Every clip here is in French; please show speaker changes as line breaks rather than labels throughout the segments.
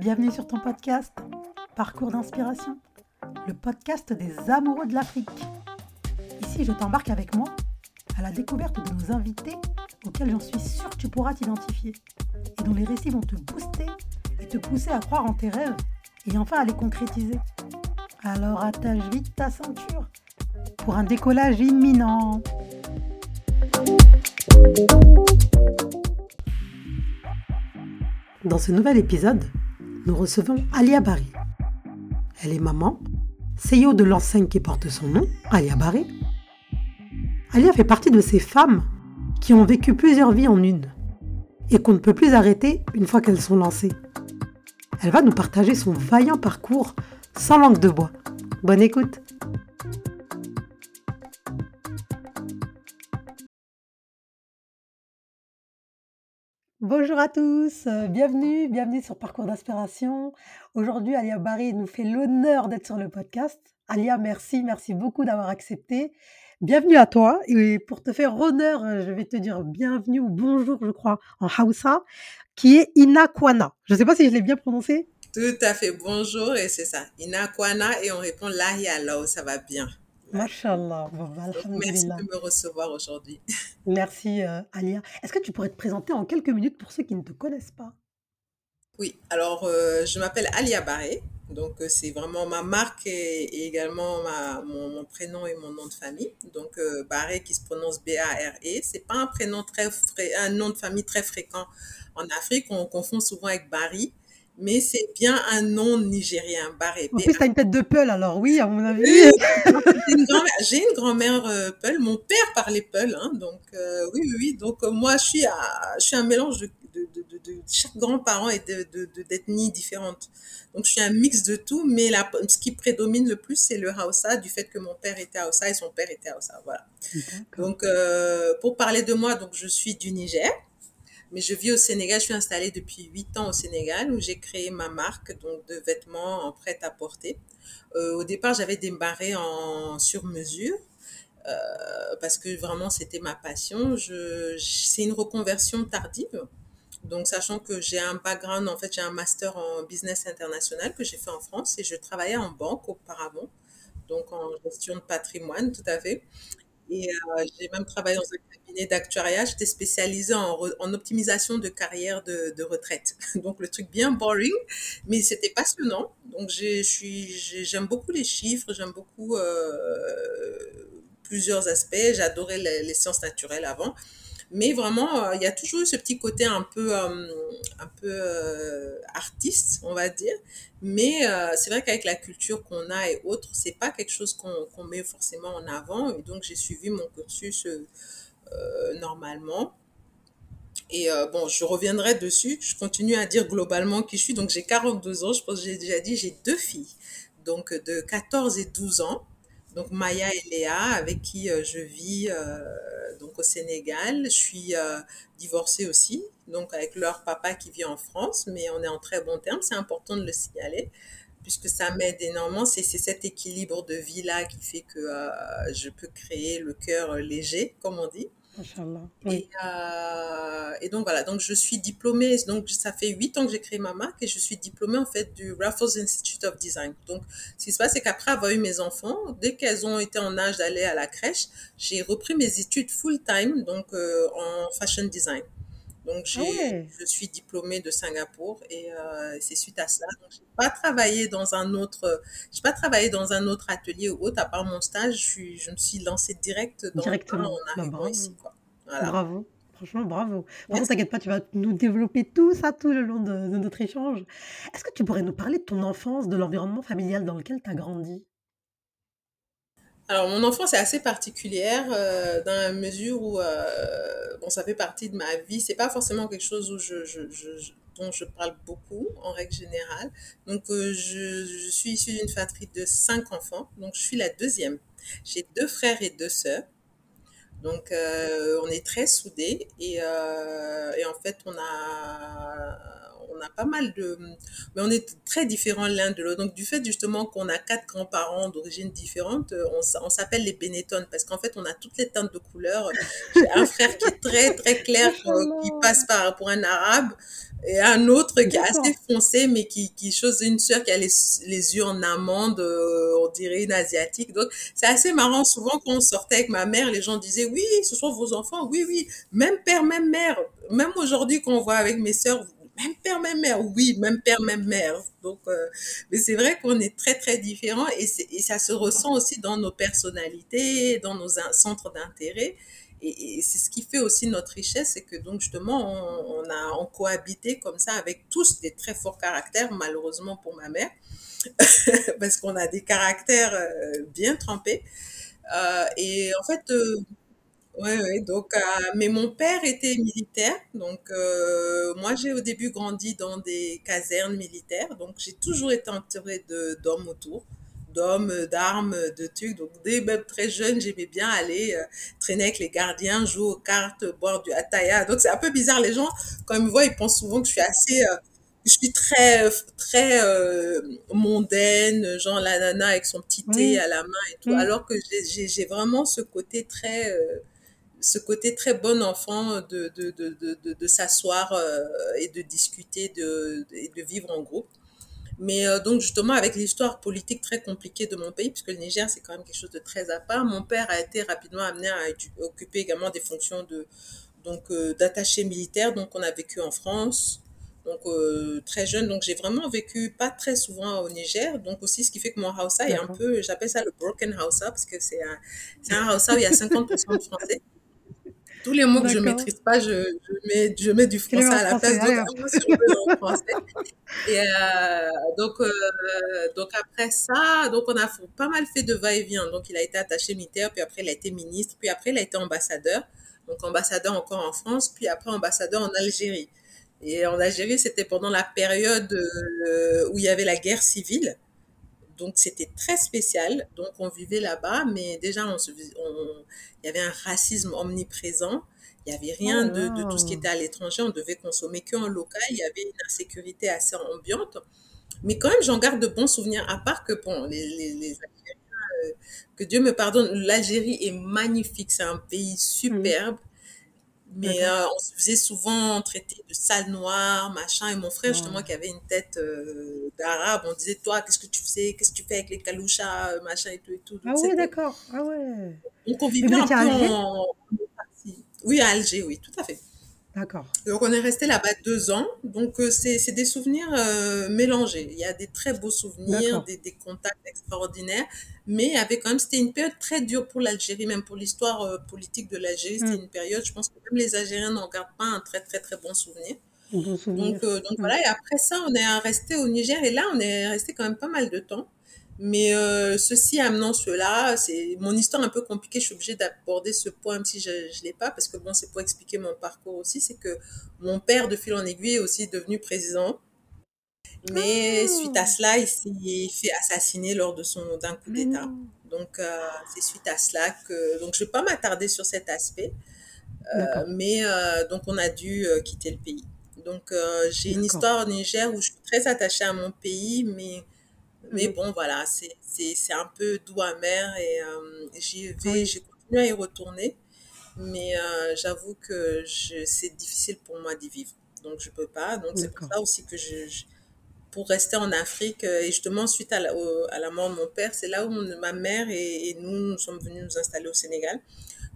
Bienvenue sur ton podcast Parcours d'inspiration, le podcast des amoureux de l'Afrique. Ici, je t'embarque avec moi à la découverte de nos invités auxquels j'en suis sûre tu pourras t'identifier et dont les récits vont te booster et te pousser à croire en tes rêves et enfin à les concrétiser. Alors attache vite ta ceinture pour un décollage imminent. Dans ce nouvel épisode, nous recevons Alia Barry. Elle est maman, CEO de l'enseigne qui porte son nom, Alia Barry. Alia fait partie de ces femmes qui ont vécu plusieurs vies en une et qu'on ne peut plus arrêter une fois qu'elles sont lancées. Elle va nous partager son vaillant parcours sans langue de bois. Bonne écoute Bonjour à tous, euh, bienvenue, bienvenue sur Parcours d'inspiration. Aujourd'hui, Alia Barry nous fait l'honneur d'être sur le podcast. Alia, merci, merci beaucoup d'avoir accepté. Bienvenue à toi. Et pour te faire honneur, euh, je vais te dire bienvenue ou bonjour, je crois, en Hausa, qui est Inakwana. Je ne sais pas si je l'ai bien prononcé.
Tout à fait, bonjour, et c'est ça. Inakwana, et on répond Allah, ça va bien.
Mashallah.
Merci de me recevoir aujourd'hui.
Merci, euh, Alia. Est-ce que tu pourrais te présenter en quelques minutes pour ceux qui ne te connaissent pas?
Oui, alors euh, je m'appelle Alia Barré. Donc, euh, c'est vraiment ma marque et, également ma, mon, prénom et mon nom de famille. Donc, Barré qui se prononce B-A-R-E. C'est pas un prénom très un nom de famille très fréquent en Afrique. On confond souvent avec Barry mais c'est bien un nom nigérien, Baré.
En plus, tu as une tête de Peul, alors oui, à mon avis.
J'ai une grand-mère euh, Peul. Mon père parlait Peul, hein, donc euh, oui, oui, oui. Donc euh, moi, je suis, je suis un mélange de, de, de, de chaque grand-parent et d'ethnies différentes. Donc je suis un mix de tout, mais la, ce qui prédomine le plus, c'est le Hausa, du fait que mon père était Hausa et son père était Hausa. Voilà. Donc pour parler de moi, donc je suis du Niger. Mais je vis au Sénégal, je suis installée depuis 8 ans au Sénégal où j'ai créé ma marque donc de vêtements en prêt-à-porter. Euh, au départ, j'avais démarré en sur-mesure euh, parce que vraiment c'était ma passion. Je, c'est une reconversion tardive. Donc, sachant que j'ai un background, en fait, j'ai un master en business international que j'ai fait en France et je travaillais en banque auparavant, donc en gestion de patrimoine, tout à fait. Et euh, j'ai même travaillé dans un cabinet d'actuariat. J'étais spécialisée en, en, optimisation de carrière de, retraite. Donc le truc bien boring, mais c'était passionnant. Donc j'aime beaucoup les chiffres, j'aime beaucoup euh, plusieurs aspects. J'adorais les, sciences naturelles avant. Mais vraiment, euh, il y a toujours ce petit côté un peu, euh, un peu artiste, on va dire. Mais c'est vrai qu'avec la culture qu'on a et autres, c'est pas quelque chose qu'on met forcément en avant. Et donc, j'ai suivi mon cursus normalement. Et bon, je reviendrai dessus. Je continue à dire globalement qui je suis. Donc, j'ai 42 ans. Je pense que j'ai déjà dit, j'ai deux filles. Donc, de 14 et 12 ans. Donc, Maya et Léa, avec qui je vis donc au Sénégal. Je suis euh, divorcée aussi, donc avec leur papa qui vit en France, mais on est en très bon terme. C'est important de le signaler puisque ça m'aide énormément. C'est cet équilibre de vie-là qui fait que euh, je peux créer le cœur léger, comme on dit. Et, euh, et, donc voilà, donc je suis diplômée, donc ça fait huit ans que j'ai créé ma marque et je suis diplômée en fait du Raffles Institute of Design. Donc ce qui se passe, c'est qu'après avoir eu mes enfants, dès qu'elles ont été en âge d'aller à la crèche, j'ai repris mes études full-time donc euh, en fashion design. Donc, ah je suis diplômée de Singapour et euh, c'est suite à ça. Donc, j'ai pas travaillé dans un autre, j'ai pas travaillé dans un autre atelier ou autre à part mon stage. Je, suis, je me suis lancée direct dans
Directement. en arrivant bah, ici. Quoi. Bravo. Franchement, bravo. Par t'inquiète pas, tu vas nous développer tout ça tout le long de, de notre échange. Est-ce que tu pourrais nous parler de ton enfance, de l'environnement familial dans lequel tu as grandi?
Alors, mon enfance est assez particulière euh, dans la mesure où euh, bon, ça fait partie de ma vie. C'est pas forcément quelque chose où je, dont je parle beaucoup en règle générale. Donc, euh, je, suis issue d'une fratrie de cinq enfants. Donc, je suis la deuxième. J'ai deux frères et deux sœurs. Donc, on est très soudés et, et en fait, on a on n'a pas mal de, mais on est très différents l'un de l'autre. Donc du fait justement qu'on a quatre grands-parents d'origine différente, on, on s'appelle les Benetton parce qu'en fait on a toutes les teintes de couleurs. J'ai un frère qui est très très clair, qui passe par pour un arabe et un autre qui est assez foncé mais qui qui chose une sœur qui a les, les yeux en amande on dirait une asiatique. Donc c'est assez marrant. Souvent quand on sortait avec ma mère les gens disaient oui ce sont vos enfants. Oui oui. Même père même mère. Même aujourd'hui quand on voit avec mes sœurs même père même mère. Oui même père même mère. Donc euh, mais c'est vrai qu'on est très très différents et, ça se ressent aussi dans nos personnalités dans nos centres d'intérêt. Et, c'est ce qui fait aussi notre richesse, c'est que donc justement on, on a on cohabité comme ça avec tous des très forts caractères, malheureusement pour ma mère, parce qu'on a des caractères euh, bien trempés. Euh, et en fait, euh, ouais, ouais, donc, euh, mais mon père était militaire, donc euh, moi j'ai au début grandi dans des casernes militaires, donc j'ai toujours été entourée de d'hommes autour d'hommes, d'armes, de trucs. Donc, dès même très jeune, j'aimais bien aller euh, traîner avec les gardiens, jouer aux cartes, boire du ataya. Donc, c'est un peu bizarre. Les gens, quand ils me voient, ils pensent souvent que je suis assez... Je suis très très euh, mondaine, genre la nana avec son petit thé à la main et tout, alors que j'ai vraiment ce côté très ce côté très bon enfant de de de de, de, s'asseoir et de discuter de et de vivre en groupe. Mais euh, donc justement avec l'histoire politique très compliquée de mon pays, puisque le Niger c'est quand même quelque chose de très à part, mon père a été rapidement amené à occuper également des fonctions de donc euh, d'attaché militaire. Donc on a vécu en France, donc euh, très jeune. Donc j'ai vraiment vécu pas très souvent au Niger. Donc aussi ce qui fait que mon Hausa est un peu, j'appelle ça le broken Hausa parce que c'est un c'est un Hausa où il y a 50% de français tous les mots que je maîtrise pas, je, je, mets, je mets du français à la place, donc français. Et euh, donc, euh, donc après ça, donc on a pas mal fait de va-et-vient. Donc il a été attaché militaire, puis après il a été ministre, puis après il a été ambassadeur. Donc ambassadeur encore en France, puis après ambassadeur en Algérie. Et en Algérie, c'était pendant la période euh, où il y avait la guerre civile. Donc c'était très spécial. Donc on vivait là-bas, mais déjà on se, il y avait un racisme omniprésent. Il n'y avait rien de, de, tout ce qui oh. était à l'étranger. On devait consommer que en local. Il y avait une insécurité assez ambiante. Mais quand même, j'en garde de bons souvenirs, à part que, bon, les, les, les Algériens, euh, que Dieu me pardonne, l'Algérie est magnifique. C'est un pays superbe. Mais euh, on se faisait souvent traiter de sale noire, machin. Et mon frère, justement, qui avait une tête euh, d'arabe, on disait, toi, qu'est-ce que tu faisais Qu'est-ce que tu fais avec les kalouchas, euh, machin et tout et tout?
ah oui, d'accord. Ah ouais.
Donc on vivait un peu en... Oui, à Alger, oui, tout à fait.
D'accord.
Donc on est resté là-bas deux ans. Donc euh, c'est des souvenirs euh, mélangés. Il y a des très beaux souvenirs, des, des, contacts extraordinaires, mais avec quand même c'était une période très dure pour l'Algérie, même pour l'histoire euh, politique de l'Algérie. C'était mm. une période, je pense que même les Algériens n'en gardent pas un très très très bon souvenir. Bon souvenir. Donc, donc mm. voilà. Et après ça, on est resté au Niger et là on est resté quand même pas mal de temps. Mais euh, ceci amenant cela, c'est mon histoire un peu compliquée. Je suis obligée d'aborder ce point, même si je ne l'ai pas, parce que bon, c'est pour expliquer mon parcours aussi. C'est que mon père, de fil en aiguille, est aussi devenu président. Mais ah. suite à cela, il s'est fait assassiner lors de son d'un coup d'État. Donc euh, c'est suite à cela que donc je vais pas m'attarder sur cet aspect. Euh, mais donc on a dû quitter le pays. Donc j'ai une histoire au Niger où je suis très attachée à mon pays, mais mais mm. bon, voilà, c'est un peu doux amer et euh, j'ai continué à y retourner. Mais euh, j'avoue que c'est difficile pour moi d'y vivre. Donc, je peux pas. Donc, c'est pour ça aussi que je, pour rester en Afrique, euh, et justement, suite à la, à la mort de mon père, c'est là où ma mère et, nous, nous sommes venus nous installer au Sénégal.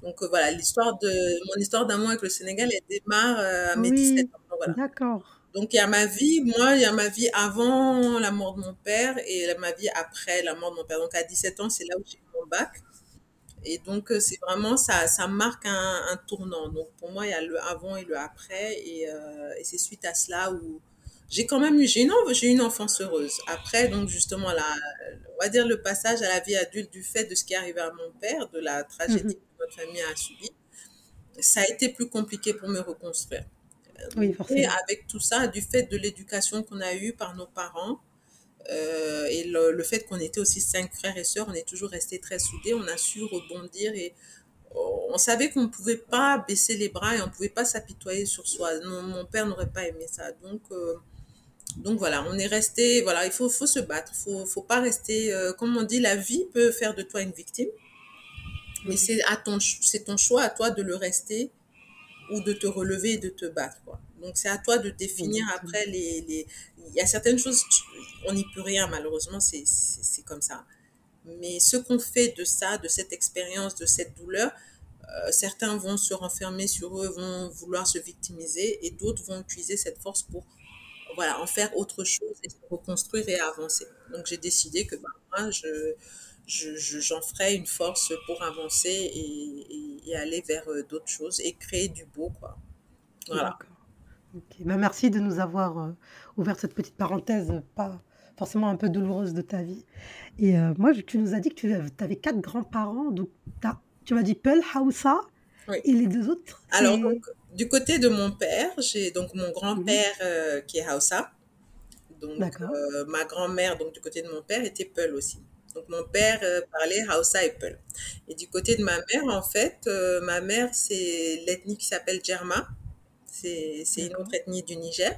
Donc, voilà, l'histoire de, mon histoire d'amour avec le Sénégal, elle démarre à mes 17 ans. Voilà.
D'accord.
Donc, il y a ma vie, moi, il y a ma vie avant la mort de mon père et ma vie après la mort de mon père. Donc, à 17 ans, c'est là où j'ai eu mon bac. Et donc, euh, c'est vraiment, ça, ça marque un, un, tournant. Donc, pour moi, il y a le avant et le après. Et, euh, et c'est suite à cela où j'ai quand même eu, j'ai une, j'ai une enfance heureuse. Après, donc, justement, la, on va dire le passage à la vie adulte du fait de ce qui est arrivé à mon père, de la tragédie mmh que notre famille a subie, ça a été plus compliqué pour me reconstruire.
Oui, forcément.
Et avec tout ça, du fait de l'éducation qu'on a eue par nos parents, euh, et le, le fait qu'on était aussi cinq frères et sœurs, on est toujours restés très soudés, on a su rebondir et on savait qu'on ne pouvait pas baisser les bras et on ne pouvait pas s'apitoyer sur soi. Non, mon père n'aurait pas aimé ça. Donc, euh, donc voilà, on est resté, voilà, il faut, faut se battre, faut, faut pas rester, euh, comme on dit, la vie peut faire de toi une victime, mais c'est à ton, c'est ton choix à toi de le rester ou de te relever et de te battre, quoi. Donc c'est à toi de définir après les, les, il y a certaines choses, on n'y peut rien malheureusement, c'est, comme ça. Mais ce qu'on fait de ça, de cette expérience, de cette douleur, euh, certains vont se renfermer sur eux, vont vouloir se victimiser et d'autres vont utiliser cette force pour voilà, en faire autre chose et se reconstruire et avancer. Donc j'ai décidé que bah, moi, je, je, j'en ferai une force pour avancer et, et, aller vers euh, d'autres choses et créer du beau. Quoi. Voilà.
Bah, merci de nous avoir euh, ouvert cette petite parenthèse, pas forcément un peu douloureuse de ta vie. Et euh, moi, tu nous as dit que tu avais quatre grands-parents. Donc, tu m'as dit Peul, Hausa, et les deux autres
Alors, du côté de mon père, j'ai donc mon grand-père euh, qui est Hausa. Donc, ma grand-mère, donc du côté de mon père, était Peul aussi. Donc, mon père euh, parlait Hausa et Peul. Et du côté de ma mère, en fait, ma mère, c'est l'ethnie qui s'appelle Djerma. C'est une autre ethnie du Niger.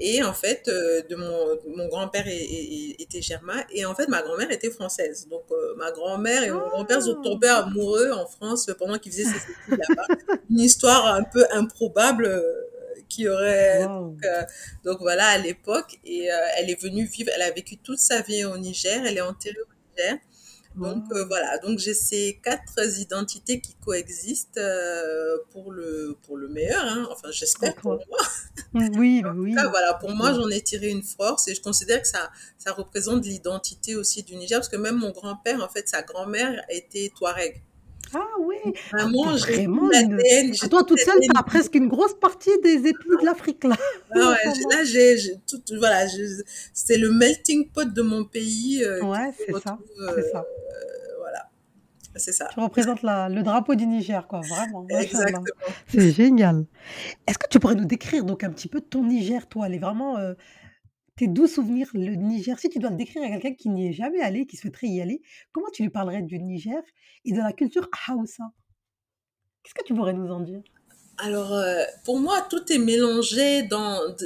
Et en fait, euh, de mon, mon grand-père était germain et en fait, ma grand-mère était française. Donc, euh, ma grand-mère et mon grand-père sont tombés ah! amoureux en France pendant qu'ils faisaient ces études là-bas. Une histoire un peu improbable euh, qui aurait. Donc, donc, voilà, à l'époque. Et elle est venue vivre, elle a vécu toute sa vie au Niger, elle est enterrée Donc euh, voilà, donc j'ai ces quatre identités qui coexistent euh, pour le pour le meilleur, hein. enfin j'espère pour moi.
Oui, oui.
voilà, pour moi j'en ai tiré une force et je considère que ça ça représente l'identité aussi du Niger parce que même mon grand-père en fait sa grand-mère était touareg.
Ah oui, vraiment, ah, vraiment une... Ah, toi toute seule, tu as presque une grosse partie des ethnies de l'Afrique là.
Ah ouais, là j'ai tout voilà, c'est le melting pot de mon pays.
Euh, ouais, c'est ça, c'est ça
c'est ça.
Tu représentes le drapeau du Niger, quoi, vraiment.
Exactement.
C'est génial. Est-ce que tu pourrais nous décrire donc un petit peu ton Niger, toi, les vraiment euh, tes doux souvenirs, le Niger. Si tu dois le décrire à quelqu'un qui n'y est jamais allé, qui souhaiterait y aller, comment tu lui parlerais du Niger et de la culture Hausa Qu'est-ce que tu pourrais nous en dire?
Alors, euh, pour moi, tout est mélangé.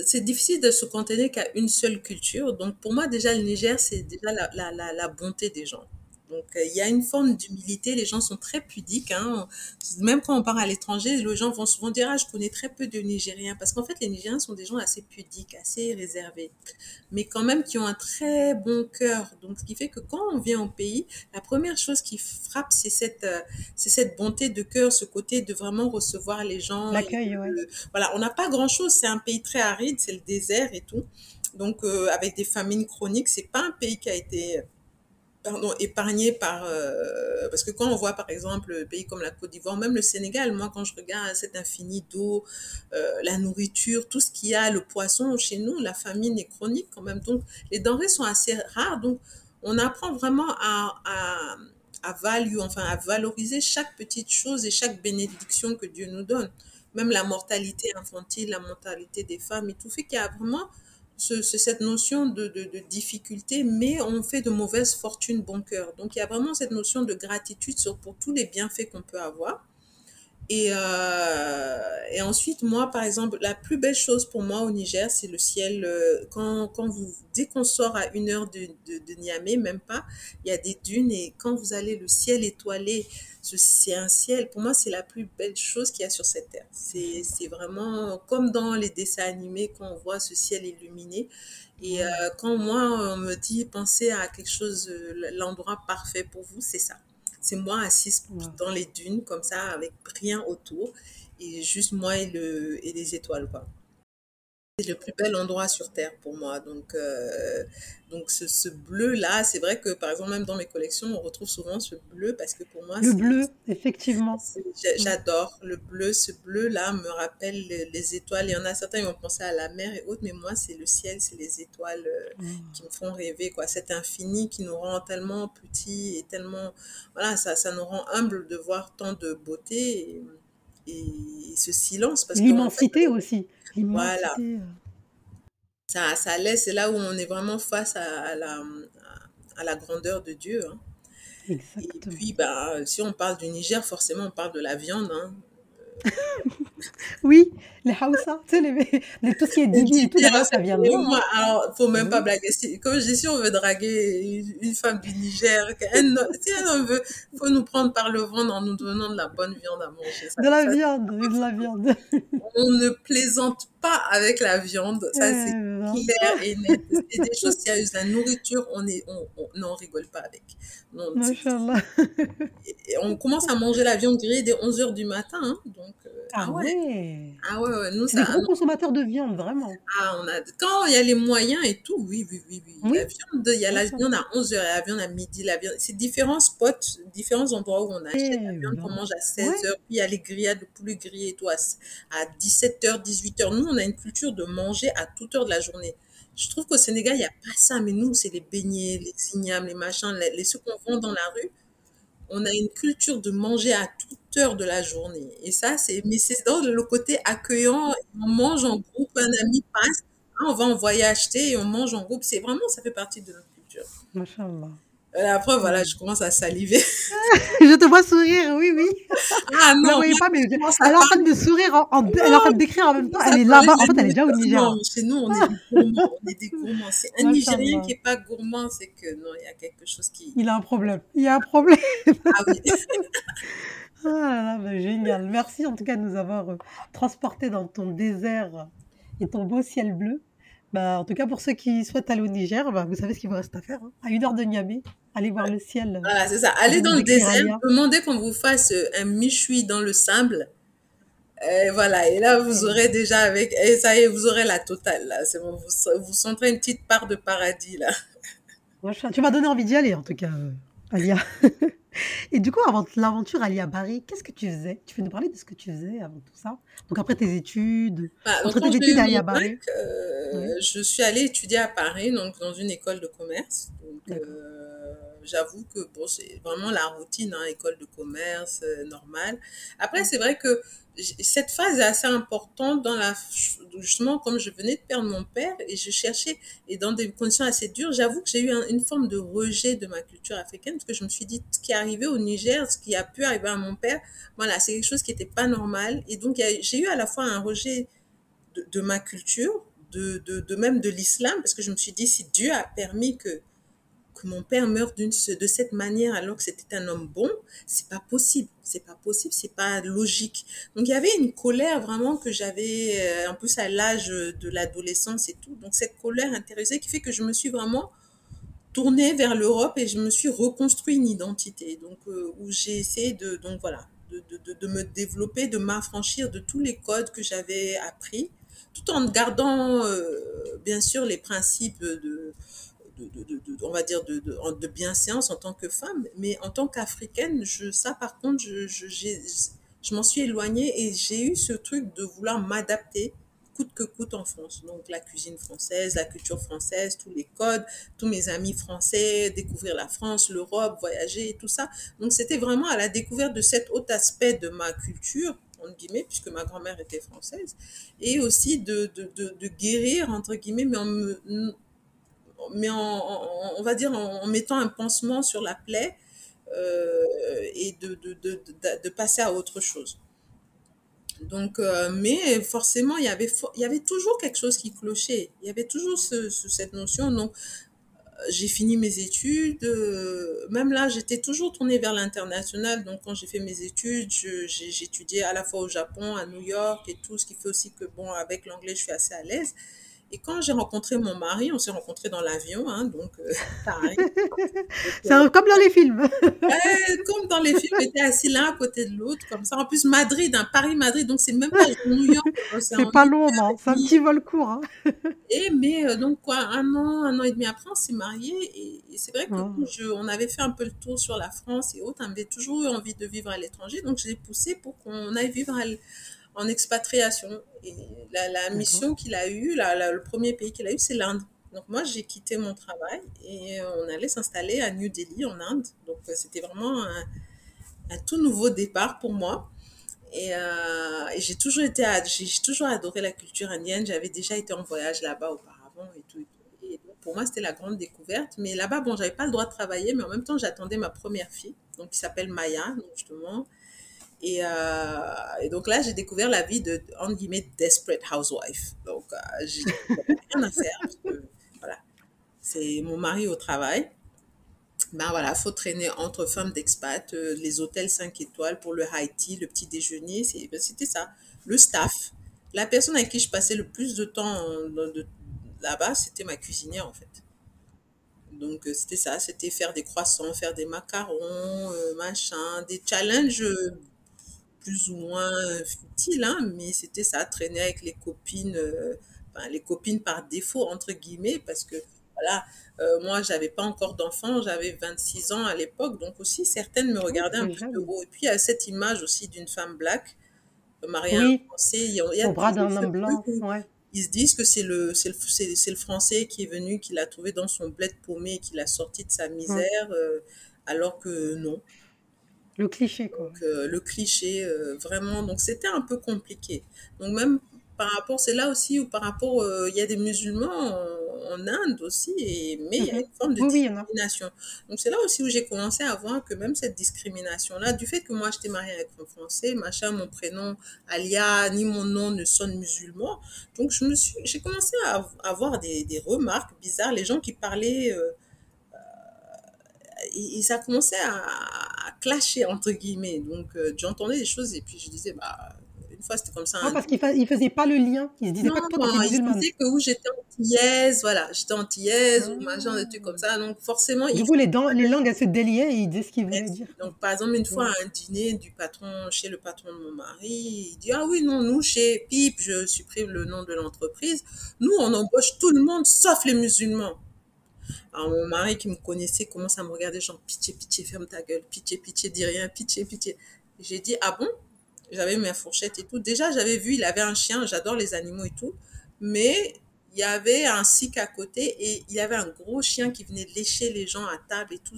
C'est difficile de se contenir qu'à une seule culture. Donc, pour moi, déjà, le Niger, c'est déjà la, la bonté des gens. Donc, euh, il y a une forme d'humilité. Les gens sont très pudiques. Hein. Même quand on part à l'étranger, les gens vont souvent dire Ah, je connais très peu de Nigériens. Parce qu'en fait, les Nigériens sont des gens assez pudiques, assez réservés. Mais quand même qui ont un très bon cœur. Donc, ce qui fait que quand on vient au pays, la première chose qui frappe, c'est cette, euh, c'est cette bonté de cœur, ce côté de vraiment recevoir les gens.
L'accueil, oui.
Voilà, on n'a pas grand-chose. C'est un pays très aride, c'est le désert et tout. Donc, euh, avec des famines chroniques, c'est pas un pays qui a été pardon, épargné par... Euh, parce que quand on voit par exemple un pays comme la Côte d'Ivoire, même le Sénégal, moi quand je regarde cet infini d'eau, euh, la nourriture, tout ce qu'il y a, le poisson chez nous, la famine est chronique quand même. Donc les denrées sont assez rares. Donc on apprend vraiment à, à, à value, enfin à valoriser chaque petite chose et chaque bénédiction que Dieu nous donne. Même la mortalité infantile, la mortalité des femmes et tout fait qu'il y a vraiment ce, cette notion de, de, difficulté, mais on fait de mauvaise fortune bon cœur. Donc il y a vraiment cette notion de gratitude pour tous les bienfaits qu'on peut avoir. Et, euh, et ensuite, moi, par exemple, la plus belle chose pour moi au Niger, c'est le ciel. Euh, quand, quand vous, dès qu'on sort à une heure de, de, Niamey, même pas, il y a des dunes et quand vous allez le ciel étoilé, c'est un ciel, pour moi, c'est la plus belle chose qu'il y a sur cette terre. C'est vraiment comme dans les dessins animés quand on voit ce ciel illuminé. Et euh, quand moi, on me dit, pensez à quelque chose, l'endroit parfait pour vous, c'est ça. C'est moi assise dans les dunes, comme ça, avec rien autour, et juste moi et, le, et les étoiles, quoi. C'est le plus bel endroit sur Terre pour moi. Donc, euh, donc ce, ce bleu-là, c'est vrai que par exemple, même dans mes collections, on retrouve souvent ce bleu parce que pour moi.
Le bleu, effectivement.
J'adore le bleu. Ce bleu-là me rappelle les, étoiles. Il y en a certains qui vont penser à la mer et autres, mais moi, c'est le ciel, c'est les étoiles euh, mm. qui me font rêver. quoi. Cet infini qui nous rend tellement petits et tellement. Voilà, ça, ça nous rend humbles de voir tant de beauté. Et, et ce silence.
L'immensité aussi.
Voilà. Euh. Ça, ça laisse, c'est là où on est vraiment face à, la, à la grandeur de Dieu. Hein. Et puis, bah, si on parle du Niger, forcément, on parle de la viande. Hein.
Oui, les Hausa, tu sais, les, les, tout ce qui est Didi et tout,
D'ailleurs,
ça vient de là.
alors, faut même
Oui.
pas blaguer. Si- Comme je dis, si on veut draguer une, femme du Niger, si elle en veut, faut nous prendre par le ventre en nous donnant de la bonne viande à manger. Ça,
De la
ça,
viande, de la viande.
on ne plaisante pas avec la viande. Ça, c'est clair et net. C'est des choses sérieuses. La nourriture, on est, on, on, non, on rigole pas avec. Non, et on commence à manger la viande grillée dès 11 heures du matin. hein. donc, euh,
Ah
ah ouais. Ah ouais, ouais. Nous,
C'est des gros consommateurs de viande, vraiment.
Ah, on a, quand il y a les moyens et tout, oui, oui, oui, oui.
Oui.
La viande, il y a la viande à 11h, la viande à midi, la viande. C'est différents spots, différents endroits où on achète la
Eh,
viande qu'on mange à 16h, puis il y a les grillades, le poulet grillé et tout à, à 17h, 18h. Nous, on a une culture de manger à toute heure de la journée. Je trouve qu'au Sénégal, il n'y a pas ça, mais nous, c'est les beignets, les ignames, les machins, les, les ceux qu'on vend dans la rue. On a une culture de manger à toute heure de la journée. Et ça, c'est, mais c'est dans le côté accueillant. On mange en groupe, un ami passe, hein, on va envoyer acheter et on mange en groupe. C'est vraiment, ça fait partie de notre culture. Euh, après, voilà, je commence à saliver.
Je te vois sourire, oui, oui.
Ah non,
voyez pas, mais elle est en train de sourire, en, en- elle est en train de décrire en même temps. Elle est là-bas. En fait, elle est déjà au. Niger.
Non, chez nous, on est des gourmands. On est des gourmands. C'est un Nigérien qui n'est pas gourmand, c'est que non, il y a quelque chose qui.
Il a un problème. Il y a un problème.
Ah oui.
Ah là là, bah, génial. Merci en tout cas de nous avoir euh, transportés dans ton désert et ton beau ciel bleu. Bah, en tout cas, pour ceux qui souhaitent aller au Niger, bah, vous savez ce qu'il vous reste à faire. hein. À une heure de Niamey, allez voir le ciel.
Voilà, c'est ça. Allez dans le désert, demandez qu'on vous fasse euh, un méchoui dans le sable. Et voilà, et là, vous aurez déjà avec, et ça y est, vous aurez la totale, là. C'est bon, vous, vous sentirez une petite part de paradis, là.
Tu m'as donné envie d'y aller, en tout cas, euh, Alia. Et du coup, avant l'aventure Alia Barry, qu'est-ce que tu faisais? Tu peux nous parler de ce que tu faisais avant tout ça? Donc après tes études,
Bah,
entre tes études à Alia
bac,
Barry.
euh,
Oui,
je suis allée étudier à Paris, donc dans une école de commerce. Donc, euh, j'avoue que bon, c'est vraiment la routine, hein, école de commerce euh, normale. Après, c'est vrai que cette phase est assez importante dans la, justement, comme je venais de perdre mon père et je cherchais, et dans des conditions assez dures, j'avoue que j'ai eu un- une forme de rejet de ma culture africaine parce que je me suis dit, ce qui est arrivé au Niger, ce qui a pu arriver à mon père, voilà, c'est quelque chose qui n'était pas normal. Et donc, j'ai eu à la fois un rejet de, de ma culture, de, de, de même de l'islam, parce que je me suis dit, si Dieu a permis que, mon père meure de cette manière alors que c'était un homme bon, c'est pas possible, c'est pas possible, c'est pas logique. Donc il y avait une colère vraiment que j'avais, euh, en plus à l'âge de l'adolescence et tout, donc cette colère intérieuse qui fait que je me suis vraiment tournée vers l'Europe et je me suis reconstruit une identité, donc euh, où j'ai essayé de, donc voilà, de, de me développer, de m'affranchir de tous les codes que j'avais appris, tout en gardant euh, bien sûr les principes de, de, de, on va dire de, de, bienséance en tant que femme, mais en tant qu'africaine, je, ça par contre, je, je, je m'en suis éloignée et j'ai eu ce truc de vouloir m'adapter coûte que coûte en France. Donc la cuisine française, la culture française, tous les codes, tous mes amis français, découvrir la France, l'Europe, voyager et tout ça. Donc c'était vraiment à la découverte de cet autre aspect de ma culture, entre guillemets, puisque ma grand-mère était française, et aussi de, de, de, de guérir, entre guillemets, mais en me, mais en, on va dire en, mettant un pansement sur la plaie euh, et de, de, de, de, passer à autre chose. Donc, euh, mais forcément, il y avait, il y avait toujours quelque chose qui clochait. Il y avait toujours ce, ce- cette notion. Donc, euh, j'ai fini mes études. même là, j'étais toujours tournée vers l'international. Donc, quand j'ai fait mes études, étudié à la fois au Japon, à New York et tout, ce qui fait aussi que, bon, avec l'anglais, je suis assez à l'aise. Et quand j'ai rencontré mon mari, on s'est rencontrés dans l'avion, hein, donc euh, pareil.
C'est comme dans les films.
Comme dans les films, on était assis l'un à côté de l'autre, comme ça. En plus, Madrid, un Paris-Madrid, donc c'est même pas New York, c'est
C'est pas long,
et
C'est un petit vol court. hein.
Et mais euh, donc quoi, un an, un an et demi après, on s'est mariés et, et c'est vrai que quand je, on avait fait un peu le tour sur la France et autres, on avait toujours eu envie de vivre à l'étranger, donc j'ai poussé pour qu'on aille vivre à l- en expatriation. Et la, mission qu'il a eue, la- la- le premier pays qu'il a eu, c'est l'Inde. Donc moi, j'ai quitté mon travail et on allait s'installer à New Delhi en Inde. Donc euh, c'était vraiment un, un tout nouveau départ pour moi. Et, euh, et j'ai toujours été, j'ai toujours adoré la culture indienne. J'avais déjà été en voyage là-bas auparavant et tout. et pour moi, c'était la grande découverte. Mais là-bas, bon, j'avais pas le droit de travailler, mais en même temps, j'attendais ma première fille, donc qui s'appelle Maya, donc justement. Et, euh, et donc là, j'ai découvert la vie de, entre guillemets, desperate housewife. Donc, euh, j'ai rien à faire. Voilà, c'est mon mari au travail. Ben voilà, faut traîner entre femmes d'expat, euh, les hôtels 5 étoiles pour le high tea, le petit déjeuner, c'est- ben, c'était ça. Le staff. La personne avec qui je passais le plus de temps euh, là-bas, c'était ma cuisinière en fait. Donc c'était ça, c'était faire des croissants, faire des macarons, machin, des challenges plus ou moins euh, futiles, hein, mais c'était ça, traîner avec les copines, euh, enfin, les copines par défaut, entre guillemets, parce que voilà, euh, moi, j'avais pas encore d'enfant, j'avais 26 ans à l'époque, donc aussi certaines me
Oui,
regardaient un peu de haut. Et puis, il y a cette image aussi d'une femme black, euh, mariée à un Français, il y a, il y a
au bras d'un homme blanc. Ouais.
ils se disent que c'est le, c'est le, le Français qui est venu, qui l'a trouvé dans son bled paumé, qui l'a sorti de sa misère, euh, alors que non.
Le cliché, quoi.
Donc, euh, le cliché, euh, vraiment, donc c'était un peu compliqué. Donc, même par rapport, c'est là aussi où par rapport, euh, il y a des musulmans en, en Inde aussi, et, mais il y a
Mhm.
une forme de
Oui, oui,
discrimination. Donc, c'est là aussi où j'ai commencé à voir que même cette discrimination-là, du fait que moi, j'étais mariée avec un Français, machin, mon prénom, Alia, ni mon nom ne sonne musulman. Donc, je me suis, j'ai commencé à avoir des, des remarques bizarres, les gens qui parlaient, euh, et, ça commençait à, à clasher, entre guillemets. Donc, euh, j'entendais des choses et puis je disais, bah, une fois, c'était comme ça
Ah,
un
parce qu'il fa- faisait pas le lien. Il se disait
non,
pas que toi, t'étais
il
musulmane.
disait que où j'étais antillaise, voilà, j'étais antillaise ou machin, des
Ah.
trucs comme ça. Donc forcément,
Du
il
coup, les, dents, les langues, elles se déliaient et il disait ce qu'il voulait dire.
Donc, par exemple, une fois à un dîner du patron, chez le patron de mon mari, il dit, ah oui, non, nous, chez PIP, je supprime le nom de l'entreprise, nous, on embauche tout le monde sauf les musulmans. Alors, mon mari qui me connaissait commence à me regarder, genre, pitié, pitié, ferme ta gueule, pitié, pitié, dis rien, pitié, pitié. J'ai dit, ah bon? J'avais ma fourchette et tout. Déjà, j'avais vu, il avait un chien, j'adore les animaux et tout, mais il y avait un sikh à côté et il y avait un gros chien qui venait lécher les gens à table et tout.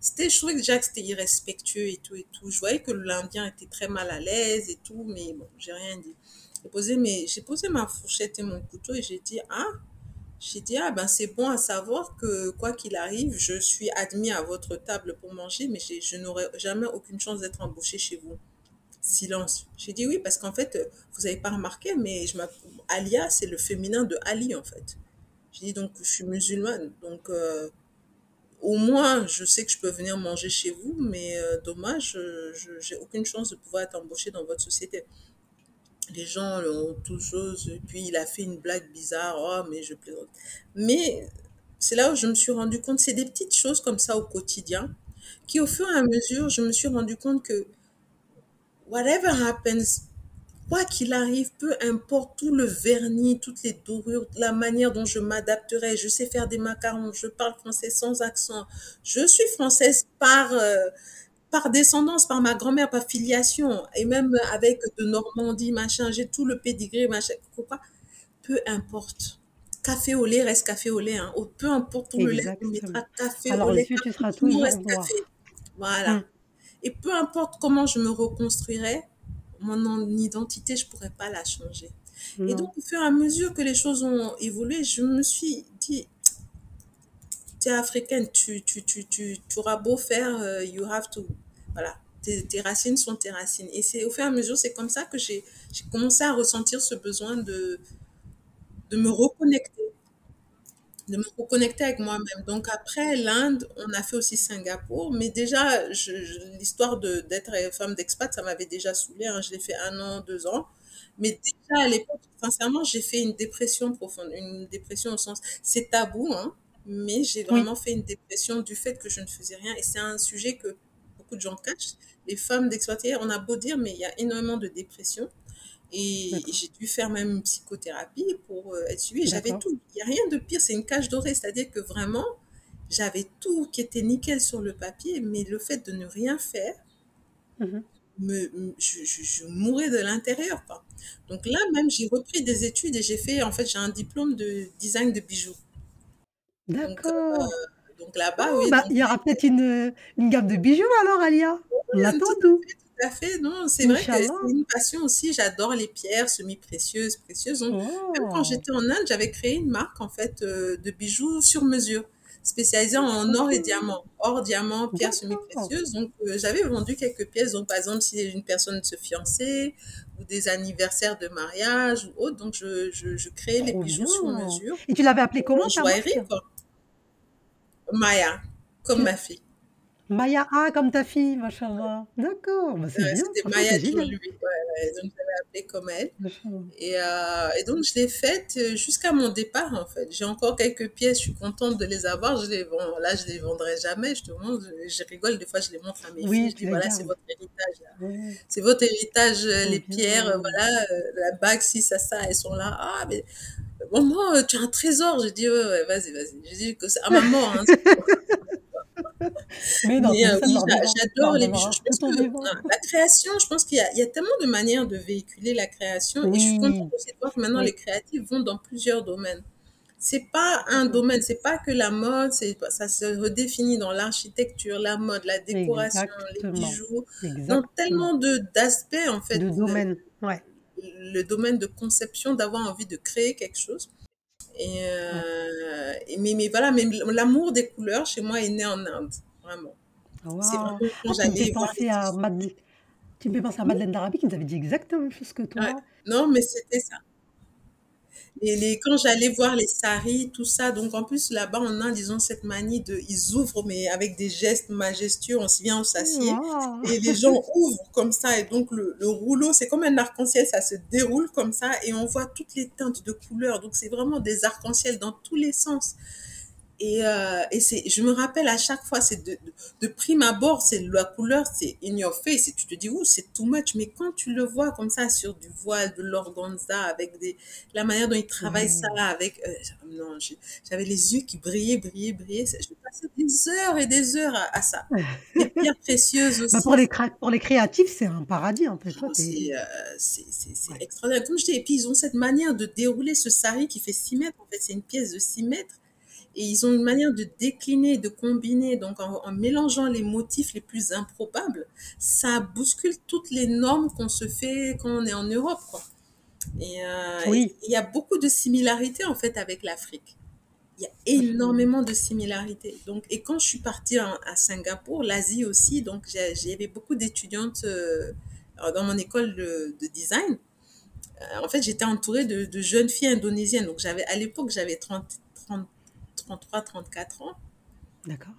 C'était, je trouvais que que c'était irrespectueux et tout et tout. Je voyais que l'Indien était très mal à l'aise et tout, mais bon, j'ai rien dit. J'ai posé, j'ai posé ma fourchette et mon couteau et j'ai dit, ah, j'ai dit, ah ben c'est bon à savoir que quoi qu'il arrive, je suis admis à votre table pour manger, mais je n'aurai jamais aucune chance d'être embauché chez vous. Silence. J'ai dit oui, parce qu'en fait, vous n'avez pas remarqué, mais je Alia, c'est le féminin de Ali, en fait. J'ai dit donc, je suis musulmane, donc euh, au moins, je sais que je peux venir manger chez vous, mais euh, dommage, je j'ai aucune chance de pouvoir être embauché dans votre société. Les gens ont toutes puis il a fait une blague bizarre, oh, mais je plaisante. Mais c'est là où je me suis rendu compte, c'est des petites choses comme ça au quotidien, qui au fur et à mesure, je me suis rendu compte que whatever happens, quoi qu'il arrive, peu importe tout le vernis, toutes les dorures, la manière dont je m'adapterai, je sais faire des macarons, je parle français sans accent, je suis française par, euh, par descendance, par ma grand-mère, par filiation, et même avec de Normandie, machin, j'ai tout le pédigré, machin, pourquoi Peu importe. Café au lait reste café au lait, hein. Au- peu importe où le lait
Exactement.
mettras, café au
Alors,
lait,
dessus, tu seras
tout
toujours
reste
noir.
café. Voilà.
Hum,
Et peu importe comment je me reconstruirais, mon en- identité, je pourrais pas la changer. Et donc, au fur et à mesure que les choses ont évolué, je me suis dit, africaine, tu, tu, tu, tu, tu auras beau faire, euh, you have to. Voilà, tes, racines sont tes racines. Et c'est au fur et à mesure, c'est comme ça que j'ai commencé à ressentir ce besoin de, de me reconnecter, de me reconnecter avec moi-même. Donc après l'Inde, on a fait aussi Singapour, mais déjà, l'histoire d'être femme d'expat, ça m'avait déjà saoulée. hein. Je l'ai fait un an, deux ans. Mais déjà à l'époque, sincèrement, j'ai fait une dépression profonde, une dépression au sens, c'est tabou, hein, mais j'ai
Oui,
vraiment fait une dépression du fait que je ne faisais rien. Et c'est un sujet que beaucoup de gens cachent. Les femmes d'expatriés, on a beau dire, mais il y a énormément de dépression. Et j'ai dû faire même une psychothérapie pour euh, être suivie. J'avais tout. Il n'y a rien de pire, c'est une cage dorée. C'est-à-dire que vraiment, j'avais tout qui était nickel sur le papier, mais le fait de ne rien faire, me- je, je, je mourais de l'intérieur. Donc là, même, j'ai repris des études et j'ai fait, en fait, j'ai un diplôme de design de bijoux. Donc, euh,
D'accord.
donc là-bas,
Oh,
oui,
bah,
donc,
il y aura peut-être une, une gamme de bijoux alors, Alia. On
tout
l'attend
à
tout.
fait, tout à fait. Non, c'est vrai que
Inch'Allah.
c'est une passion aussi. J'adore les pierres semi-précieuses, précieuses. Donc, même quand
Oh.
j'étais en Inde, j'avais créé une marque, en fait, euh, de bijoux sur mesure. spécialisée en or et diamant. Or, diamant, pierres
D'accord.
semi-précieuses. Donc, euh, j'avais vendu quelques pièces. Donc, par exemple, si une personne se fiançait ou des anniversaires de mariage ou autre, donc je, je, je créais les
Trop
bijoux sur
bien.
mesure
Et tu l'avais appelé comment
en
ta marque?
joaillerie, quoi. Maya, comme ma fille.
Maya A comme ta fille, machallah. D'accord, bah, c'est
Ouais,
bien,
C'était
franchement,
Maya. Jewelry. Ouais, ouais, donc, je l'avais appelée comme elle. Et, euh, et donc, je l'ai faite euh, jusqu'à mon départ, en fait. J'ai encore quelques pièces, je suis contente de les avoir. Je les vends, là, je les vendrai jamais. Je te montre, je, je rigole, des fois, je les montre à mes
Oui,
filles. Je dis, voilà, c'est votre héritage. C'est votre héritage, euh, les pierres, voilà, la bague, si, ça, ça, elles sont là. Ah, mais maman, euh, tu as un trésor. Je dis, ouais, ouais, vas-y, vas-y. Je dis que c'est à ma mort. Hein,
Mais
euh, oui, j'adore les bijoux. Je pense que non, la création, je pense qu'il y, a- il y a tellement de manières de véhiculer la création. Et je suis contente aussi de voir que maintenant,
oui,
les créatifs vont dans plusieurs domaines. C'est pas un domaine, c'est pas que la mode, ça se redéfinit dans l'architecture, la mode, la décoration, les
Exactement.
bijoux, dans
Exactement.
tellement de d'aspects en fait.
De
Le,
domaine. Ouais.
Le domaine de conception, d'avoir envie de créer quelque chose. Et, euh, et mais, mais voilà, mais l'amour des couleurs chez moi est né en Inde, vraiment. C'est
Waouh.
vraiment quand
Ah, tu me fais
j'allais voir les
penser à. Madeleine. Tu me fais penser à Madeleine d'Arabie qui nous avait dit exactement la même chose que
Ouais.
toi.
Non, mais c'était ça. Et les, quand j'allais voir les saris, tout ça, donc en plus là-bas en Inde, ils ont cette manie de, ils ouvrent, mais avec des gestes majestueux, on se vient, on s'assied, et les gens ouvrent comme ça, et donc le, le rouleau, c'est comme un arc-en-ciel, ça se déroule comme ça, et on voit toutes les teintes de couleurs, donc c'est vraiment des arcs-en-ciel dans tous les sens. Et, euh, et c'est, je me rappelle à chaque fois, c'est de, de, de prime abord, c'est la couleur, c'est in your face, et tu te dis, ouh, c'est too much, mais quand tu le vois comme ça sur du voile, de l'organza, avec des, la manière dont ils travaillent ça, avec, euh, non, j'avais les yeux qui brillaient, brillaient, brillaient, je passais des heures et des heures à, à ça. Les pierres précieuses
Bah, pour
aussi,
les, pour les créatifs, c'est un paradis en fait.
Oh, c'est euh, c'est c'est- c'est
Ouais.
extraordinaire. Comme je dis, et puis ils ont cette manière de dérouler ce sari qui fait 6 mètres. En fait, c'est une pièce de 6 mètres. Et ils ont une manière de décliner, de combiner. Donc, en, en mélangeant les motifs les plus improbables, ça bouscule toutes les normes qu'on se fait quand on est en Europe. Quoi. Et euh, et
Oui.
il y a beaucoup de similarités, en fait, avec l'Afrique. Il y a énormément de similarités. Donc, et quand je suis partie en- à Singapour, l'Asie aussi, donc j'avais beaucoup d'étudiantes euh, dans mon école de, de design. Euh, en fait, j'étais entourée de, de jeunes filles indonésiennes. Donc, j'avais à l'époque, j'avais 30, 30, 33, 34 ans.
D'accord.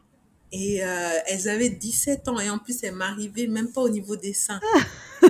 Et euh, elles avaient 17 ans. Et en plus, elles m'arrivaient même pas au niveau des seins.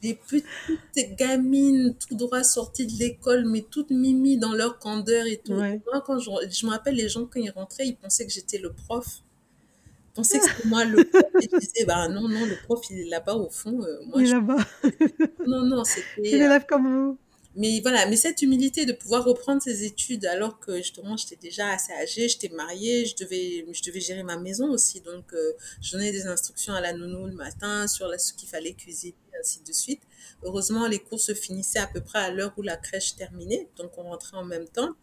Des petites gamines tout droit sorties de l'école, mais toutes mimi dans leur candeur et tout.
Ouais.
Moi, quand je, je me rappelle, les gens, quand ils rentraient, ils pensaient que j'étais le prof. Ils pensaient que c'était moi le prof. Et je disais, bah non, non, le prof, il est là-bas au fond. Euh, moi,
Il est
je...
là-bas.
Non, non,
C'est
c'était... euh,
élève comme vous.
Mais voilà, mais cette humilité de pouvoir reprendre ses études alors que justement j'étais déjà assez âgée, j'étais mariée, je devais, je devais gérer ma maison aussi. Donc euh, je donnais des instructions à la nounou le matin sur ce qu'il fallait cuisiner, ainsi de suite. Heureusement, les cours se finissaient à peu près à l'heure où la crèche terminait, donc on rentrait en même temps.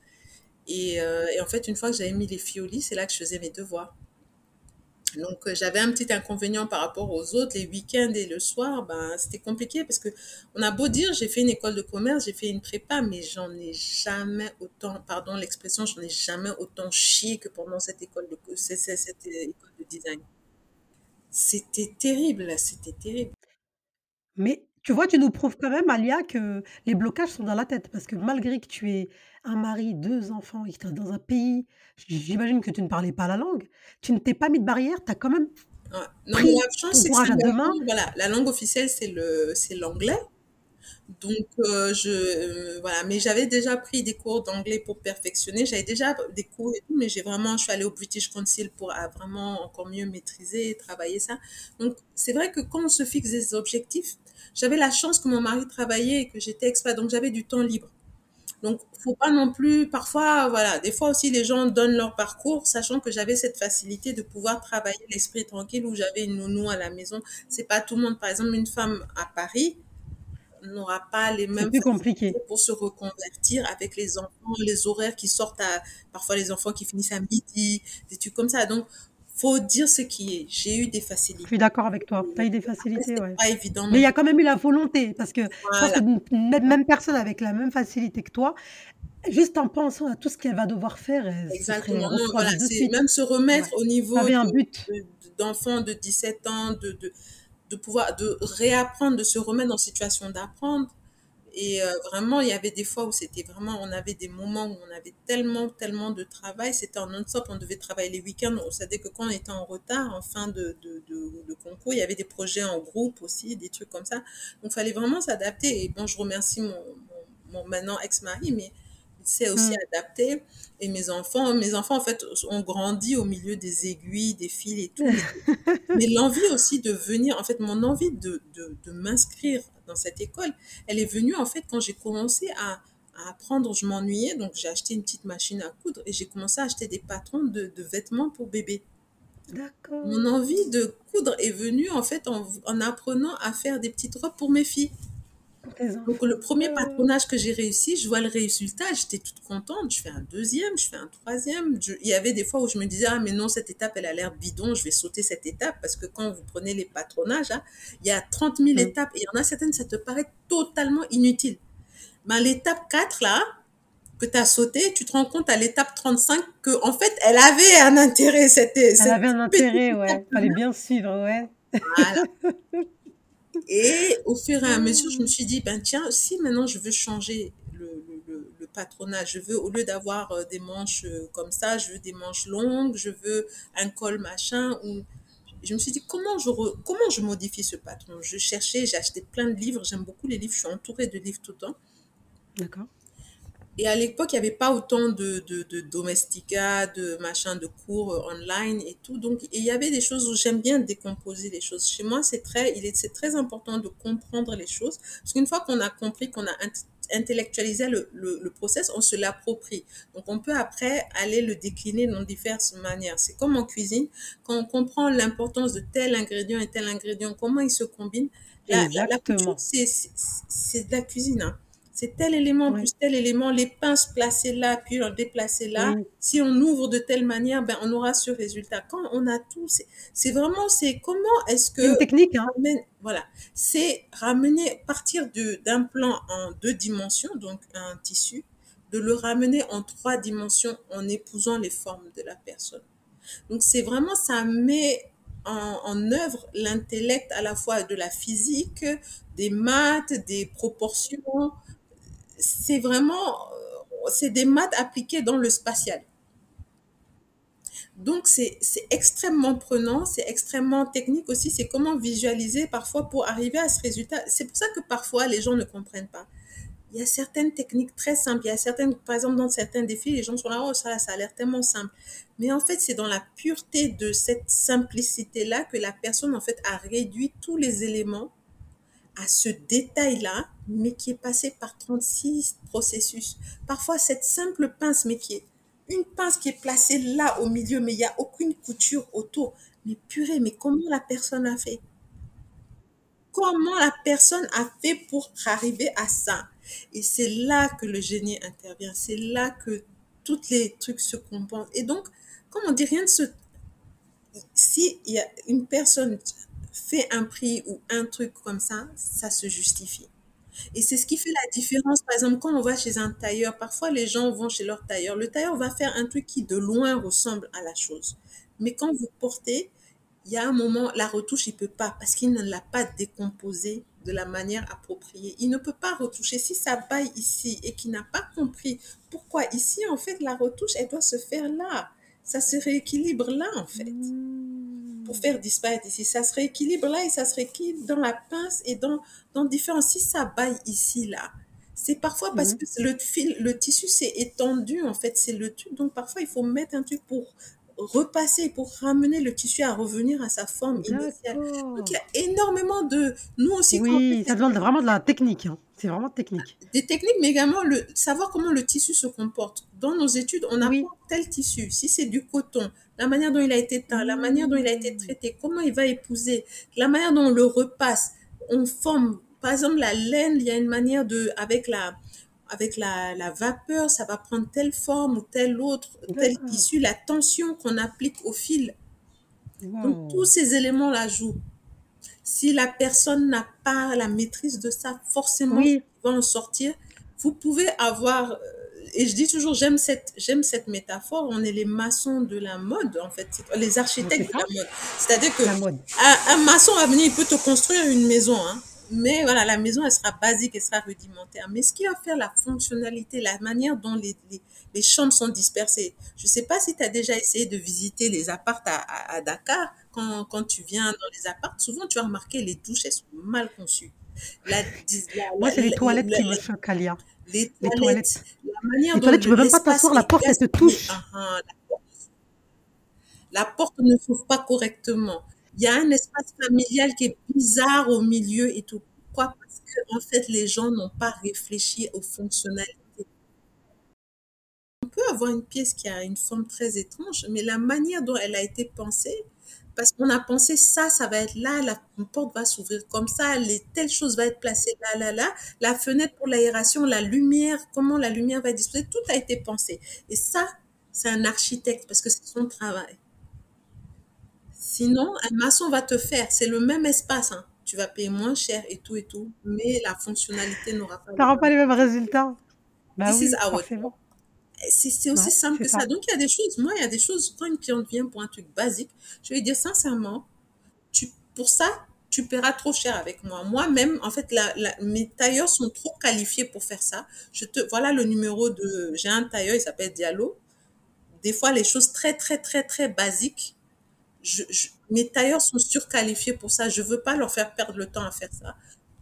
Et, euh, et en fait, une fois que j'avais mis les filles au lit, c'est là que je faisais mes devoirs. Donc euh, j'avais un petit inconvénient par rapport aux autres, les week-ends et le soir, ben c'était compliqué parce que on a beau dire, j'ai fait une école de commerce, j'ai fait une prépa, mais j'en ai jamais autant, pardon l'expression, j'en ai jamais autant chié que pendant cette école de, cette, cette école de design. C'était terrible, c'était terrible.
Mais tu vois, tu nous prouves quand même, Alia, que les blocages sont dans la tête. Parce que malgré que tu aies un mari, deux enfants, et que dans un pays, j'imagine que tu ne parlais pas la langue, tu ne t'es pas mis de barrière, tu as quand même
Ouais. Non,
pris
la chance, c'est que. Singapour, voilà, la langue officielle, c'est l'anglais. Donc, euh, je, euh, voilà, mais j'avais déjà pris des cours d'anglais pour perfectionner. J'avais déjà des cours et tout, mais j'ai vraiment, je suis allée au British Council pour à vraiment encore mieux maîtriser et travailler ça. Donc, c'est vrai que quand on se fixe des objectifs, j'avais la chance que mon mari travaillait et que j'étais expat, donc j'avais du temps libre. Donc, faut pas non plus, parfois, voilà, des fois aussi les gens donnent leur parcours, sachant que j'avais cette facilité de pouvoir travailler l'esprit tranquille où j'avais une nounou à la maison. C'est pas tout le monde, par exemple, une femme à Paris n'aura pas les mêmes
plus compliqué.
pour se reconvertir avec les enfants, les horaires qui sortent à, parfois les enfants qui finissent à midi, des trucs comme ça. Donc, faut dire ce qui est. J'ai eu des
Je
facilités.
suis d'accord avec toi. Tu as eu des facilités, ouais.
pas évident
Mais il y a quand même eu la volonté, parce que je pense que même même personne avec la même facilité que toi, juste en pensant à tout ce qu'elle va devoir faire,
Exactement. Non, voilà, même se
Ouais.
remettre au niveau
un
de d'enfants de 17 ans, de de de pouvoir de réapprendre, de se remettre en situation d'apprendre et heu, vraiment, il y avait des fois où c'était vraiment on avait des moments où on avait tellement, tellement de travail, c'était en non-stop, on devait travailler les week-ends. On savait que quand on était en retard, en fin de de de de concours, il y avait des projets en groupe aussi, des trucs comme ça. Donc, il fallait vraiment s'adapter et bon, je remercie mon mon mon maintenant ex-mari, mais il s'est aussi
Mmh.
adapté et mes enfants mes enfants, en fait, ont grandi au milieu des aiguilles, des fils et tout, mais l'envie aussi de venir en fait, mon envie de de de m'inscrire dans cette école, elle est venue, en fait, quand j'ai commencé à à apprendre. Je m'ennuyais, donc j'ai acheté une petite machine à coudre et j'ai commencé à acheter des patrons de de vêtements pour bébés.
D'accord.
Mon envie de coudre est venue, en fait, en en apprenant à faire des petites robes pour mes filles. Donc le premier
Oh!
patronage que j'ai réussi, je vois le résultat, j'étais toute contente. Je fais un 2e, je fais un 3e. Je il y avait des fois où je me disais: «Ah mais non, cette étape, elle a l'air bidon, je vais sauter cette étape» parce que quand vous prenez les patronages là, il y a 30 000
Mmh.
étapes et il y en a certaines, ça te paraît totalement inutile. Mais à l'étape 4 là, que tu as sauté, tu te rends compte à l'étape 35 qu'en fait, elle avait un intérêt, cette
Elle
cette
avait un intérêt, ouais. Fallait bien suivre, ouais.
Voilà. Et au fur et à mesure, je me
Ah!
suis dit: «Ben tiens, si maintenant je veux changer le le le patronage, je veux au lieu d'avoir, heu, des manches, heu, comme ça, je veux des manches longues, je veux un col machin ou» je me suis dit: «Comment je re comment je modifie ce patron?» je cherchais, j'ai acheté plein de livres, j'aime beaucoup les livres, je suis entourée de livres tout le temps.
D'accord.
Et à l'époque, il y avait pas autant de de de Domestika, de machin, de cours, heu, online et tout, donc et il y avait des choses où j'aime bien décomposer les choses. Chez moi, c'est très il est c'est très important de comprendre les choses parce qu'une fois qu'on a compris, qu'on a int intellectualisé le le le process, on se l'approprie. Donc on peut après aller le décliner dans diverses manières. C'est comme en cuisine, quand on comprend l'importance de tel ingrédient et tel ingrédient, comment ils se combinent, la la la
Exactement.
c'est c'est c'est de la cuisine, hein. C'est tel élément plus tel élément, les pinces placées là, puis en déplacer là.
Oui.
Si on ouvre de telle manière, ben on aura ce résultat. Quand on a tout, c'est c'est vraiment c'est comment est-ce
C'est une
que
technique, hein.
ramène voilà, c'est ramener partir de d'un plan en 2 dimensions, donc un tissu, de le ramener en 3 dimensions en épousant les formes de la personne. Donc c'est vraiment ça met en en œuvre l'intellect à la fois de la physique, des maths, des proportions. C'est vraiment, heu, c'est des maths appliquées dans le spatial. Donc c'est c'est extrêmement prenant, c'est extrêmement technique aussi, c'est comment visualiser parfois pour arriver à ce résultat. C'est pour ça que parfois les gens ne comprennent pas. Il y a certaines techniques très simples, il y a certaines par exemple dans certains défis, les gens sont là: «Oh ça ça a l'air tellement simple». Mais en fait, c'est dans la pureté de cette simplicité-là que la personne en fait a réduit tous les éléments à ce détail-là, mais qui est passé par 36 processus. Parfois cette simple pince, mais qui est une pince qui est placée là au milieu, mais il y a aucune couture autour. Mais purée, mais comment la personne a fait? Comment la personne a fait pour arriver à ça? Et c'est là que le génie intervient, c'est là que toutes les trucs se compensent et donc, comme on dit, rien ne se si il y a une personne fait un prix ou un truc comme ça, ça se justifie. Et c'est ce qui fait la différence. Par exemple, quand on va chez un tailleur, parfois les gens vont chez leur tailleur. Le tailleur va faire un truc qui de loin ressemble à la chose. Mais quand vous portez, il y a un moment, la retouche, il peut pas parce qu'il ne l'a pas décomposé de la manière appropriée. Il ne peut pas retoucher. Si ça baille ici et qu'il n'a pas compris pourquoi ici, en fait, la retouche, elle doit se faire là. Ça se rééquilibre là, en fait. Pour
Mmh.
faire disparaître ici. Ça se rééquilibre là et ça se rééquilibre dans la pince et dans, dans différents. Si ça baille ici, là, c'est parfois parce
Mmh.
que le fil, le tissu s'est étendu, en fait. C'est le truc. Donc, parfois, il faut mettre un truc pour repasser, pour ramener le tissu à revenir à sa forme initiale. Donc, il y a énormément de... Nous aussi, quand on fait
Oui, ça demande vraiment de la technique, hein. C'est vraiment technique.
des techniques, mais également le, savoir comment le tissu se comporte. Dans nos études, on
Oui.
apprend tel tissu. Si c'est du coton, la manière dont il a été teint, la manière dont il a été
Mmh.
traité, comment il va épouser, la manière dont on le repasse. On forme, par exemple, la laine, il y a une manière de, avec la, avec la, la vapeur, ça va prendre telle forme ou telle autre, tel tissu, la tension qu'on applique au fil Donc, tous ces éléments-là jouent. Si la personne n'a pas la maîtrise de ça, forcément,
Oui.
il va en sortir. Vous pouvez avoir, euh, et je dis toujours, j'aime cette, j'aime cette métaphore, on est les maçons de la mode, en fait, les architectes de la mode. C'est-à-dire que
La mode.
un, un maçon va venir, il peut te construire une maison, hein. Mais voilà, la maison, elle sera basique, elle sera rudimentaire. Mais ce qui va faire la fonctionnalité, la manière dont les, les, les chambres sont dispersées. Je sais pas si tu as déjà essayé de visiter les apparts à, à- à Dakar. Quand, quand tu viens dans les apparts, souvent tu as remarqué les douches, elles sont mal conçues. La, dis- la-
Moi, c'est les toilettes
la-
qui me choquent, Alia.
les
Les
toilettes,
toilettes.
la manière
Les
dont
toilettes, tu
le-
peux même pas t'asseoir, la porte, elle te touche.
Ah, ah, la porte ne s'ouvre pas correctement. Il y a un espace familial qui est bizarre au milieu et tout. Pourquoi? Parce que en fait, les gens n'ont pas réfléchi aux fonctionnalités. On peut avoir une pièce qui a une forme très étrange, mais la manière dont elle a été pensée, parce qu'on a pensé ça, ça va être là, la porte va s'ouvrir comme ça, les, telle chose va être placée là, là, là, la fenêtre pour l'aération, la lumière, comment la lumière va être disposée, tout a été pensé. Et ça, c'est un architecte parce que c'est son travail. Sinon, un maçon va te faire, c'est le même espace, hein. Tu vas payer moins cher et tout et tout, mais la fonctionnalité n'aura pas.
T'auras pas les mêmes résultats. Bah
This
oui,
is our
forcément.
C'est aussi
Ouais,
simple que ça.
ça.
Donc, il y a des choses, moi, il y a des choses, quand une cliente vient pour un truc basique, je vais lui dire sincèrement, tu, pour ça, tu paieras trop cher avec moi. Moi-même, en fait, la, la- mes tailleurs sont trop qualifiés pour faire ça. Je te, voilà le numéro de, j'ai un tailleur, il s'appelle Diallo. Des fois, les choses très, très, très, très basiques, je, mes tailleurs sont surqualifiés pour ça. Je veux pas leur faire perdre le temps à faire ça.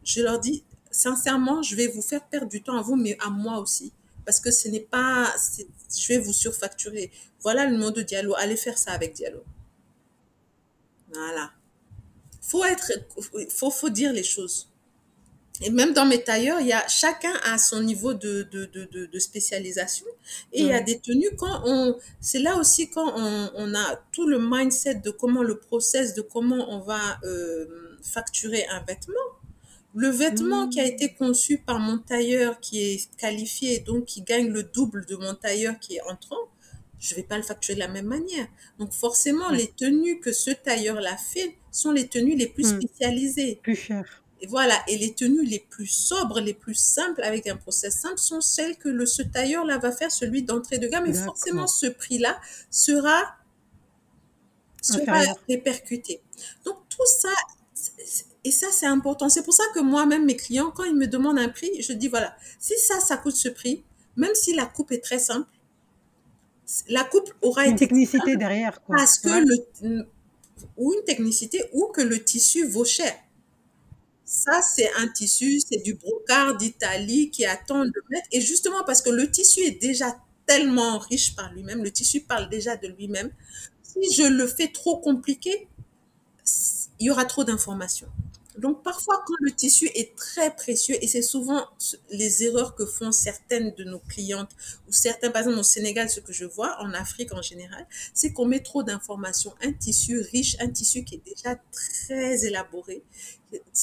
Je leur dis, sincèrement, je vais vous faire perdre du temps à vous, mais à moi aussi. Parce que ce n'est pas, je vais vous surfacturer. Voilà le nom de Diallo. Allez faire ça avec Diallo. Voilà. Faut faut, faut dire les choses. Et même dans mes tailleurs, il y a chacun a son niveau de, de, de, de, spécialisation. Et il y a des tenues quand on, c'est là aussi quand on, on a tout le mindset de comment le process, de comment on va euh, facturer un vêtement. Le vêtement qui a
Mmh.
été conçu par mon tailleur qui est qualifié, donc qui gagne le double de mon tailleur qui est entrant, je vais pas le facturer de la même manière. Donc forcément, les tenues que ce tailleur-là fait sont les tenues les plus
Mmh.
spécialisées.
Plus cher.
Et voilà, et les tenues les plus sobres, les plus simples, avec un process simple, sont celles que le, ce tailleur-là va faire, celui d'entrée de gamme. Et forcément, ce prix-là sera, sera répercuté. Donc, tout ça, et ça, c'est important. C'est pour ça que moi-même, mes clients, quand ils me demandent un prix, je dis, voilà, si ça, ça coûte ce prix, même si la coupe est très simple, la coupe aura
Une
été
technicité derrière, quoi.
parce que le, ou une technicité, ou que le tissu vaut cher. Ça, c'est un tissu, c'est du brocart d'Italie qui attend de mettre. Et justement, parce que le tissu est déjà tellement riche par lui-même, le tissu parle déjà de lui-même. Si je le fais trop compliqué, il y aura trop d'informations. Donc, parfois, quand le tissu est très précieux, et c'est souvent les erreurs que font certaines de nos clientes, ou certains, par exemple, au Sénégal, ce que je vois, en Afrique en général, c'est qu'on met trop d'informations. Un tissu riche, un tissu qui est déjà très élaboré.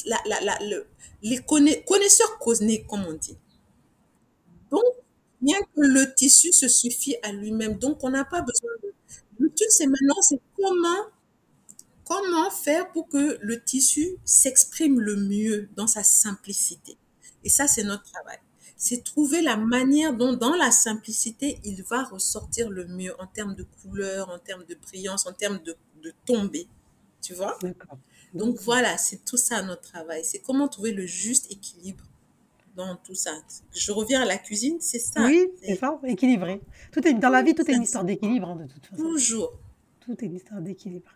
La, la, la, le- les conna- connaisseurs causent-nés, comme on dit. Donc, bien que le tissu se suffit à lui-même, donc on n'a pas besoin de... Le truc, c'est maintenant, c'est comment, comment faire pour que le tissu s'exprime le mieux dans sa simplicité? Et ça, c'est notre travail. C'est trouver la manière dont, dans la simplicité, il va ressortir le mieux en termes de couleur, en termes de brillance, en termes de, de tombée. Tu vois? Donc voilà, c'est tout ça notre travail. C'est comment trouver le juste équilibre dans tout ça. Je reviens à la cuisine, c'est ça?
Oui, c'est ça, équilibré. Tout est dans la vie, tout est une histoire d'équilibre, hein, de toute façon.
toujours.
Tout est une histoire d'équilibre.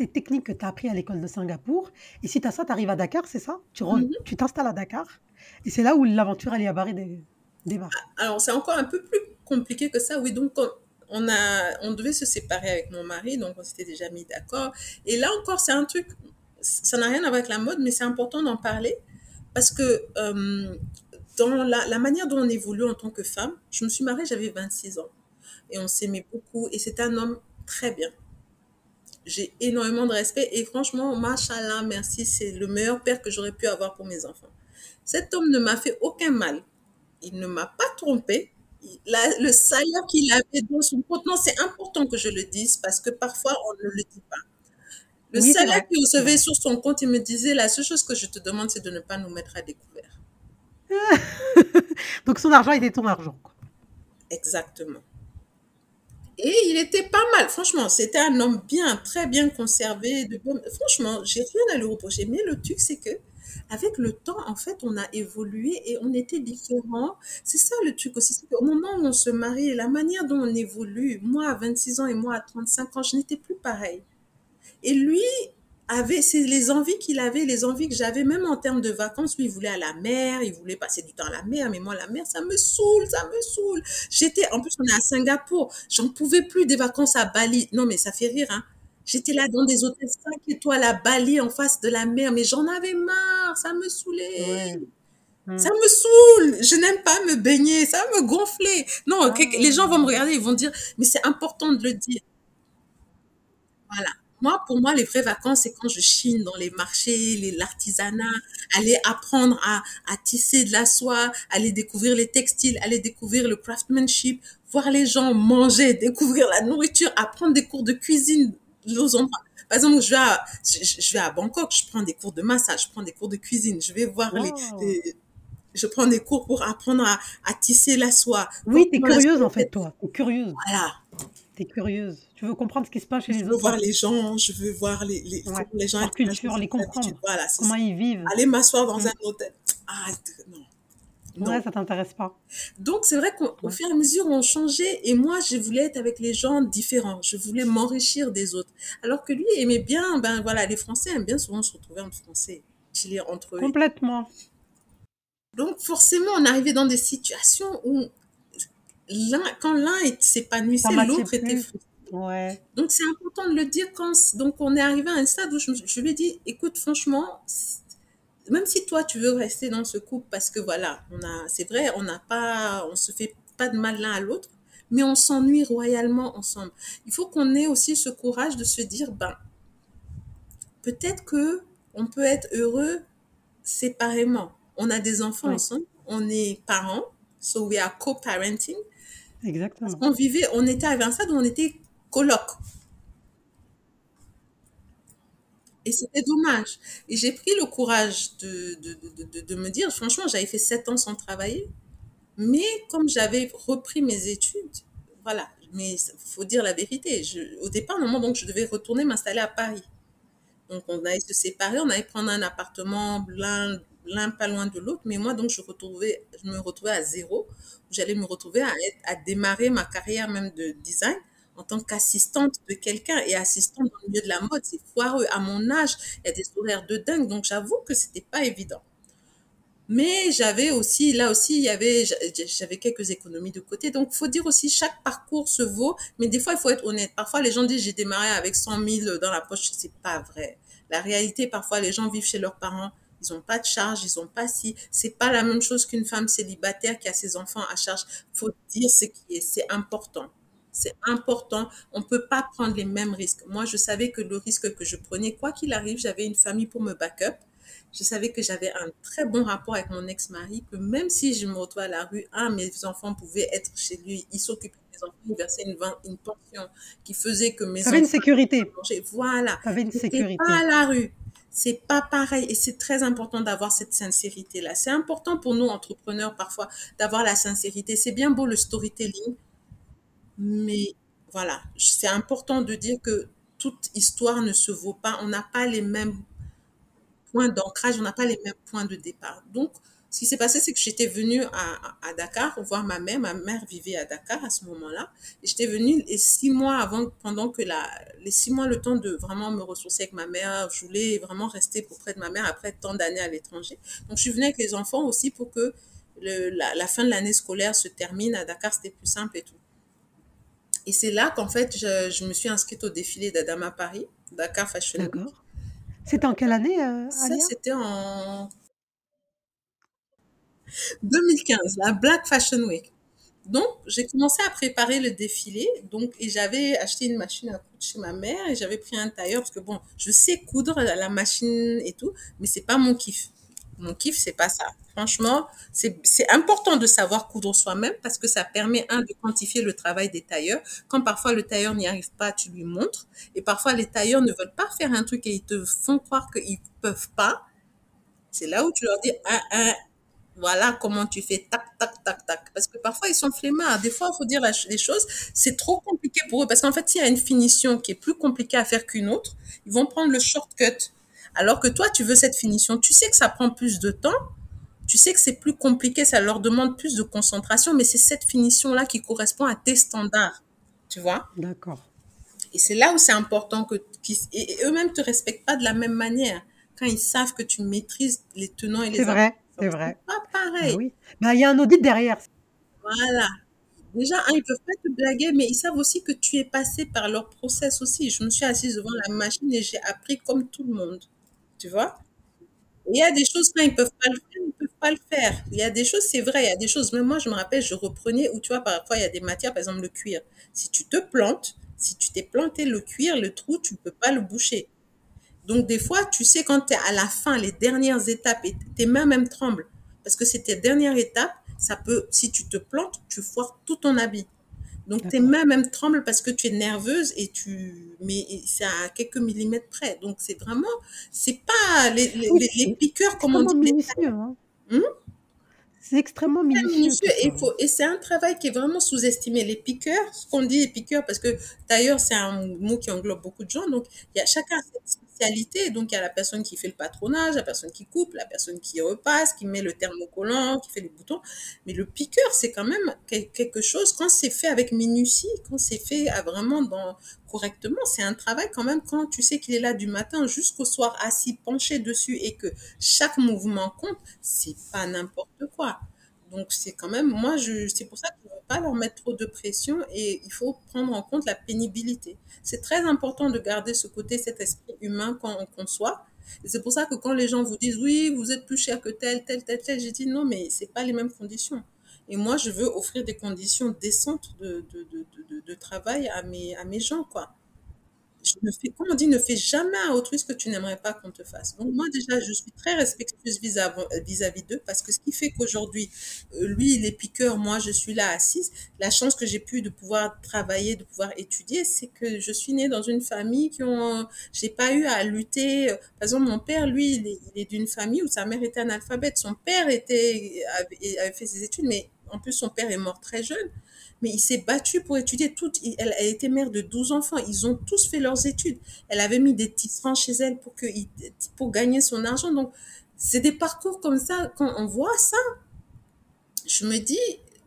Les techniques que tu as appris à l'école de Singapour. Et si tu as ça, tu arrives à Dakar, c'est ça? Tu re-
Mhm.
tu t'installes à Dakar. Et c'est là où l'aventure Ali Abari dé- démarre.
Alors, c'est encore un peu plus compliqué que ça. Oui, donc, on, a, on devait se séparer avec mon mari, donc on s'était déjà mis d'accord. Et là encore, c'est un truc, ça n'a rien à voir avec la mode, mais c'est important d'en parler parce que euh, dans la, la manière dont on évolue en tant que femme, je me suis mariée, j'avais 26 ans. Et on s'aimait beaucoup. Et c'est un homme très bien. J'ai énormément de respect. Et franchement, machallah, merci, c'est le meilleur père que j'aurais pu avoir pour mes enfants. Cet homme ne m'a fait aucun mal. Il ne m'a pas trompé. La- le salaire qu'il avait dans son compte, non, c'est important que je le dise parce que parfois on ne le dit pas. Le
Oui,
salaire qu'il recevait sur son compte, il me disait la seule chose que je te demande, c'est de ne pas nous mettre à découvert.
Donc, son argent était ton argent.
Exactement. Et il était pas mal, franchement, c'était un homme bien, très bien conservé. De. Franchement, j'ai rien à lui reprocher. Mais le truc, c'est que avec le temps, en fait, on a évolué et on était différents. C'est ça le truc aussi, c'est qu'au moment où on se marie, la manière dont on évolue, moi à 26 ans et moi à 35 ans, je n'étais plus pareil. Et lui avait, c'est les envies qu'il avait, les envies que j'avais, même en termes de vacances. Lui, il voulait à la mer, il voulait passer du temps à la mer, mais moi, la mer, ça me saoule, ça me saoule. J'étais, en plus, on est à Singapour, j'en pouvais plus des vacances à Bali. Non, mais ça fait rire, hein. J'étais là dans des hôtels 5 étoiles à Bali, en face de la mer, mais j'en avais marre, ça me saoulait.
Ouais. Hmm.
Ça me saoule, je n'aime pas me baigner, ça va me gonfler. Non,
Ah.
les gens vont me regarder, ils vont dire, mais c'est important de le dire. Voilà. Moi, pour moi, les vraies vacances, c'est quand je chine dans les marchés, les- l'artisanat, aller apprendre à, à tisser de la soie, aller découvrir les textiles, aller découvrir le craftsmanship, voir les gens manger, découvrir la nourriture, apprendre des cours de cuisine aux endroits. Par exemple, je vais à, je, je vais à Bangkok, je prends des cours de massage, je prends des cours de cuisine, je vais voir les,
Wow.
les- je prends des cours pour apprendre à, à tisser la soie.
Oui, t'es
Comment la
curieuse en fait, toi. T'es curieuse.
Voilà.
Curieuse. Tu veux comprendre ce qui se passe chez
Je
les
veux
autres?
voir les gens, je veux voir les, les,
Ouais.
les gens
Leur culture, les comprendre.
Voilà,
Comment ils vivent.
Aller m'asseoir dans
Mm.
un hôtel. Ah, non. Non.
Ouais, ça t'intéresse pas.
Donc, c'est vrai qu'au
Ouais.
fur et à mesure, on changeait. Et moi, je voulais être avec les gens différents. Je voulais m'enrichir des autres. Alors que lui aimait bien, ben voilà, les Français aiment bien souvent se retrouver entre Français, chiller entre eux.
Complètement.
Donc, forcément, on arrivait dans des situations où l'un, quand l'un
Ça
s'épanouissait, l'autre était frustré.
Ouais.
Donc, c'est important de le dire quand. Donc, on est arrivé à un stade où je, lui ai dit écoute, franchement, même si toi, tu veux rester dans ce couple parce que voilà, on a, c'est vrai, on n'a pas, on se fait pas de mal l'un à l'autre, mais on s'ennuie royalement ensemble. Il faut qu'on ait aussi ce courage de se dire ben, peut-être que on peut être heureux séparément. On a des enfants ensemble, on est parents, so we are co-parenting.
Exactement.
On vivait, on était arrivé à un stade où on était coloc. Et c'était dommage. Et j'ai pris le courage de, de, de, de, me dire, franchement, j'avais fait sept ans sans travailler, mais comme j'avais repris mes études, voilà, mais il faut dire la vérité. Je, au départ, normalement, donc, je devais retourner m'installer à Paris. Donc, on allait se séparer, on allait prendre un appartement l'un l'un pas loin de l'autre, mais moi, donc, je, me retrouvais à zéro. J'allais me retrouver à, à démarrer ma carrière même de design en tant qu'assistante de quelqu'un et assistante dans le milieu de la mode. C'est foireux. À mon âge, il y a des horaires de dingue, donc j'avoue que c'était pas évident. Mais j'avais aussi, là aussi, il y avait, j'avais quelques économies de côté. Donc, faut dire aussi, chaque parcours se vaut, mais des fois, il faut être honnête. Parfois, les gens disent, j'ai démarré avec 100 000 dans la poche. C'est pas vrai. La réalité, parfois, les gens vivent chez leurs parents. Ils n'ont pas de charge, ils n'ont pas si. C'est pas la même chose qu'une femme célibataire qui a ses enfants à charge. Faut dire ce qui est. C'est important. C'est important. On peut pas prendre les mêmes risques. Moi, je savais que le risque que je prenais, quoi qu'il arrive, j'avais une famille pour me back-up. Je savais que j'avais un très bon rapport avec mon ex-mari, que même si je me retrouvais à la rue, un, mes enfants pouvaient être chez lui, il s'occupait de mes enfants, il versait une, une pension qui faisait que mes
T'avais
enfants...
une sécurité.
Voilà.
T'avais une sécurité.
pas à la rue. C'est pas pareil. Et c'est très important d'avoir cette sincérité-là. C'est important pour nous, entrepreneurs, parfois, d'avoir la sincérité. C'est bien beau le storytelling, mais voilà. C'est important de dire que toute histoire ne se vaut pas. On n'a pas les mêmes points d'ancrage, on n'a pas les mêmes points de départ. Donc, Ce qui s'est passé, c'est que j'étais venue à, à Dakar voir ma mère. Ma mère vivait à Dakar à ce moment-là. Et j'étais venue et six mois avant, pendant que la, les six mois, le temps de vraiment me ressourcer avec ma mère, je voulais vraiment rester auprès de ma mère après tant d'années à l'étranger. Donc, je suis venue avec les enfants aussi pour que le, la, la fin de l'année scolaire se termine. À Dakar, c'était plus simple et tout. Et c'est là qu'en fait, je, je, me suis inscrite au défilé d'Adama Paris, Dakar Fashion Week.
D'accord. C'était en quelle année, euh,
Ça, c'était en 2015, la Black Fashion Week. Donc, j'ai commencé à préparer le défilé. Donc, et j'avais acheté une machine à coudre chez ma mère et j'avais pris un tailleur parce que bon, je sais coudre la machine et tout, mais c'est pas mon kiff. Mon kiff, c'est pas ça. Franchement, c'est important de savoir coudre soi-même parce que ça permet, un, de quantifier le travail des tailleurs. Quand parfois le tailleur n'y arrive pas, tu lui montres. Et parfois, les tailleurs ne veulent pas faire un truc et ils te font croire qu'ils peuvent pas. C'est là où tu leur dis, ah, ah, voilà comment tu fais, tac, tac, tac, tac. Parce que parfois, ils sont flemmards. Des fois, il faut dire les choses, c'est trop compliqué pour eux. Parce qu'en fait, s'il y a une finition qui est plus compliquée à faire qu'une autre, ils vont prendre le shortcut. Alors que toi, tu veux cette finition. Tu sais que ça prend plus de temps. Tu sais que c'est plus compliqué, ça leur demande plus de concentration, mais c'est cette finition-là qui correspond à tes standards. Tu vois?
D'accord.
Et c'est là où c'est important que et eux-mêmes te respectent pas de la même manière. Quand ils savent que tu maîtrises les tenants et les
C'est vrai, c'est vrai.
pas pareil.
oui. Bah, il y a un audit derrière.
Voilà. Déjà, ils peuvent pas te blaguer, mais ils savent aussi que tu es passé par leur process aussi. Je me suis assise devant la machine et j'ai appris comme tout le monde. Tu vois? Il y a des choses, quand ils peuvent pas le faire, ils peuvent pas le faire. Il y a des choses, c'est vrai, il y a des choses. Même moi, je me rappelle, je reprenais, ou tu vois, parfois, il y a des matières, par exemple, le cuir. Si tu te plantes, si tu t'es planté le cuir, le trou, tu peux pas le boucher. Donc, des fois, tu sais, quand tu es à la fin, les dernières étapes, et tes mains même tremblent, parce que c'est tes dernières étapes, ça peut, si tu te plantes, tu foires tout ton habit. Donc, tes mains même tremblent parce que tu es nerveuse et tu, mais c'est à quelques millimètres près. Donc, c'est vraiment, c'est pas les, les,
Oui,
les, les
c'est
piqueurs, comme on dit,
minutieux. Hein.
Hum?
C'est extrêmement minutieux
et, faut, et c'est un travail qui est vraiment sous-estimé. Les piqueurs, ce qu'on dit les piqueurs, parce que d'ailleurs c'est un mot qui englobe beaucoup de gens, donc il y a chacun Donc il y a la personne qui fait le patronage, la personne qui coupe, la personne qui repasse, qui met le thermocollant, qui fait les boutons. Mais le piqueur, c'est quand même quel- quelque chose, quand c'est fait avec minutie, quand c'est fait à vraiment dans, correctement, c'est un travail quand même quand tu sais qu'il est là du matin jusqu'au soir assis, penché dessus et que chaque mouvement compte, c'est pas n'importe quoi. Donc c'est quand même, moi, je, c'est pour ça que je ne veux pas leur mettre trop de pression et il faut prendre en compte la pénibilité. C'est très important de garder ce côté, cet esprit humain quand on conçoit. C'est pour ça que quand les gens vous disent oui, vous êtes plus cher que tel, tel, tel, tel, j'ai dit non, mais c'est pas les mêmes conditions. Et moi, je veux offrir des conditions décentes de, de, de, de, de travail à mes, à mes gens, quoi fais, comme on dit, ne fais jamais à autrui ce que tu n'aimerais pas qu'on te fasse. Donc moi déjà, je suis très respectueuse vis-à-vis d'eux parce que ce qui fait qu'aujourd'hui, euh, lui, il est piqueur, moi, je suis là assise. La chance que j'ai pu de pouvoir travailler, de pouvoir étudier, c'est que je suis née dans une famille qui ont, j'ai pas eu à lutter. Par exemple, mon père, lui, il est, d'une famille où sa mère était analphabète. Son père était, avait fait ses études, mais en plus, son père est mort très jeune mais il s'est battu pour étudier toutes. Elle, elle était mère de 12 enfants. Ils ont tous fait leurs études. Elle avait mis des tisserands chez elle pour, que, pour gagner son argent. Donc, c'est des parcours comme ça. Quand on voit ça, je me dis,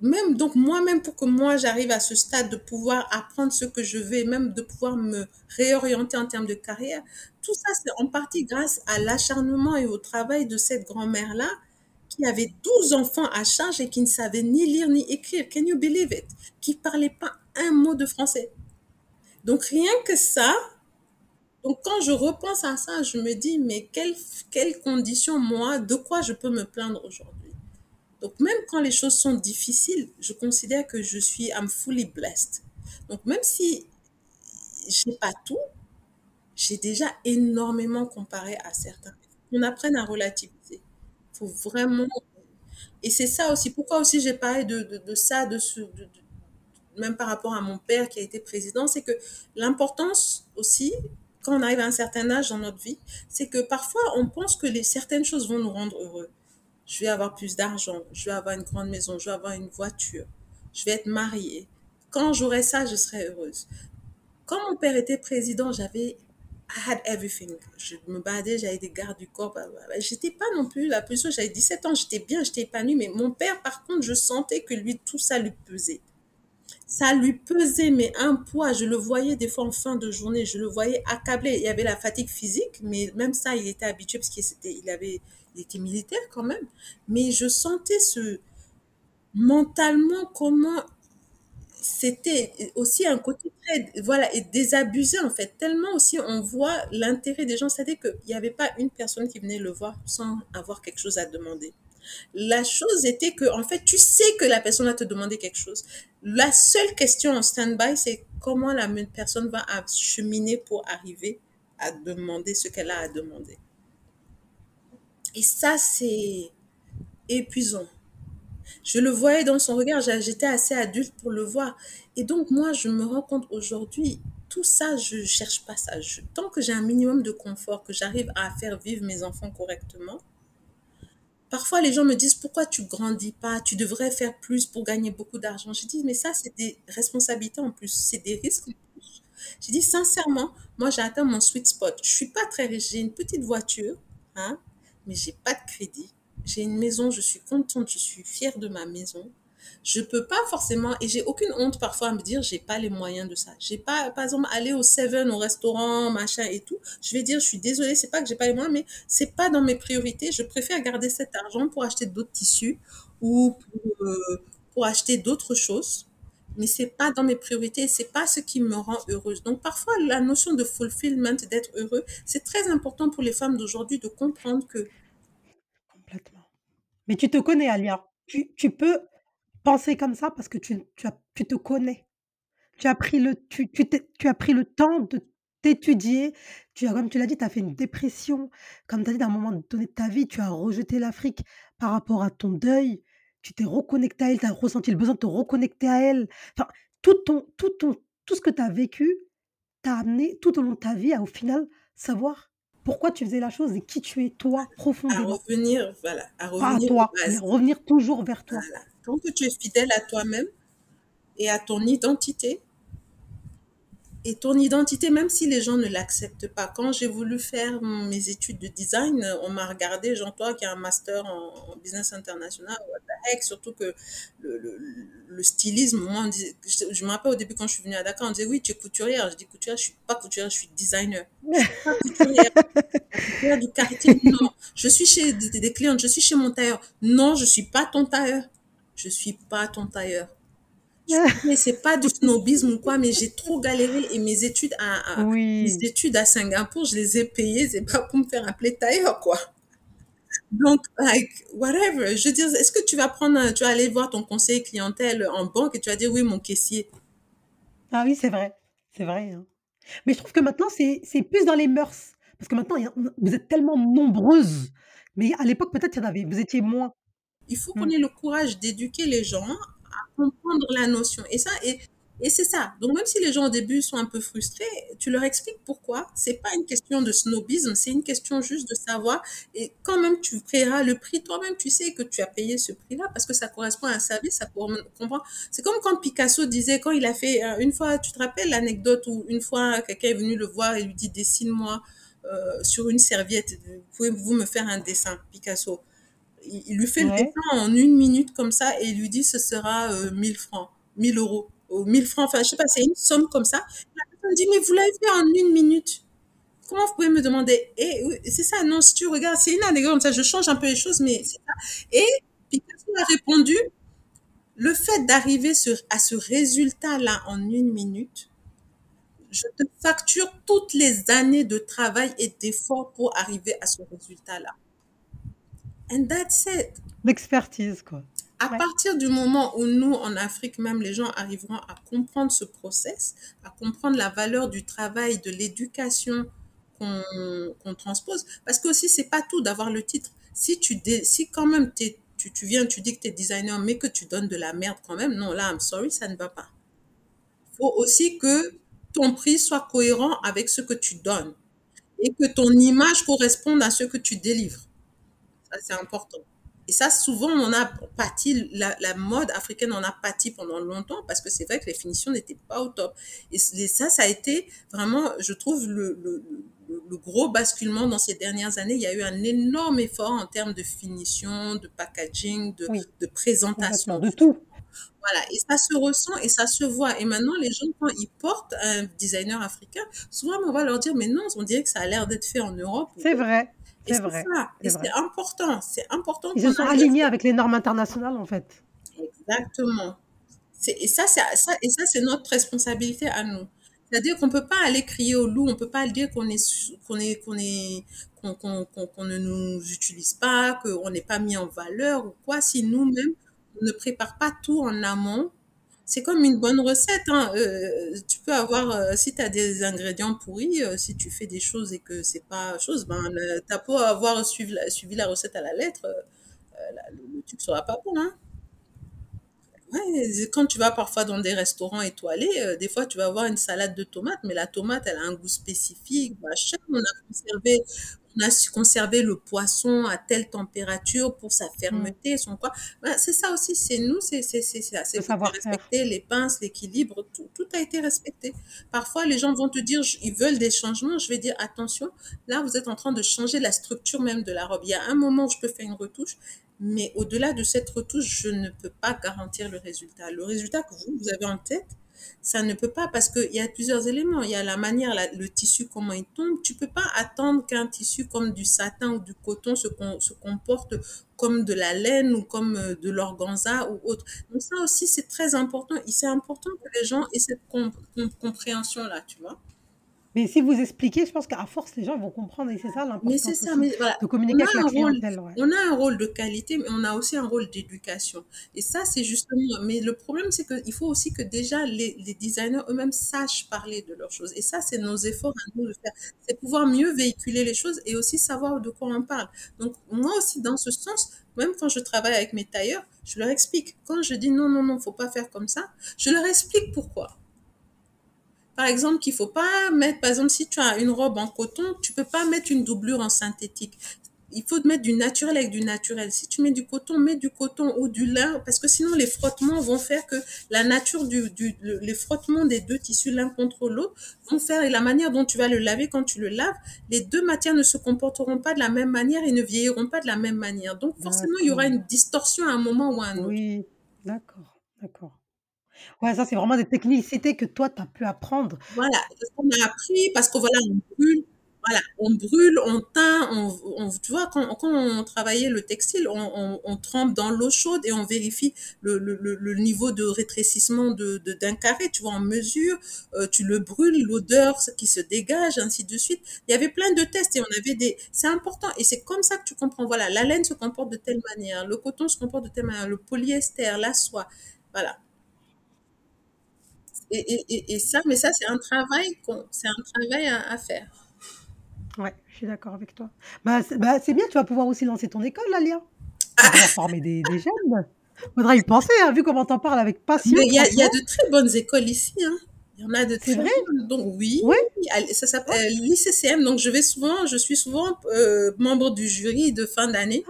même donc moi-même, pour que moi j'arrive à ce stade de pouvoir apprendre ce que je veux, même de pouvoir me réorienter en termes de carrière, tout ça, c'est en partie grâce à l'acharnement et au travail de cette grand-mère-là qui avait 12 enfants à charge et qui ne savait ni lire ni écrire. Can you believe it? Qui parlait pas un mot de français. Donc rien que ça, donc quand je repense à ça, je me dis, mais quelles, quelles conditions, moi, de quoi je peux me plaindre aujourd'hui? Donc même quand les choses sont difficiles, je considère que je suis, I'm fully blessed. Donc même si j'ai pas tout, j'ai déjà énormément comparé à certains. On apprenne à relativiser. Faut vraiment et c'est ça aussi. Pourquoi aussi j'ai parlé de, de, ça, de ce, même par rapport à mon père qui a été président, c'est que l'importance aussi, quand on arrive à un certain âge dans notre vie, c'est que parfois on pense que certaines choses vont nous rendre heureux. Je vais avoir plus d'argent, je vais avoir une grande maison, je vais avoir une voiture, je vais être mariée. Quand j'aurai ça, je serai heureuse. Quand mon père était président, j'avais I had everything. Je me baladais, j'avais des gardes du corps. Bah, bah, bah. J'étais pas non plus la plus j'avais 17 ans, j'étais bien, j'étais épanouie, mais mon père, par contre, je sentais que lui, tout ça lui pesait. Ça lui pesait, mais un poids. Je le voyais des fois en fin de journée, je le voyais accablé. Il y avait la fatigue physique, mais même ça, il était habitué parce qu'il était, il avait, il était militaire quand même. Mais je sentais ce, mentalement, comment c'était aussi un côté très, voilà, et désabusé en fait. Tellement aussi on voit l'intérêt des gens, c'est-à-dire qu'il n'y avait pas une personne qui venait le voir sans avoir quelque chose à demander. La chose était que, en fait, tu sais que la personne va te demander quelque chose. La seule question en stand-by, c'est comment la personne va cheminer pour arriver à demander ce qu'elle a à demander. Et ça, c'est épuisant. Je le voyais dans son regard, j'étais assez adulte pour le voir. Et donc, moi, je me rends compte aujourd'hui, tout ça, je ne cherche pas ça. tant que j'ai un minimum de confort, que j'arrive à faire vivre mes enfants correctement, Parfois, les gens me disent pourquoi tu grandis pas, tu devrais faire plus pour gagner beaucoup d'argent. Je dis mais ça c'est des responsabilités en plus, c'est des risques en plus. Je dis sincèrement, moi j'ai atteint mon sweet spot. Je suis pas très riche, j'ai une petite voiture, hein, mais j'ai pas de crédit. J'ai une maison, je suis contente, je suis fière de ma maison. Je peux pas forcément, et j'ai aucune honte parfois à me dire, j'ai pas les moyens de ça. J'ai pas, par exemple, aller au Seven, au restaurant, machin et tout. Je vais dire, je suis désolée, c'est pas que j'ai pas les moyens, mais c'est pas dans mes priorités. Je préfère garder cet argent pour acheter d'autres tissus ou pour, euh, pour acheter d'autres choses. Mais c'est pas dans mes priorités, c'est pas ce qui me rend heureuse. Donc parfois la notion de fulfillment, d'être heureux, c'est très important pour les femmes d'aujourd'hui de comprendre que.
Mais tu te connais, Alia. Tu tu peux penser comme ça parce que tu tu tu te connais. Tu as pris le tu tu tu as pris le temps de t'étudier. Tu as comme tu l'as dit, tu as fait une dépression. Comme tu as dit, à un moment donné de ta vie, tu as rejeté l'Afrique par rapport à ton deuil. Tu t'es reconnecté à elle, tu as ressenti le besoin de te reconnecter à elle. Enfin, tout ton tout ton tout ce que tu as vécu t'a amené tout au long de ta vie à, au final, savoir pourquoi tu faisais la chose et qui tu es toi
à
profondément.
revenir, voilà, à revenir aux
toi, mais revenir toujours vers toi.
Voilà. Tant que tu es fidèle à toi-même et à ton identité, et ton identité, même si les gens ne l'acceptent pas. Quand j'ai voulu faire mes études de design, on m'a regardé, Jean, toi qui as un master en, en business international, what the heck, surtout que le, le, le stylisme, moi, on disait- je, je me rappelle au début quand je suis venue à Dakar, on disait oui, tu es couturière. Je dis couturière, je suis pas couturière, je suis designer. Je suis pas couturière. Couturière du quartier, non. Je suis chez des, des clientes, je suis chez mon tailleur. Non, je suis pas ton tailleur. Je suis pas ton tailleur. Mais c'est pas du snobisme ou quoi, mais j'ai trop galéré et mes études à, à- mes études à Singapour, je les ai payées, c'est pas pour me faire appeler tailleur, quoi. Donc, like, whatever. Je veux dire, est-ce que tu vas prendre, un- tu vas aller voir ton conseiller clientèle en banque et tu vas dire, oui, mon caissier?
ah oui, c'est vrai, c'est vrai, hein. Mais je trouve que maintenant, c'est plus dans les mœurs. Parce que maintenant, vous êtes tellement nombreuses, mais à l'époque, peut-être, il y en avait vous étiez moins.
Il faut qu'on
Mmh.
ait le courage d'éduquer les gens comprendre la notion. Et ça, et, et c'est ça. Donc, même si les gens au début sont un peu frustrés, tu leur expliques pourquoi. C'est pas une question de snobisme, c'est une question juste de savoir. Et quand même tu paieras le prix, toi-même, tu sais que tu as payé ce prix-là parce que ça correspond à un service, ça comprend. C'est comme quand Picasso disait, quand il a fait, euh, une fois, tu te rappelles l'anecdote où une fois quelqu'un est venu le voir et lui dit, dessine-moi euh, sur une serviette, pouvez-vous me faire un dessin, Picasso? Il, il lui fait le dessin en une minute comme ça et il lui dit ce sera euh, 1000 francs, 1000 euros, ou 1000 francs, enfin je sais pas, c'est une somme comme ça. La personne dit mais vous l'avez fait en une minute. Comment vous pouvez me demander? Et oui, c'est ça, non, si tu regardes, c'est une anecdote comme ça, je change un peu les choses, mais c'est ça. Et Picasso a répondu, le fait d'arriver à ce résultat-là en une minute, je te facture toutes les années de travail et d'effort pour arriver à ce résultat-là. And that's it.
L'expertise, quoi.
À
Ouais.
partir du moment où nous, en Afrique même, les gens arriveront à comprendre ce process, à comprendre la valeur du travail, de l'éducation qu'on transpose, parce que aussi, c'est pas tout d'avoir le titre. Si tu, dé- si quand même tu, tu viens, tu dis que tu es designer, mais que tu donnes de la merde quand même, non, là, I'm sorry, ça ne va pas. Il faut aussi que ton prix soit cohérent avec ce que tu donnes et que ton image corresponde à ce que tu délivres. C'est important. Et ça, souvent, on a pâti, la, la mode africaine en a pâti pendant longtemps parce que c'est vrai que les finitions n'étaient pas au top. Et ça, ça a été vraiment, je trouve, le, le, le le, gros basculement dans ces dernières années. Il y a eu un énorme effort en termes de finition, de packaging, de, de présentation.
De tout.
Voilà, et ça se ressent et ça se voit. Et maintenant, les gens, quand ils portent un designer africain, souvent on va leur dire, mais non, on dirait que ça a l'air d'être fait en Europe.
C'est vrai.
C'est vrai. C'est important. C'est important.
Ils se sont alignés avec les normes internationales, en fait.
Exactement. Et ça, ça, et ça, c'est notre responsabilité à nous. C'est-à-dire qu'on peut pas aller crier au loup, on peut pas dire qu'on est, qu'on est, qu'on est, qu'on ne nous utilise pas, qu'on n'est pas mis en valeur ou quoi, si nous-mêmes, on ne prépare pas tout en amont. C'est comme une bonne recette. Hein. Euh, tu peux avoir, euh, si tu as des ingrédients pourris, euh, si tu fais des choses et que c'est pas chose, ben, tu as beau avoir suivi la, la recette à la lettre, le, truc sera pas bon. Hein quand tu vas parfois dans des restaurants étoilés, euh, des fois tu vas avoir une salade de tomates, mais la tomate, elle a un goût spécifique, machin. On a conservé, on a su conserver le poisson à telle température pour sa fermeté, son quoi. Ben, c'est ça aussi, c'est nous, c'est c'est c'est c'est savoir respecter les pinces, l'équilibre, tout, tout a été respecté. Parfois, les gens vont te dire, ils veulent des changements. Je vais dire attention, là vous êtes en train de changer la structure même de la robe. Il y a un moment où je peux faire une retouche, mais au-delà de cette retouche, je ne peux pas garantir le résultat. Le résultat que vous, vous avez en tête, ça ne peut pas parce qu'il y a plusieurs éléments. Il y a la manière, le tissu, comment il tombe. Tu peux pas attendre qu'un tissu comme du satin ou du coton se, comporte comme de la laine ou comme euh, de l'organza ou autre. Donc ça aussi, c'est très important. C'est important que les gens aient cette compréhension-là, tu vois.
Mais si vous expliquez, je pense qu'à force, les gens vont comprendre et c'est ça l'important de communiquer avec la clientèle.
On a un rôle de qualité, mais on a aussi un rôle d'éducation. Et ça, c'est justement... Mais le problème, c'est qu'il faut aussi que déjà les, les designers eux-mêmes sachent parler de leurs choses. Et ça, c'est nos efforts à nous de faire. C'est pouvoir mieux véhiculer les choses et aussi savoir de quoi on parle. Donc, moi aussi, dans ce sens, même quand je travaille avec mes tailleurs, je leur explique. Quand je dis non, non, non, faut pas faire comme ça, je leur explique pourquoi par exemple, qu'il faut pas mettre, par exemple, si tu as une robe en coton, tu peux pas mettre une doublure en synthétique. Il faut mettre du naturel avec du naturel. Si tu mets du coton, mets du coton ou du lin, parce que sinon les frottements vont faire que la nature du, du les frottements des deux tissus l'un contre l'autre vont faire et la manière dont tu vas le laver quand tu le laves, les deux matières ne se comporteront pas de la même manière et ne vieilliront pas de la même manière. Donc forcément, il y aura une distorsion à un moment ou à un autre.
Oui, d'accord, d'accord. Ouais, ça, c'est vraiment des technicités que toi, tu as pu apprendre.
Voilà, ce qu'on a appris, parce que voilà, on brûle, voilà, on brûle, on teint, on, on tu vois, quand, quand, on travaillait le textile, on, on, on trempe dans l'eau chaude et on vérifie le, le, le niveau de rétrécissement de, de, d'un carré, tu vois, en mesure, euh, tu le brûles, l'odeur qui se dégage, ainsi de suite. Il y avait plein de tests et on avait des, c'est important et c'est comme ça que tu comprends, voilà, la laine se comporte de telle manière, le coton se comporte de telle manière, le polyester, la soie, voilà. Et, ça, mais ça, c'est un travail, c'est un travail à, faire.
Ouais, je suis d'accord avec toi. Bah, bah, c'est bien, tu vas pouvoir aussi lancer ton école, Lalia. Tu vas former des, des jeunes. Faudra y penser, hein, vu comment t'en parles avec passion.
il y, a de très bonnes écoles ici. Hein. Il y en a de très
vrai
bonnes. Donc oui, ça s'appelle l'ICCM. Donc je vais souvent, je suis souvent euh, membre du jury de fin d'année.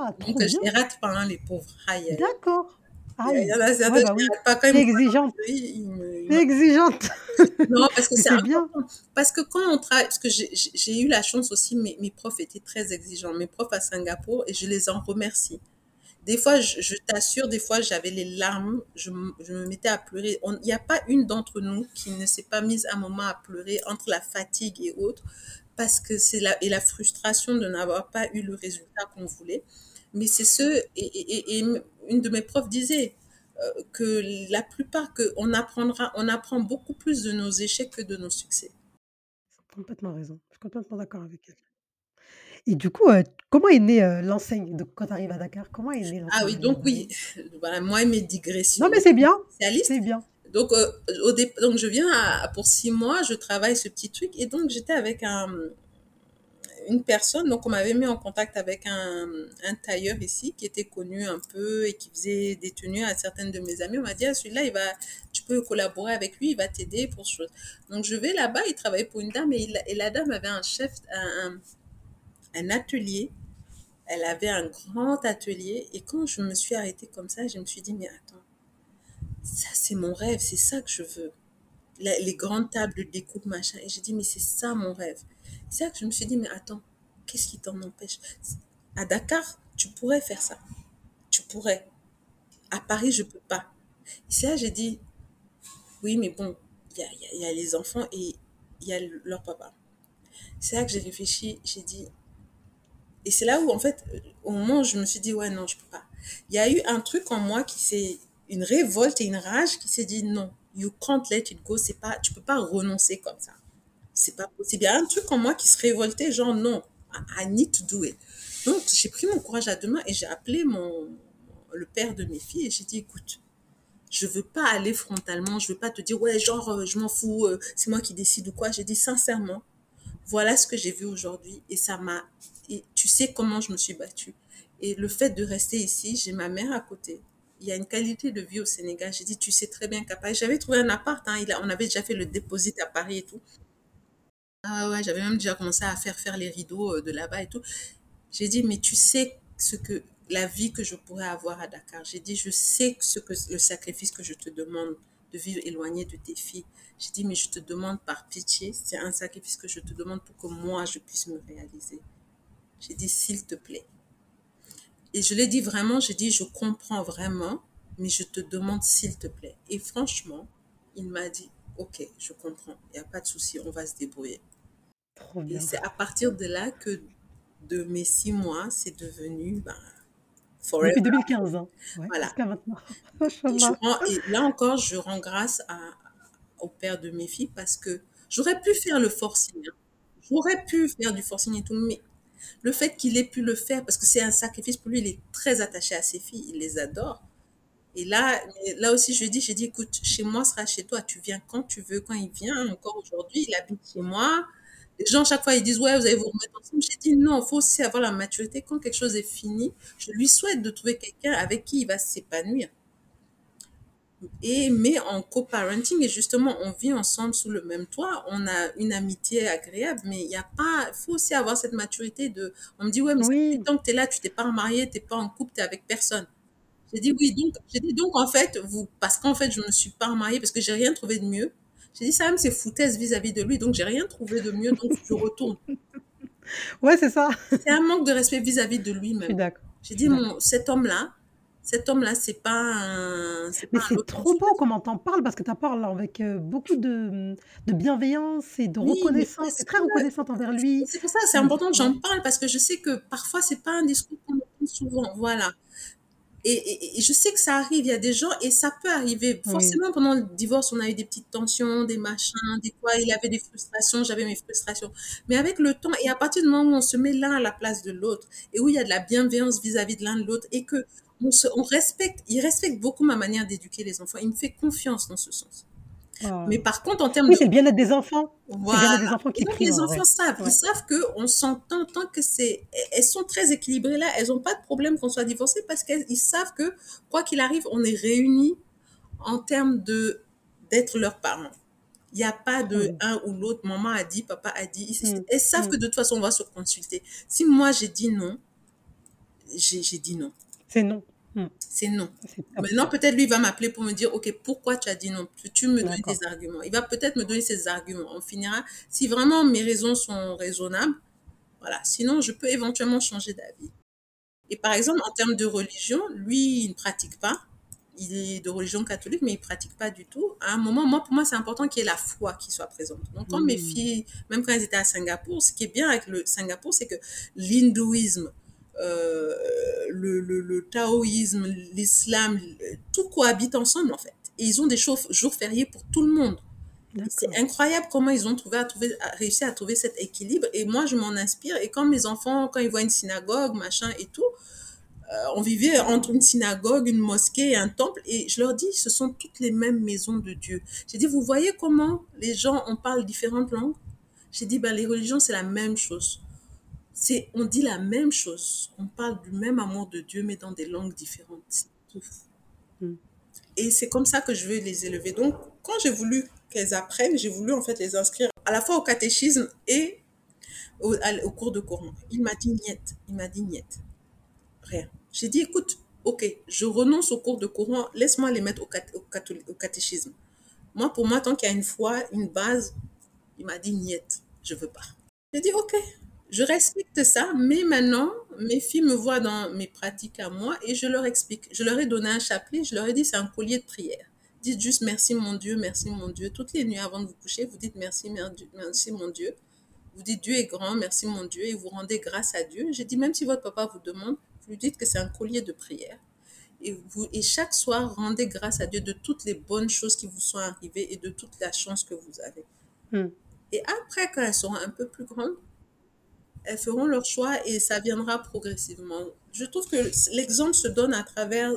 Ah,
donc je les rate pas, hein, les pauvres.
D'accord.
Ah, il y en a certains bah oui. pas quand même.
Exigeante. Exigeante.
Non, parce que c'est bien. Parce que quand on travaille, parce que j'ai eu la chance aussi, mes, mes profs étaient très exigeants, mes profs à Singapour, et je les en remercie. Des fois, je, je t'assure, des fois, j'avais les larmes, je, je, me mettais à pleurer. Il n'y a pas une d'entre nous qui ne s'est pas mise un moment à pleurer entre la fatigue et autres, parce que c'est la, et la frustration de n'avoir pas eu le résultat qu'on voulait. Mais c'est ce, et, et, et, une de mes profs disait euh, que la plupart, que on apprendra, on apprend beaucoup plus de nos échecs que de nos succès.
Complètement raison. Je suis complètement d'accord avec elle. Et du coup, euh, comment est née euh, l'enseigne? De, quand tu arrives à Dakar Comment est née
Ah oui, donc oui, voilà, moi et mes digressions.
Non, mais c'est bien. C'est bien.
Donc, au donc, je viens pour six mois, je travaille ce petit truc. Et donc, j'étais avec un, une personne, donc on m'avait mis en contact avec un, tailleur ici qui était connu un peu et qui faisait des tenues à certaines de mes amies. On m'a dit, ah, celui-là, il va, tu peux collaborer avec lui, il va t'aider pour ce chose. Donc je vais là-bas, il travaillait pour une dame et, et la dame avait un chef, un, atelier. Elle avait un grand atelier et quand je me suis arrêtée comme ça, je me suis dit, mais attends, ça c'est mon rêve, c'est ça que je veux. les grandes tables de découpe, machin. Et j'ai dit, mais c'est ça mon rêve. C'est là que je me suis dit, mais attends, qu'est-ce qui t'en empêche? À Dakar, tu pourrais faire ça. Tu pourrais. À Paris, je peux pas. C'est là que j'ai dit, oui, mais bon, il y a, y a les enfants et il y a leur papa. C'est là que j'ai réfléchi, j'ai dit, et c'est là où, en fait, au moment où je me suis dit, ouais, non, je peux pas. Il y a eu un truc en moi qui s'est, une révolte et une rage qui s'est dit, non, you can't let it go, c'est pas, tu peux pas renoncer comme ça. C'est pas possible. Il y a un truc en moi qui se révoltait, genre, non, I need to do it. Donc, j'ai pris mon courage à deux mains et j'ai appelé mon, le père de mes filles et j'ai dit, écoute, je veux pas aller frontalement, je veux pas te dire, ouais, genre, euh, je m'en fous, euh, c'est moi qui décide ou quoi. J'ai dit, sincèrement, voilà ce que j'ai vu aujourd'hui et ça m'a, et tu sais comment je me suis battue. Et le fait de rester ici, j'ai ma mère à côté. Il y a une qualité de vie au Sénégal. J'ai dit, tu sais très bien qu'à Paris, j'avais trouvé un appart, hein, il a, on avait déjà fait le déposit à Paris et tout. Ah ouais, j'avais même déjà commencé à faire faire les rideaux euh, de là-bas et tout. J'ai dit, mais tu sais ce que la vie que je pourrais avoir à Dakar. J'ai dit, je sais ce que le sacrifice que je te demande de vivre éloigné de tes filles. J'ai dit, mais je te demande par pitié, c'est un sacrifice que je te demande pour que moi, je puisse me réaliser. J'ai dit, s'il te plaît. Et je l'ai dit vraiment, j'ai dit, je comprends vraiment, mais je te demande s'il te plaît. Et franchement, il m'a dit, ok, je comprends, il n'y a pas de souci, on va se débrouiller.
Trop
Et c'est à partir de là que de mes six mois, c'est devenu ben, forever.
Depuis 2015, hein. Ouais,
Voilà.
jusqu'à maintenant.
Et, je
Machallah.
rends- et là encore, je rends grâce à, au père de mes filles parce que j'aurais pu faire le forcing. hein. J'aurais pu faire du forcing et tout, mais le fait qu'il ait pu le faire, parce que c'est un sacrifice pour lui, il est très attaché à ses filles, il les adore. Et là, aussi, je lui ai dit, j'ai dit, écoute, chez moi sera chez toi, tu viens quand tu veux, quand il vient. Encore aujourd'hui, il habite chez moi. Les gens, chaque fois, ils disent, ouais, vous allez vous remettre ensemble. J'ai dit, non, il faut aussi avoir la maturité. Quand quelque chose est fini, je lui souhaite de trouver quelqu'un avec qui il va s'épanouir. Et, mais en co-parenting, et justement, on vit ensemble sous le même toit, on a une amitié agréable, mais il y a pas, il faut aussi avoir cette maturité de, on me dit, ouais, mais
Oui,
tant que tu es là, tu t'es pas marié, tu n'es pas en couple, tu es avec personne. J'ai dit oui, donc, j'ai dit donc en fait, vous, parce qu'en fait, je me suis pas mariée parce que j'ai rien trouvé de mieux. J'ai dit ça même, c'est foutaise vis-à-vis de lui, donc j'ai rien trouvé de mieux, donc je retourne.
ouais, c'est ça.
C'est un manque de respect vis-à-vis de lui-même.
d'accord.
J'ai dit, mon, cet homme-là, cet homme-là, c'est pas un, c'est
Mais
pas
c'est trop beau comment t'en parles parce que tu parles avec euh, beaucoup de, de bienveillance et de
Oui,
reconnaissance. T'es très reconnaissante envers lui.
c'est pour ça, c'est
Mm,
important que j'en parle parce que je sais que parfois, c'est pas un discours qu'on entend souvent. Voilà. Et, et- et je sais que ça arrive, il y a des gens, et ça peut arriver.
Oui.
Forcément, pendant le divorce, on a eu des petites tensions, des machins, des fois, il avait des frustrations, j'avais mes frustrations. Mais avec le temps, et à partir du moment où on se met l'un à la place de l'autre, et où il y a de la bienveillance vis-à-vis de l'un de l'autre, et que on, se, on respecte, il respecte beaucoup ma manière d'éduquer les enfants, il me fait confiance dans ce sens.
Ah.
Mais par contre, en termes
Oui,
de
c'est le bien-être des enfants. C'est le
voilà.
bien-être des enfants qui
donc, les
en
enfants
vrai.
savent.
Ouais.
Ils savent qu'on s'entend tant que c'est. Elles sont très équilibrées là. Elles n'ont pas de problème qu'on soit divorcées parce qu'ils savent que, quoi qu'il arrive, on est réunis en termes de d'être leurs parents. Il n'y a pas de un ou l'autre. Maman a dit, papa a dit. Ils-
Mm,
Elles savent
mm.
que de toute façon, on va se consulter. Si moi, j'ai dit non, j'ai j'ai dit non.
C'est non. Mm.
C'est non. Maintenant, peut-être lui va m'appeler pour me dire, OK, pourquoi tu as dit non? Tu me donnes tes arguments. Il va peut-être me donner ses arguments. On finira. Si vraiment mes raisons sont raisonnables, voilà. Sinon, je peux éventuellement changer d'avis. Et par exemple, en termes de religion, lui, il ne pratique pas. Il est de religion catholique, mais il pratique pas du tout. À un moment, moi, pour moi, c'est important qu'il y ait la foi qui soit présente. Donc, quand mes
Mm.
filles, même quand elles étaient à Singapour, ce qui est bien avec le Singapour, c'est que l'hindouisme, euh, le, le, le taoïsme, l'islam, tout cohabite ensemble, en fait. Et ils ont des jours, jours fériés pour tout le monde. C'est incroyable comment ils ont trouvé à trouver, à réussi à trouver cet équilibre. Et moi, je m'en inspire. Et quand mes enfants, quand ils voient une synagogue, machin et tout, euh, on vivait entre une synagogue, une mosquée et un temple. Et je leur dis, ce sont toutes les mêmes maisons de Dieu. J'ai dit, vous voyez comment les gens, on parle différentes langues? J'ai dit, ben, les religions, c'est la même chose. C'est, on dit la même chose. On parle du même amour de Dieu, mais dans des langues différentes. C'est tout.
Mm.
Et c'est comme ça que je veux les élever. Donc, quand j'ai voulu qu'elles apprennent, j'ai voulu en fait les inscrire à la fois au catéchisme et au, cours de Coran. Il m'a dit niet. Il m'a dit niet. Rien. J'ai dit, écoute, ok, je renonce au cours de Coran, laisse-moi les mettre au, cat- au catholi- au catéchisme. Moi, pour moi, tant qu'il y a une foi, une base, il m'a dit niet. Je veux pas. J'ai dit, OK, je respecte ça, mais maintenant, mes filles me voient dans mes pratiques à moi et je leur explique. Je leur ai donné un chapelet, je leur ai dit, c'est un collier de prière. Dites juste merci mon Dieu, merci mon Dieu. Toutes les nuits avant de vous coucher, vous dites merci, merci mon Dieu. Vous dites Dieu est grand, merci mon Dieu, et vous rendez grâce à Dieu. J'ai dit, même si votre papa vous demande, vous lui dites que c'est un collier de prière. Et, vous, et chaque soir, rendez grâce à Dieu de toutes les bonnes choses qui vous sont arrivées et de toute la chance que vous avez.
Hmm.
Et après, quand elles seront un peu plus grandes, elles feront leur choix et ça viendra progressivement. Je trouve que l'exemple se donne à travers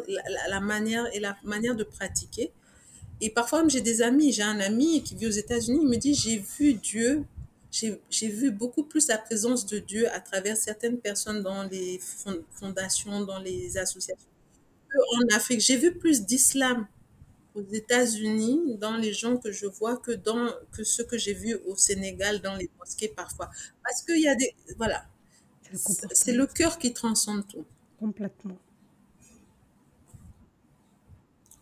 la, manière et la manière de pratiquer. Et parfois, j'ai des amis, j'ai un ami qui vit aux États-Unis, il me dit, j'ai vu Dieu, j'ai vu beaucoup plus la présence de Dieu à travers certaines personnes dans les fondations, dans les associations. En Afrique, j'ai vu plus d'islam aux États-Unis, dans les gens que je vois, que dans que ce que j'ai vu au Sénégal, dans les mosquées parfois. Parce qu'il y a des... Voilà. C'est le, cœur qui transcende tout.
Complètement.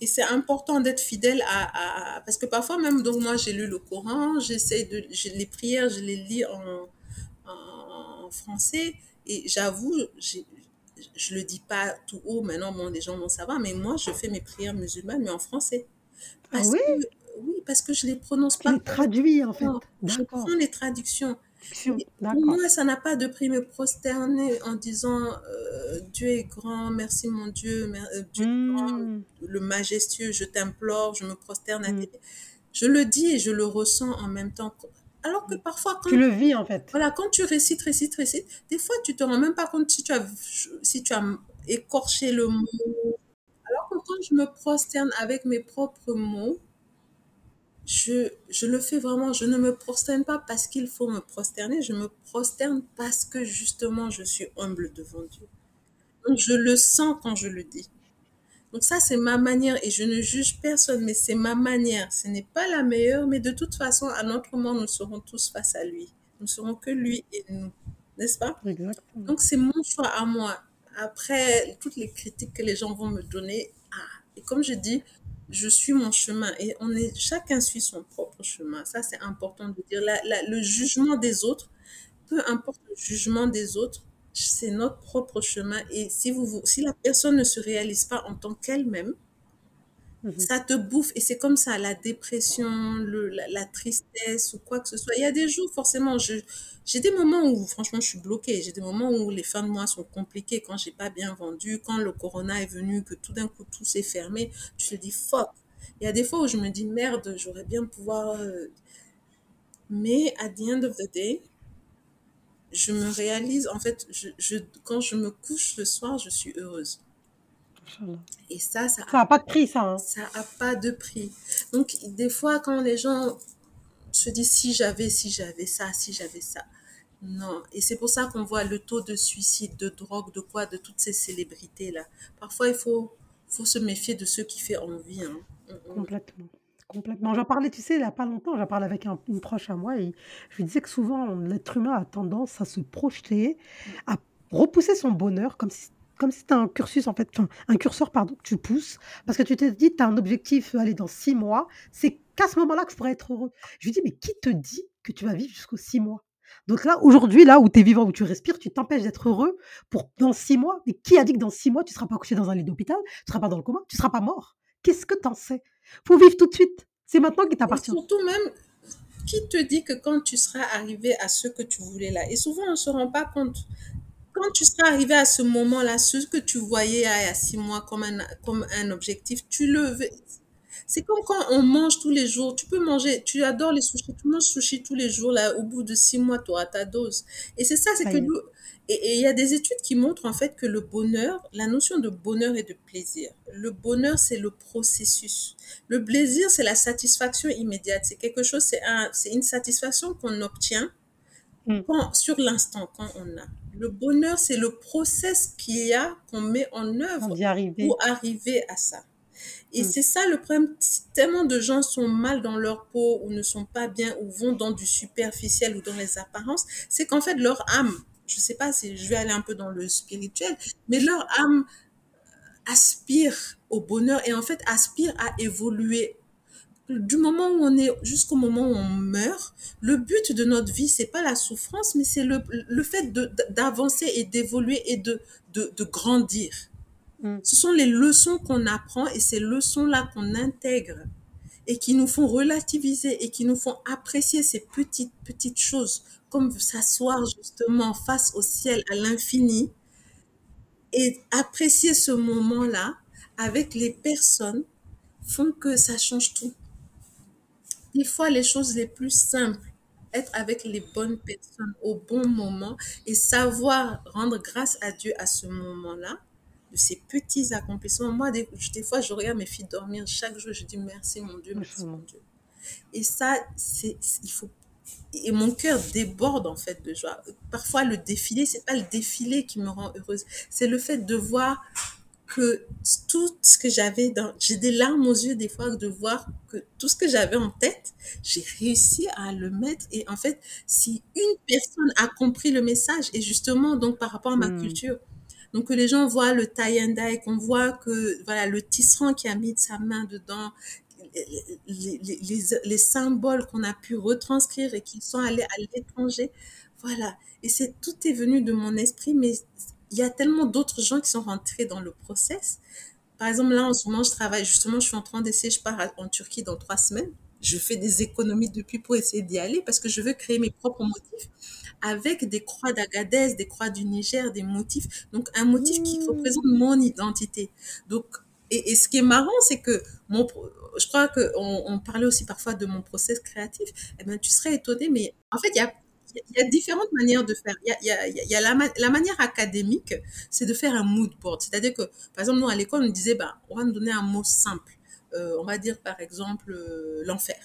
Et c'est important d'être fidèle à, à, Parce que parfois même, donc moi j'ai lu le Coran, j'essaie de... Les prières, je les lis en, en français. Et j'avoue, je le dis pas tout haut, maintenant bon, les gens vont savoir, mais moi je fais mes prières musulmanes, mais en français.
Parce ah oui?
que, Oui, parce que je les prononce
tu
pas.
traduis en fait.
Je prends les traductions. Pour moi, ça n'a pas de prix me prosterner en disant euh, Dieu est grand, merci mon Dieu, mer Dieu mmh. grand, le majestueux, je t'implore, je me prosterne à
Hmm.
tes. Je le dis et je le ressens en même temps. Alors que parfois, quand
tu le vis en fait.
Voilà, quand tu récites, récites, récites, des fois tu te rends même pas compte si tu as, si tu as écorché le mot. Alors que quand je me prosterne avec mes propres mots, je, je le fais vraiment. Je ne me prosterne pas parce qu'il faut me prosterner. Je me prosterne parce que justement je suis humble devant Dieu. Donc je le sens quand je le dis. Donc ça, c'est ma manière et je ne juge personne, mais c'est ma manière. Ce n'est pas la meilleure, mais de toute façon, à notre moment, nous serons tous face à lui. Nous serons que lui et nous, n'est-ce pas?
Exactement.
Donc c'est mon choix à moi. Après toutes les critiques que les gens vont me donner, ah, et comme je dis, je suis mon chemin et on est chacun suit son propre chemin. Ça c'est important de dire. La, la, le jugement des autres, peu importe le jugement des autres, c'est notre propre chemin. Et si, vous, si la personne ne se réalise pas en tant qu'elle-même,
Mhm.
ça te bouffe. Et c'est comme ça, la dépression, le, la, la, tristesse ou quoi que ce soit. Il y a des jours, forcément, j'ai des moments où, franchement, je suis bloquée. J'ai des moments où les fins de mois sont compliquées, quand j'ai pas bien vendu, quand le corona est venu, que tout d'un coup, tout s'est fermé. Tu te dis, fuck. Il y a des fois où je me dis, merde, j'aurais bien pouvoir... Euh... Mais, at the end of the day, je me réalise, en fait, je, je, quand je me couche le soir, je suis heureuse. Et ça, ça
n'a pas de prix, ça. Hein.
Ça n'a pas de prix. Donc, des fois, quand les gens se disent si j'avais, si j'avais ça, si j'avais ça. Non. Et c'est pour ça qu'on voit le taux de suicide, de drogue, de quoi, de toutes ces célébrités-là. Parfois, il faut, faut se méfier de ceux qui font envie. Hein.
Complètement. Complètement. J'en parlais, tu sais, il n'y a pas longtemps, j'en parlais avec un, une proche à moi et je lui disais que souvent, l'être humain a tendance à se projeter, à repousser son bonheur comme si comme si un cursus, en fait, un curseur, pardon, que tu pousses, parce que tu t'es dit, tu as un objectif, aller dans six mois, c'est qu'à ce moment-là que je pourrais être heureux. Je lui dis, mais qui te dit que tu vas vivre jusqu'aux six mois? Donc là, aujourd'hui, là où tu es vivant, où tu respires, tu t'empêches d'être heureux pour dans six mois. Mais qui a dit que dans six mois, tu ne seras pas couché dans un lit d'hôpital, tu ne seras pas dans le coma, tu ne seras pas mort? Qu'est-ce que tu en sais? Faut vivre tout de suite. C'est maintenant qui t'appartient.
Surtout même, qui te dit que quand tu seras arrivé à ce que tu voulais là, et souvent on ne se rend pas compte, quand tu seras arrivé à ce moment-là, ce que tu voyais il y a six mois comme un, comme un objectif, tu le c'est comme quand on mange tous les jours. Tu peux manger, tu adores les sushis, tu manges sushi tous les jours, là, au bout de six mois, tu auras ta dose. Et c'est ça, c'est que nous, et il y a des études qui montrent en fait que le bonheur, la notion de bonheur et de plaisir. Le bonheur, c'est le processus. Le plaisir, c'est la satisfaction immédiate. C'est quelque chose, c'est un, c'est une satisfaction qu'on obtient quand, sur l'instant, quand on a. Le bonheur, c'est le process qu'il y a, qu'on met en œuvre
arriver.
pour arriver à ça. Et mmh. c'est ça le problème. Tellement de gens sont mal dans leur peau ou ne sont pas bien ou vont dans du superficiel ou dans les apparences, c'est qu'en fait leur âme, je sais pas si je vais aller un peu dans le spirituel, mais leur âme aspire au bonheur et en fait aspire à évoluer du moment où on est jusqu'au moment où on meurt, le but de notre vie, c'est pas la souffrance, mais c'est le, le fait d'avancer et d'évoluer et de, de, de grandir. Mm. Ce sont les leçons qu'on apprend et ces leçons-là qu'on intègre et qui nous font relativiser et qui nous font apprécier ces petites, petites choses, comme s'asseoir justement face au ciel, à l'infini, et apprécier ce moment-là avec les personnes font que ça change tout. Des fois, les choses les plus simples, être avec les bonnes personnes au bon moment et savoir rendre grâce à Dieu à ce moment-là, de ces petits accomplissements. Moi, des, des, fois, je regarde mes filles dormir chaque jour, je dis merci mon Dieu, merci mon Dieu. Et ça, c'est, il faut et mon cœur déborde en fait de joie. Parfois le défilé, c'est pas le défilé qui me rend heureuse, c'est le fait de voir que tout ce que j'avais dans j'ai des larmes aux yeux des fois de voir que tout ce que j'avais en tête, j'ai réussi à le mettre et en fait, si une personne a compris le message et justement donc par rapport à ma hmm. culture donc que les gens voient le tie and dye, qu'on voit que voilà le tisserand qui a mis de sa main dedans, les, les, les, symboles qu'on a pu retranscrire et qui sont allés à l'étranger. Voilà. Et c'est tout est venu de mon esprit, mais il y a tellement d'autres gens qui sont rentrés dans le process. Par exemple, là, en ce moment, je travaille, justement, je suis en train d'essayer, je pars en Turquie dans trois semaines. Je fais des économies depuis pour essayer d'y aller parce que je veux créer mes propres motifs avec des croix d'Agadez, des croix du Niger, des motifs. Donc, un motif qui mmh. représente mon identité. Donc, et, et ce qui est marrant, c'est que mon, je crois qu'on on parlait aussi parfois de mon process créatif. Eh ben, tu serais étonné, mais en fait, il y a, y a différentes manières de faire. Il y a, y a, y a la, la, manière académique, c'est de faire un mood board. C'est-à-dire que, par exemple, nous, à l'école, on disait, bah, on va nous donner un mot simple. Euh, on va dire, par exemple, euh, l'enfer.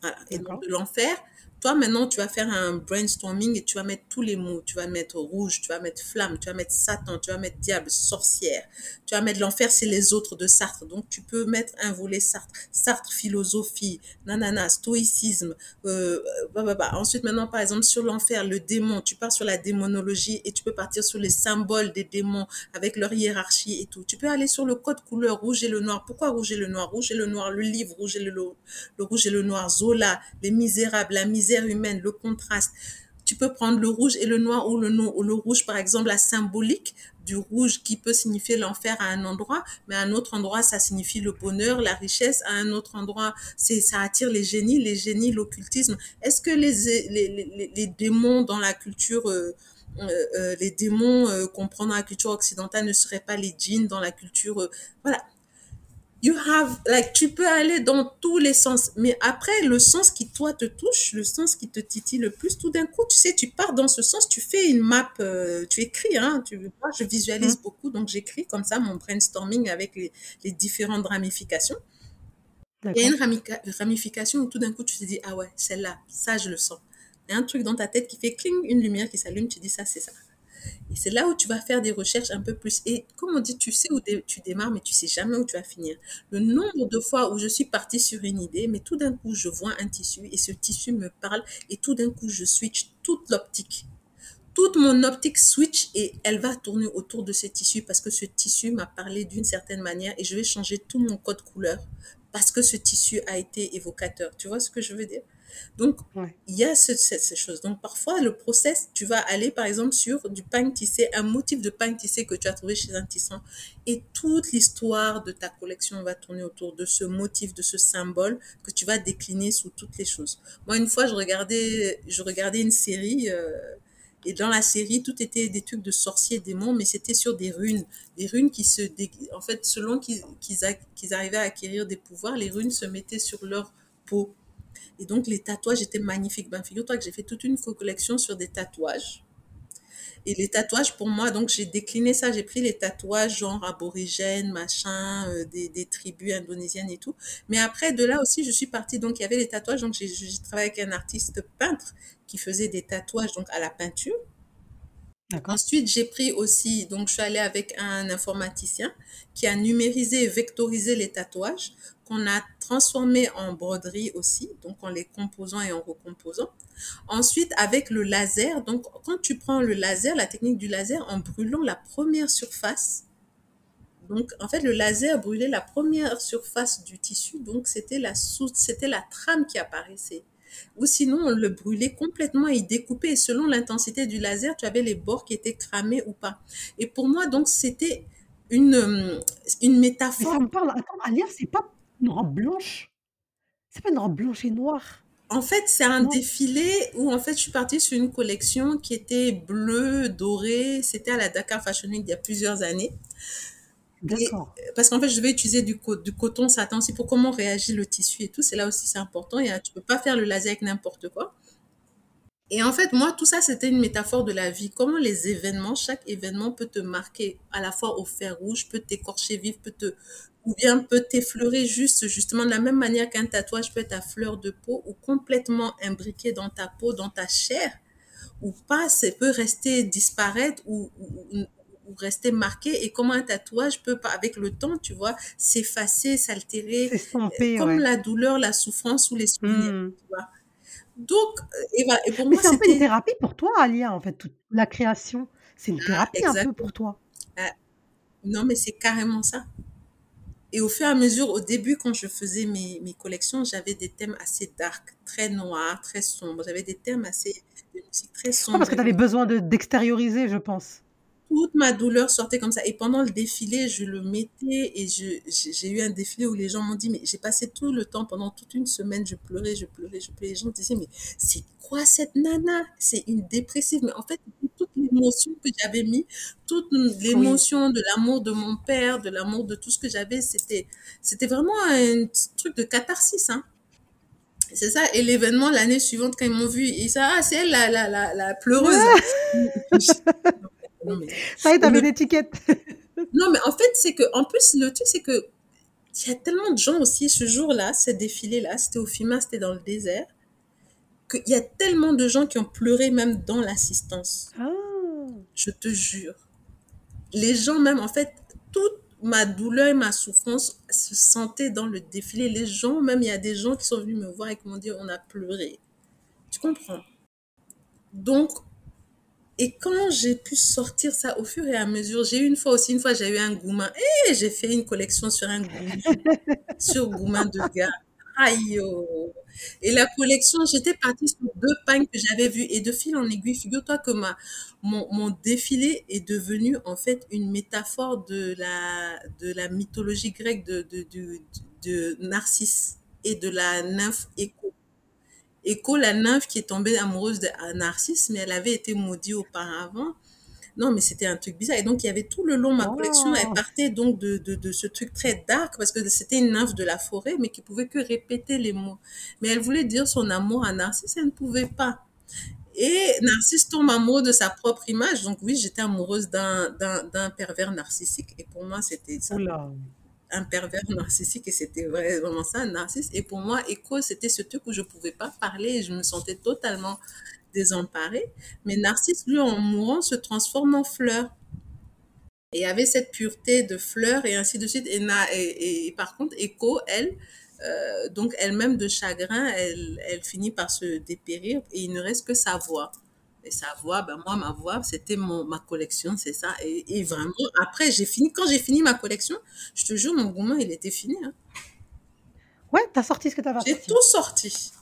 Voilà. Et donc, l'enfer, toi, maintenant, tu vas faire un brainstorming et tu vas mettre tous les mots. Tu vas mettre rouge, tu vas mettre flamme, tu vas mettre Satan, tu vas mettre diable, sorcière. Tu vas mettre l'enfer, c'est les autres de Sartre. Donc, tu peux mettre un volet Sartre. Sartre, philosophie, nanana, stoïcisme. Euh, bah, bah, bah. Ensuite, maintenant, par exemple, sur l'enfer, le démon, tu pars sur la démonologie et tu peux partir sur les symboles des démons avec leur hiérarchie et tout. Tu peux aller sur le code couleur rouge et le noir. Pourquoi rouge et le noir? Rouge et le noir, le livre, rouge et le, le rouge et le noir, Zola, les misérables, la misère humaine, le contraste. Tu peux prendre le rouge et le noir ou le, le rouge, par exemple, la symbolique du rouge qui peut signifier l'enfer à un endroit, mais à un autre endroit, ça signifie le bonheur, la richesse. À un autre endroit, c'est ça attire les génies, les génies, l'occultisme. Est-ce que les, les, les, démons dans la culture euh, euh, euh, les démons qu'on prend dans la culture occidentale ne seraient pas les djinns dans la culture voilà you have, like, tu peux aller dans tous les sens. Mais après, le sens qui, toi, te touche, le sens qui te titille le plus, tout d'un coup, tu sais, tu pars dans ce sens, tu fais une map, euh, tu écris, hein, tu vois, je visualise mmh. beaucoup, donc j'écris comme ça mon brainstorming avec les, les différentes ramifications. Il y a une ramification où tout d'un coup, tu te dis, ah ouais, celle-là, ça, je le sens. Il y a un truc dans ta tête qui fait cling, une lumière qui s'allume, tu dis, ça, c'est ça. Et c'est là où tu vas faire des recherches un peu plus. Et comme on dit, tu sais où tu démarres, mais tu sais jamais où tu vas finir. Le nombre de fois où je suis partie sur une idée, mais tout d'un coup, je vois un tissu et ce tissu me parle et tout d'un coup, je switch toute l'optique. Toute mon optique switch et elle va tourner autour de ce tissu parce que ce tissu m'a parlé d'une certaine manière et je vais changer tout mon code couleur parce que ce tissu a été évocateur. Tu vois ce que je veux dire? Donc, il y a ce, ces choses. Donc, parfois, le process, tu vas aller, par exemple, sur du pain tissé, un motif de pain tissé que tu as trouvé chez un tisserand, et toute l'histoire de ta collection va tourner autour de ce motif, de ce symbole que tu vas décliner sous toutes les choses. Moi, une fois, je regardais, je regardais une série, euh, et dans la série, tout était des trucs de sorciers, démons, mais c'était sur des runes. Des runes qui se... En fait, selon qu'ils qu'ils arrivaient à acquérir des pouvoirs, les runes se mettaient sur leur peau. Et donc, les tatouages étaient magnifiques. Ben, figure-toi que j'ai fait toute une collection sur des tatouages. Et les tatouages, pour moi, donc j'ai décliné ça, j'ai pris les tatouages genre aborigènes, machin, euh, des, tribus indonésiennes et tout. Mais après, de là aussi, je suis partie, donc il y avait les tatouages, donc j'ai travaillé avec un artiste peintre qui faisait des tatouages donc à la peinture. Ensuite, j'ai pris aussi, donc je suis allée avec un informaticien qui a numérisé et vectorisé les tatouages qu'on a transformés en broderie aussi, donc en les composant et en recomposant. Ensuite, avec le laser, donc quand tu prends le laser, la technique du laser, en brûlant la première surface Donc, en fait, le laser brûlait la première surface du tissu, donc c'était la, c'était la trame qui apparaissait. Ou sinon, on le brûlait complètement et découpait. Et selon l'intensité du laser, tu avais les bords qui étaient cramés ou pas. Et pour moi, donc, c'était une, euh, une métaphore.
Mais ça me parle. Attends, Alia, c'est pas une robe blanche? C'est pas une robe blanche et noire?
En fait, c'est un défilé où en fait je suis partie sur une collection qui était bleue, dorée. C'était à la Dakar Fashion Week il y a plusieurs années.
D'accord.
Parce qu'en fait, je vais utiliser du, du coton satin aussi pour comment réagit le tissu et tout. C'est là aussi c'est important. Et tu peux pas faire le laser avec n'importe quoi. Et en fait, moi, tout ça, c'était une métaphore de la vie. Comment les événements, chaque événement peut te marquer à la fois au fer rouge, peut t'écorcher vif, peut te, ou bien peut t'effleurer juste, justement, de la même manière qu'un tatouage peut être à fleur de peau ou complètement imbriqué dans ta peau, dans ta chair, ou pas, ça peut rester disparaître ou, ou, rester marqué et comment un tatouage peut, avec le temps, tu vois, s'effacer, s'altérer, comme la douleur, la souffrance ou les souvenirs, hmm. tu vois. Donc, Eva, et pour
Mais
moi,
c'est un peu une thérapie pour toi, Alia, en fait, toute la création. C'est une thérapie un peu pour toi.
Ah, non, mais c'est carrément ça. Et au fur et à mesure, au début, quand je faisais mes, mes collections, j'avais des thèmes assez dark, très noirs, très sombres. J'avais des thèmes assez de musique très sombres.
parce que tu avais besoin d'extérioriser, je pense
toute ma douleur sortait comme ça. Et pendant le défilé, je le mettais et j'ai eu un défilé où les gens m'ont dit, mais j'ai passé tout le temps, pendant toute une semaine, je pleurais, je pleurais, je pleurais. Les gens disaient, mais c'est quoi cette nana? C'est une dépressive. Mais en fait, toute l'émotion que j'avais mis, toute l'émotion de l'amour de mon père, de l'amour de tout ce que j'avais, c'était, c'était vraiment un truc de catharsis, hein. C'est ça. Et l'événement l'année suivante, quand ils m'ont vu, ils disaient, ah, c'est elle la, la, la, la pleureuse.
Non, mais, ça t'avais l'étiquette.
non, mais en fait, c'est que, en plus, le truc, c'est que, il y a tellement de gens aussi, ce jour-là, ce défilé-là, c'était au FIMA, c'était dans le désert, qu'il y a tellement de gens qui ont pleuré même dans l'assistance.
Ah.
Je te jure. Les gens même, en fait, toute ma douleur et ma souffrance se sentaient dans le défilé. Les gens, même, il y a des gens qui sont venus me voir et qui m'ont dit, on a pleuré. Tu comprends? Donc, et quand j'ai pu sortir ça au fur et à mesure, j'ai eu une fois aussi, une fois j'ai eu un gourmand, et j'ai fait une collection sur un gourmand, sur gourmand de gars. Aïe, oh. Et la collection, j'étais partie sur deux pagnes que j'avais vues et de fil en aiguille, figure-toi que ma, mon, mon, défilé est devenu en fait une métaphore de la, de la mythologie grecque de, de, de, de Narcisse et de la nymphe Écho. Écho, la nymphe qui est tombée amoureuse de Narcisse, mais elle avait été maudite auparavant. Non, mais c'était un truc bizarre. Et donc, il y avait tout le long, ma collection, elle oh. partait donc de, de, de, ce truc très dark, parce que c'était une nymphe de la forêt, mais qui pouvait que répéter les mots. Mais elle voulait dire son amour à Narcisse, elle ne pouvait pas. Et Narcisse tombe amoureux de sa propre image. Donc oui, j'étais amoureuse d'un pervers narcissique. Et pour moi, c'était ça un pervers narcissique et c'était vraiment ça, un narcisse. Et pour moi, écho, c'était ce truc où je pouvais pas parler et je me sentais totalement désemparée. Mais Narcisse, lui, en mourant, se transforme en fleur. Et avait cette pureté de fleur et ainsi de suite. Et, et, et par contre, Écho, elle, euh, donc elle-même de chagrin, elle, elle finit par se dépérir et il ne reste que sa voix. Et sa voix, ben moi, ma voix, c'était mon, ma collection, c'est ça. Et, et, vraiment, après, j'ai fini, quand j'ai fini ma collection, je te jure, mon gourmand, il était fini. Hein.
Ouais, t'as sorti ce que t'avais
J'ai tout sorti.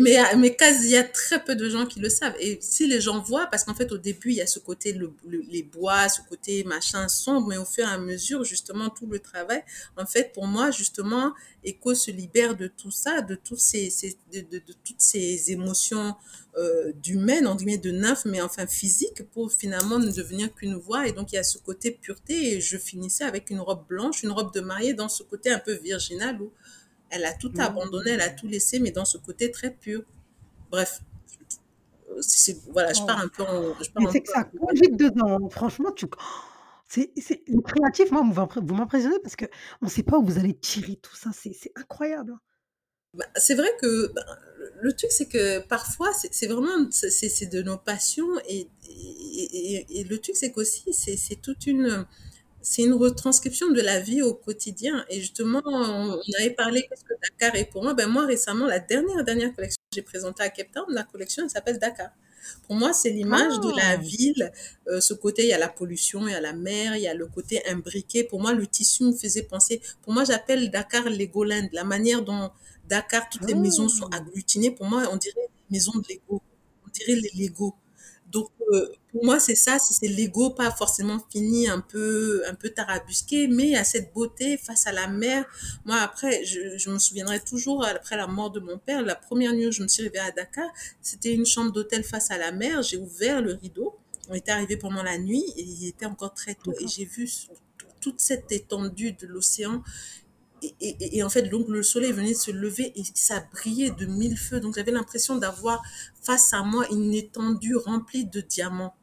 Mais, mais quasi, il y a très peu de gens qui le savent. Et si les gens voient, parce qu'en fait, au début, il y a ce côté, le, les bois, ce côté machin sombre, mais au fur et à mesure, justement, tout le travail, en fait, pour moi, justement, Echo se libère de tout ça, de, tous ces, ces de, de, de, toutes ces émotions euh, d'humaine, en guillemets, de nymphe, mais enfin physique, pour finalement ne devenir qu'une voix. Et donc, il y a ce côté pureté. Et je finissais avec une robe blanche, une robe de mariée, dans ce côté un peu virginal où elle a tout mmh. abandonné, elle a tout laissé, mais dans ce côté très pur. Bref, voilà, je pars un peu en.
C'est que ça conduit dedans. Franchement, tu. C'est créatif, moi, vous m'impressionnez parce qu'on ne sait pas où vous allez tirer tout ça. C'est incroyable. Hein.
Bah, c'est vrai que bah, le truc, c'est que parfois, c'est vraiment c'est de nos passions et, et, et le truc, c'est qu'aussi, c'est toute une c'est une retranscription de la vie au quotidien. Et justement, on, avait parlé qu'est-ce que Dakar est pour moi? Ben moi, récemment, la dernière, dernière collection que j'ai présentée à Cape Town, la collection, elle s'appelle Dakar. Pour moi, c'est l'image de la
Ah.
ville. Euh, ce côté, il y a la pollution, il y a la mer, il y a le côté imbriqué. Pour moi, le tissu me faisait penser. Pour moi, j'appelle Dakar Legoland. La manière dont Dakar, toutes les maisons sont
Ah.
agglutinées. Pour moi, on dirait maison de Lego. On dirait les Lego. Donc, euh, pour moi, c'est ça, c'est c'est Lego, pas forcément fini, un peu, un peu tarabusqué, mais a cette beauté face à la mer. Moi, après, je, je me souviendrai toujours, après la mort de mon père, la première nuit où je me suis réveillée à Dakar, c'était une chambre d'hôtel face à la mer. J'ai ouvert le rideau. On était arrivé pendant la nuit et il était encore très tôt et j'ai vu toute cette étendue de l'océan et, et- et en fait, donc le soleil venait de se lever et ça brillait de mille feux. Donc j'avais l'impression d'avoir face à moi une étendue remplie de diamants.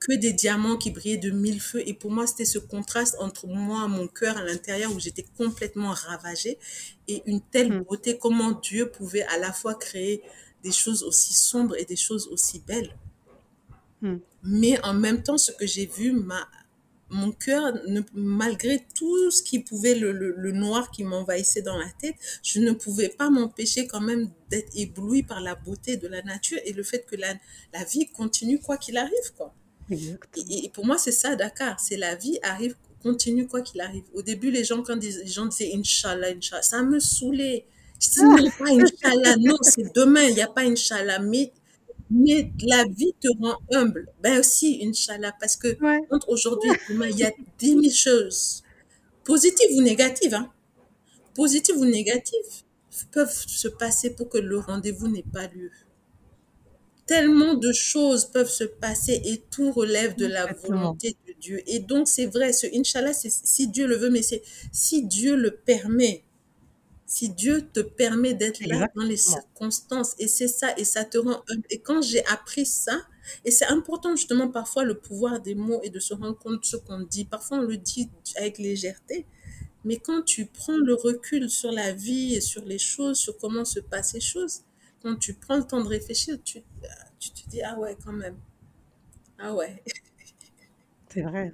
Que des diamants qui brillaient de mille feux. Et pour moi, c'était ce contraste entre moi, mon cœur à l'intérieur où j'étais complètement ravagée et une telle
Hmm.
beauté. Comment Dieu pouvait à la fois créer des choses aussi sombres et des choses aussi belles.
Hmm.
Mais en même temps, ce que j'ai vu m'a mon cœur, ne- malgré tout ce qui pouvait, le, le- le noir qui m'envahissait dans la tête, je ne pouvais pas m'empêcher quand même d'être ébloui par la beauté de la nature et le fait que la, la vie continue quoi qu'il arrive, quoi. Et, et pour moi, c'est ça, Dakar. C'est la vie arrive, continue quoi qu'il arrive. Au début, les gens, quand des- les gens disaient Inch'Allah, Inch'Allah, ça me saoulait. Je dis non, pas Inch'Allah, non, c'est demain, il n'y a pas Inch'Allah. Mais, mais la vie te rend humble. Ben aussi, Inch'Allah, parce que
Ouais.
entre aujourd'hui et demain, il y a des mille choses, positives ou négatives, hein, positives ou négatives, peuvent se passer pour que le rendez-vous n'ait pas lieu. Tellement de choses peuvent se passer et tout relève de la volonté de Dieu. Et donc, c'est vrai, ce Inch'Allah, c'est si Dieu le veut, mais c'est si Dieu le permet. Si Dieu te permet d'être là dans les circonstances, et c'est ça, et ça te rend humble. Et quand j'ai appris ça, et c'est important justement parfois le pouvoir des mots et de se rendre compte de ce qu'on dit. Parfois on le dit avec légèreté, mais quand tu prends le recul sur la vie et sur les choses, sur comment se passent les choses, quand tu prends le temps de réfléchir, tu, tu te dis, ah ouais, quand même. Ah ouais.
C'est vrai.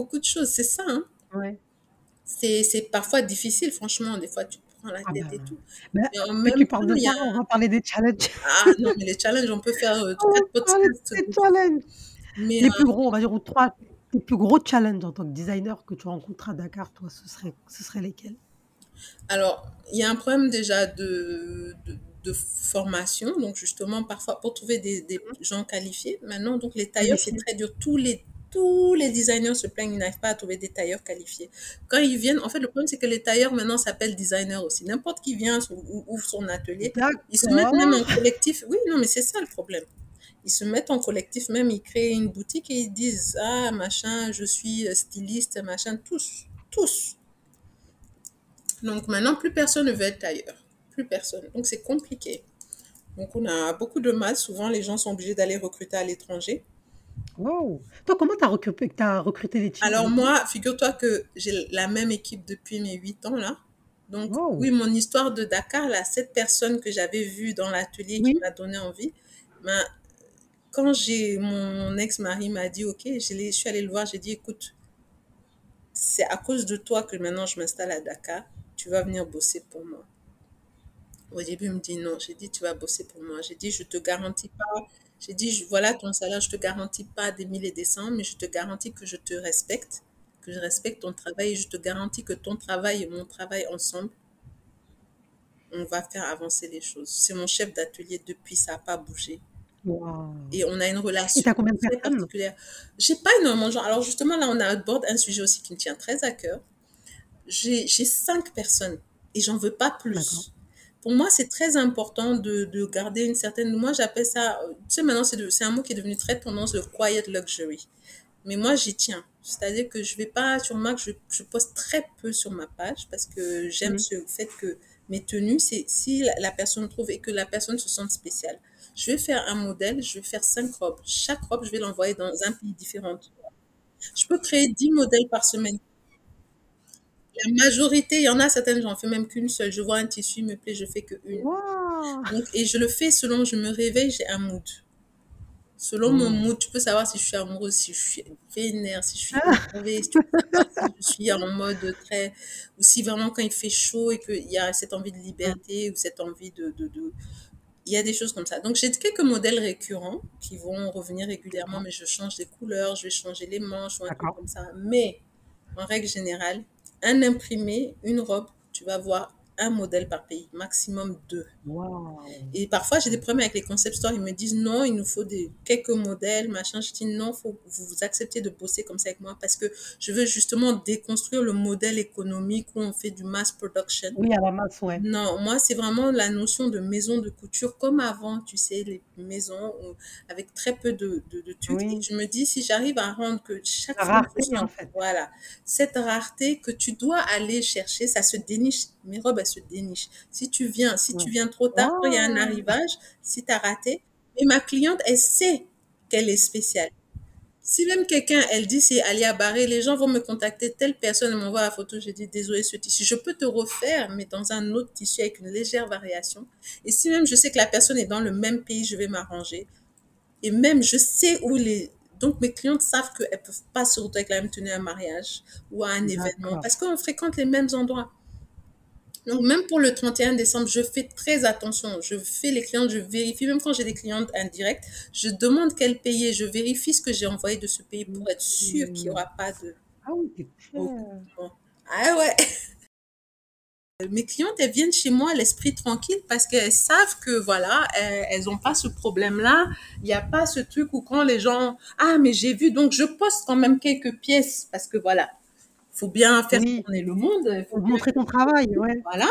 Beaucoup de choses, c'est ça. Hein?
Ouais.
C'est parfois difficile, franchement. Des fois, tu prends la
Ah
tête
bah,
et tout.
bah,
Mais en même
tu parles
temps,
de
a...
ça, on va parler des challenges.
Ah non, mais les challenges, on peut faire euh,
On va
quatre
parler
podcasts.
des challenges.
Mais
Les
euh,
plus gros, on va dire, ou trois, les plus gros challenges en tant que designer que tu rencontres à Dakar, toi, ce serait, ce serait lesquels?
alors, il y a un problème déjà de, de, de formation. Donc, justement, parfois, pour trouver des, des gens qualifiés. Maintenant, donc, les tailleurs, c'est très dur. Tous les, tous les designers se plaignent, ils n'arrivent pas à trouver des tailleurs qualifiés. Quand ils viennent, en fait, le problème, c'est que les tailleurs, maintenant, s'appellent designers aussi. N'importe qui vient ou ouvre son atelier, ils se mettent même en collectif. Oui, non, mais c'est ça le problème. Ils se mettent en collectif, même ils créent une boutique et ils disent Ah, machin, je suis styliste, machin, tous, tous. Donc maintenant, plus personne ne veut être tailleur. Plus personne. Donc c'est compliqué. Donc on a beaucoup de mal. Souvent, les gens sont obligés d'aller recruter à l'étranger.
Wow. Toi, comment tu as recruté, as recruté les teams?
Alors moi, figure-toi que j'ai la même équipe depuis mes 8 ans là. Donc
Wow.
oui, mon histoire de Dakar, là, cette personne que j'avais vue dans l'atelier
Oui.
qui m'a donné envie, ben, quand j'ai mon ex-mari m'a dit ok, je suis allée le voir, j'ai dit écoute, c'est à cause de toi que maintenant je m'installe à Dakar, tu vas venir bosser pour moi. Au début, il me dit non. J'ai dit, tu vas bosser pour moi. J'ai dit, je te garantis pas. J'ai dit, voilà ton salaire, je te garantis pas des mille et des cents, mais je te garantis que je te respecte, que je respecte ton travail et je te garantis que ton travail et mon travail ensemble, on va faire avancer les choses. C'est mon chef d'atelier depuis, ça n'a pas bougé.
Wow.
Et on a une relation
t'as combien de
très particulière. J'ai pas énormément de gens. Alors justement, là, on a aborde un sujet aussi qui me tient très à cœur. J'ai cinq personnes et j'en veux pas
D'accord.
plus. Pour moi, c'est très important de, de garder une certaine. Moi, j'appelle ça. Tu sais, maintenant, c'est un mot qui est devenu très tendance, le quiet luxury. Mais moi, j'y tiens. C'est-à-dire que je vais pas, sur Mac, je, je poste très peu sur ma page parce que j'aime
Mhm.
ce fait que mes tenues, c'est si la, la personne trouve et que la personne se sente spéciale. Je vais faire un modèle, je vais faire cinq robes. Chaque robe, je vais l'envoyer dans un pays différent. Je peux créer 10 modèles par semaine. La majorité, il y en a certaines, j'en fais même qu'une seule. Je vois un tissu, il me plaît, je fais que une. Donc, et je le fais selon, je me réveille, j'ai un mood. Selon mon
Mhm.
mood, tu peux savoir si je suis amoureuse, si je suis vénère, si je suis
Ah,
énervée, si, je suis en mode très... Ou si vraiment quand il fait chaud et qu'il y a cette envie de liberté ou cette envie de, de, de- Il y a des choses comme ça. Donc j'ai quelques modèles récurrents qui vont revenir régulièrement, mais je change les couleurs, je vais changer les manches ou un truc comme ça. Mais en règle générale, un imprimé, une robe, tu vas voir un modèle par pays, maximum deux. Et parfois, j'ai des problèmes avec les concept stores. Ils me disent non, il nous faut des, quelques modèles, machin. Je dis non, faut, vous, vous acceptez de bosser comme ça avec moi parce que je veux justement déconstruire le modèle économique où on fait du mass production.
Oui, à la masse, ouais.
Non, moi, c'est vraiment la notion de maison de couture comme avant, tu sais, les maisons où- avec très peu de, de, de trucs. Et je me dis, si j'arrive à rendre que chaque
la rareté, en fait.
voilà, cette rareté que tu dois aller chercher, ça se déniche. Mes robes, elles se dénichent. Si tu viens, si tu viens trop tard, il y a un arrivage, si tu as raté, et ma cliente, elle sait qu'elle est spéciale. Si même quelqu'un, elle dit c'est Alia Barré, les gens vont me contacter, telle personne m'envoie la photo, je dis désolé ce tissu, je peux te refaire, mais dans un autre tissu avec une légère variation. Et si même je sais que la personne est dans le même pays, je vais m'arranger. Et même je sais où les... Donc mes clientes savent qu'elles ne peuvent pas se retrouver avec la même tenue à un mariage ou à un événement, parce qu'on fréquente les mêmes endroits. Donc, même pour le 31 décembre, je fais très attention. Je fais les clientes, je vérifie, même quand j'ai des clientes indirectes, je demande quel pays et je vérifie ce que j'ai envoyé de ce pays pour être sûr qu'il n'y aura pas de
Ah oui.
Ah ouais! Mes clientes, elles viennent chez moi l'esprit tranquille parce qu'elles savent que voilà, elles, elles ont pas ce problème-là. Il n'y a pas ce truc où quand les gens, ah, mais j'ai vu, donc je poste quand même quelques pièces parce que voilà, faut bien faire
Oui,
tourner le monde. il faut bien
montrer ton travail, ouais.
Voilà.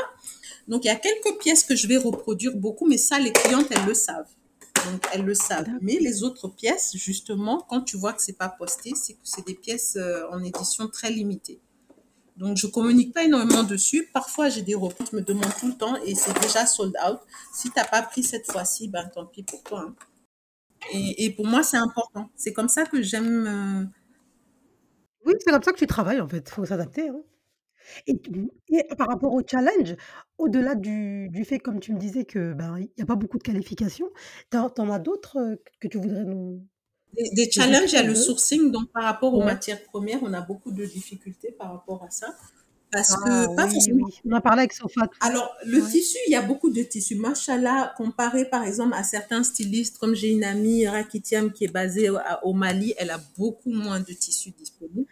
Donc, il y a quelques pièces que je vais reproduire beaucoup, mais ça, les clientes, elles le savent. Donc, elles le savent. Mais les autres pièces, justement, quand tu vois que c'est pas posté, c'est que c'est des pièces euh, en édition très limitée. Donc, je communique pas énormément dessus. Parfois, j'ai des reports, je me demande tout le temps et c'est déjà sold out. Si t'as pas pris cette fois-ci, ben tant pis pour toi. hein. Et, et pour moi, c'est important. C'est comme ça que j'aime. Euh,
Oui, c'est comme ça que tu travailles, en fait. Il faut s'adapter, hein. Et tu et par rapport au challenge, au-delà du du fait, comme tu me disais, que, ben, il y a pas beaucoup de qualifications, tu en tu en as d'autres, heu, que tu voudrais nous
Des, des
nous
challenges, il y a le sourcing. Donc, par rapport aux
Ouais.
matières premières, on a beaucoup de difficultés par rapport à ça. Parce
Ah
que, pas
oui,
forcément
oui. On en parlait avec Sofatou.
Alors, le
Ouais.
tissu, il y a beaucoup de tissus. Machallah, comparé par exemple à certains stylistes, comme j'ai une amie, Rakitiam, qui est basée au, à- au Mali, elle a beaucoup moins de tissus disponibles.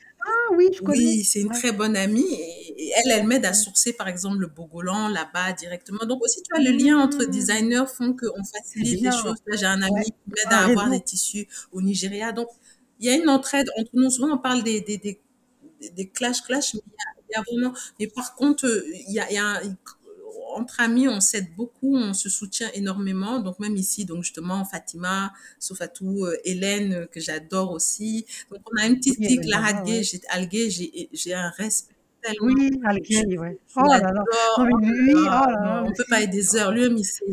Oui, je connais.
Oui, c'est une
Ouais,
très bonne amie et, elle, elle m'aide à sourcer par exemple le bogolan là-bas directement. Donc aussi, tu vois, le lien entre
Mmh.
designers font qu'on facilite les choses. Là, j'ai un
Ouais,
ami qui m'aide à avoir des tissus au Nigeria. Donc, il y a une entraide entre nous. Souvent, on parle des, des, des, des- des clash clash, mais il y a, il y a vraiment. Mais par contre, euh, il y a, il y a un- entre amis, on s'aide beaucoup, on se soutient énormément. Donc même ici, donc justement Fatima, Sofatou, euh, Hélène euh, que j'adore aussi. Donc on a une petite
Oui,
clique, Lara
ouais.
Algué, j'ai un respect tellement.
Oui, ouais.
je
Oh là là.
l'adore.
Non, mais
Oh
lui, oh
là,
là
on peut être des heures. Lui-même il sait.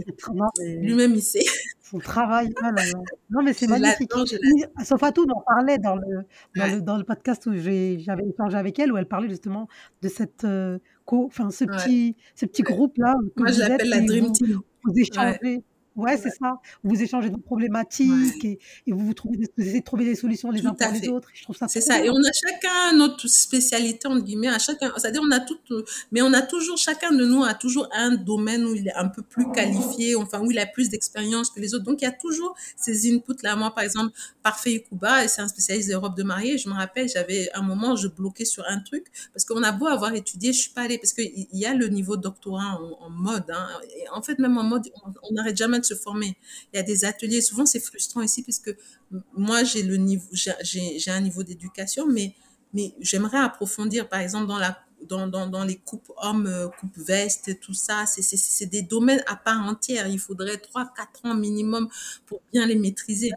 Lui-même il sait.
son travail, oh là là. Non, mais c'est magnifique. Oui. Sofatou en parlait dans le dans
Ouais,
le dans le podcast où j'avais échangé avec elle, où elle parlait justement de cette, heu, co enfin ce
ouais,
petit ce petit
ouais.
groupe-là que
Moi je l'appelle la Dream Team.
vous échangez ouais, c'est
ouais,
ça. Vous échangez
ouais.
problématiques et et vous vous trouvez vous essayez de trouver des solutions les uns
Tout
pour les autres. Je trouve ça
C'est ça. Et on a chacun notre spécialité, entre guillemets, à chacun. C'est-à-dire, on a toutes, euh, mais on a toujours, chacun de nous a toujours un domaine où il est un peu plus qualifié, enfin, où il a plus d'expérience que les autres. Donc, il y a toujours ces inputs-là. Moi, par exemple, Parfait Kuba, c'est un spécialiste des robes de mariée. Je me rappelle, j'avais un moment, je bloquais sur un truc parce qu'on a beau avoir étudié, je suis pas allée parce qu'il y a le niveau doctorat en, en mode. Hein. Et en fait, même en mode, on n'arrête jamais de se former. Il y a des ateliers. Souvent, c'est frustrant ici parce que moi, j'ai le niveau, j'ai j'ai un niveau d'éducation, mais, mais j'aimerais approfondir, par exemple, dans la dans, dans, dans les coupes hommes, euh, coupes vestes, tout ça, c'est des domaines à part entière. Il faudrait 3-4 ans minimum pour bien les maîtriser.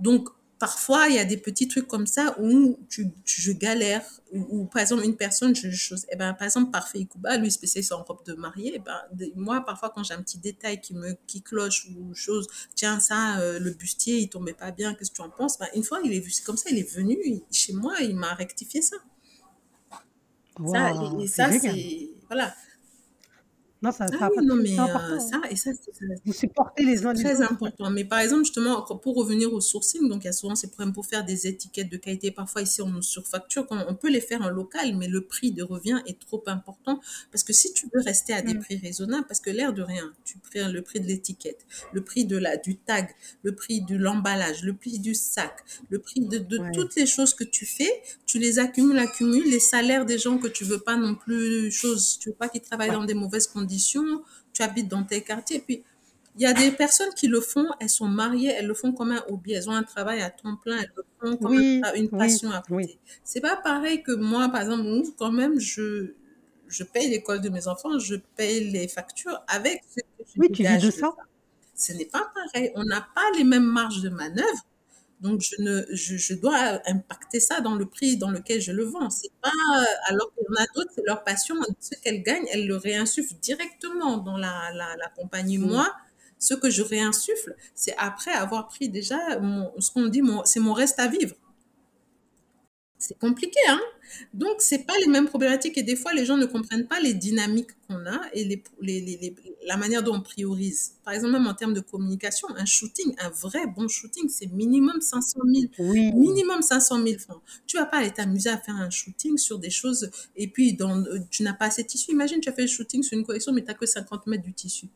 Donc, parfois, il y a des petits trucs comme ça où tu, je galère. Ou, par exemple, une personne, je, chose, eh ben, par exemple, Parfait Ikuba, lui, spécialiste en robe de mariée, eh ben, moi, parfois, quand j'ai un petit détail qui me qui cloche ou chose, tiens, ça, euh, le bustier, il tombait pas bien, qu'est-ce que tu en penses? Ben, Une fois, il est vu comme ça, il est venu chez moi, il m'a rectifié ça. ça et ça, c'est. Voilà.
Non, ça, ah oui, non, mais ça, et ça, vous supportez les uns
Très important. Mais par exemple, justement, pour revenir au sourcing, donc il y a souvent ces problèmes pour faire des étiquettes de qualité. Parfois, ici, on nous surfacture. On peut les faire en local, mais le prix de revient est trop important. Parce que si tu veux rester à des mm. prix raisonnables, parce que l'air de rien, tu prends le prix de l'étiquette, le prix de la, du tag, le prix de l'emballage, le prix du sac, le prix de, de toutes les choses que tu fais, tu les accumules, accumules, les salaires des gens que tu veux pas non plus, choses, tu veux pas qu'ils travaillent dans des mauvaises conditions tu habites dans tes quartiers. Et puis, il y a des personnes qui le font, elles sont mariées, elles le font comme un hobby, elles ont un travail à temps plein, elles le font comme une passion à côté. C'est pas pareil que moi, par exemple, quand même, je, je paye l'école de mes enfants, je paye les factures avec ce que je
oui, tu de ça.
Ce n'est pas pareil. On n'a pas les mêmes marges de manœuvre. Donc, je, ne, je, je, dois impacter ça dans le prix dans lequel je le vends. C'est pas, alors qu'il y en a d'autres, c'est leur passion, ce qu'elles gagnent, elles le réinsufflent directement dans la, la, la compagnie. Mmh. Moi, ce que je réinsuffle, c'est après avoir pris déjà mon, ce qu'on dit, c'est mon reste à vivre. C'est compliqué, hein donc, c'est pas les mêmes problématiques et des fois, les gens ne comprennent pas les dynamiques qu'on a et les, les, les, la manière dont on priorise. Par exemple, même en termes de communication, un shooting, un vrai bon shooting, c'est minimum 500 000. Minimum 500 000 francs. Tu vas pas aller t'amuser à faire un shooting sur des choses et puis dans, tu n'as pas assez de tissu. Imagine, tu as fait un shooting sur une collection, mais tu n'as que 50 mètres du tissu.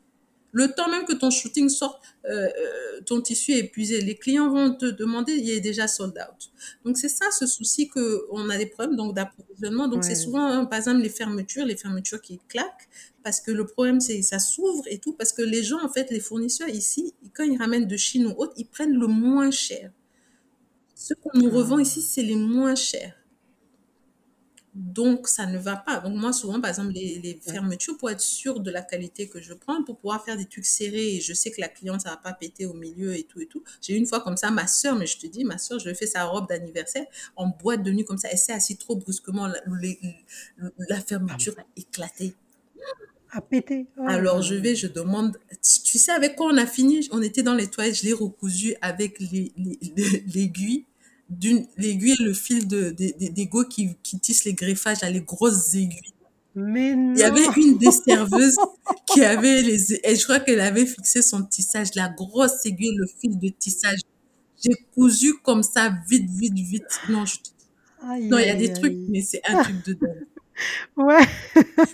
Le temps même que ton shooting sorte, euh, euh, ton tissu est épuisé. Les clients vont te demander, il est déjà sold out. Donc c'est ça ce souci que on a des problèmes donc d'approvisionnement. Donc c'est souvent hein, par exemple les fermetures, les fermetures qui claquent parce que le problème c'est ça s'ouvre et tout parce que les gens en fait les fournisseurs ici quand ils ramènent de Chine ou autre, ils prennent le moins cher. Ce qu'on nous revend ici c'est les moins chers. Donc, ça ne va pas. Donc, moi, souvent, par exemple, les, fermetures, pour être sûr de la qualité que je prends, pour pouvoir faire des trucs serrés, et je sais que la cliente, ça va pas péter au milieu et tout et tout. J'ai eu une fois comme ça, ma soeur, mais je te dis, ma soeur, je fait sa robe d'anniversaire en boîte de nuit comme ça. Elle s'est assise trop brusquement, la, fermeture a éclaté.
A pété.
Oh Alors, je vais, je demande, tu sais avec quoi on a fini? On était dans les toilettes, je l'ai recousu avec l'aiguille d'une l'aiguille et le fil de, des go qui, qui tissent les greffages à les grosses aiguilles.
Mais non.
Il y avait une des serveuses qui avait les, et je crois qu'elle avait fixé son tissage, la grosse aiguille, le fil de tissage. J'ai cousu comme ça, vite, vite, vite. Non, je non, il y a des trucs, mais c'est un truc de dingue.
Ouais.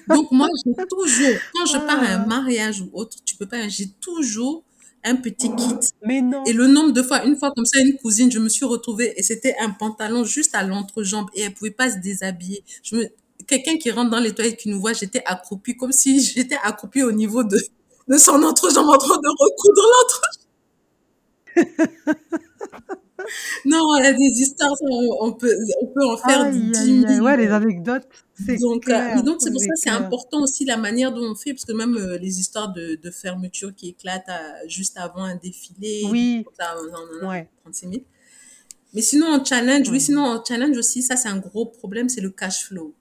Donc, moi, j'ai toujours, quand je pars à un ah. mariage ou autre, tu peux pas, j'ai toujours un petit kit.
Mais non.
Et le nombre de fois, une fois comme ça, une cousine, je me suis retrouvée et c'était un pantalon juste à l'entrejambe et elle pouvait pas se déshabiller. Je me, quelqu'un qui rentre dans les toilettes qui nous voit, j'étais accroupie comme si j'étais accroupie au niveau de, de son entrejambe en train de recoudre l'entrejambe. non, y a des histoires, on, peut, on peut en faire des
Ouais, les anecdotes.
Donc, euh, donc c'est pour ça c'est important aussi la manière dont on fait, parce que même euh, les histoires de, de, fermeture qui éclatent juste avant un défilé,
oui.
Ça, on, ouais. 36 000. Mais sinon, en challenge, oui, sinon, en challenge aussi, ça c'est un gros problème, c'est le cash flow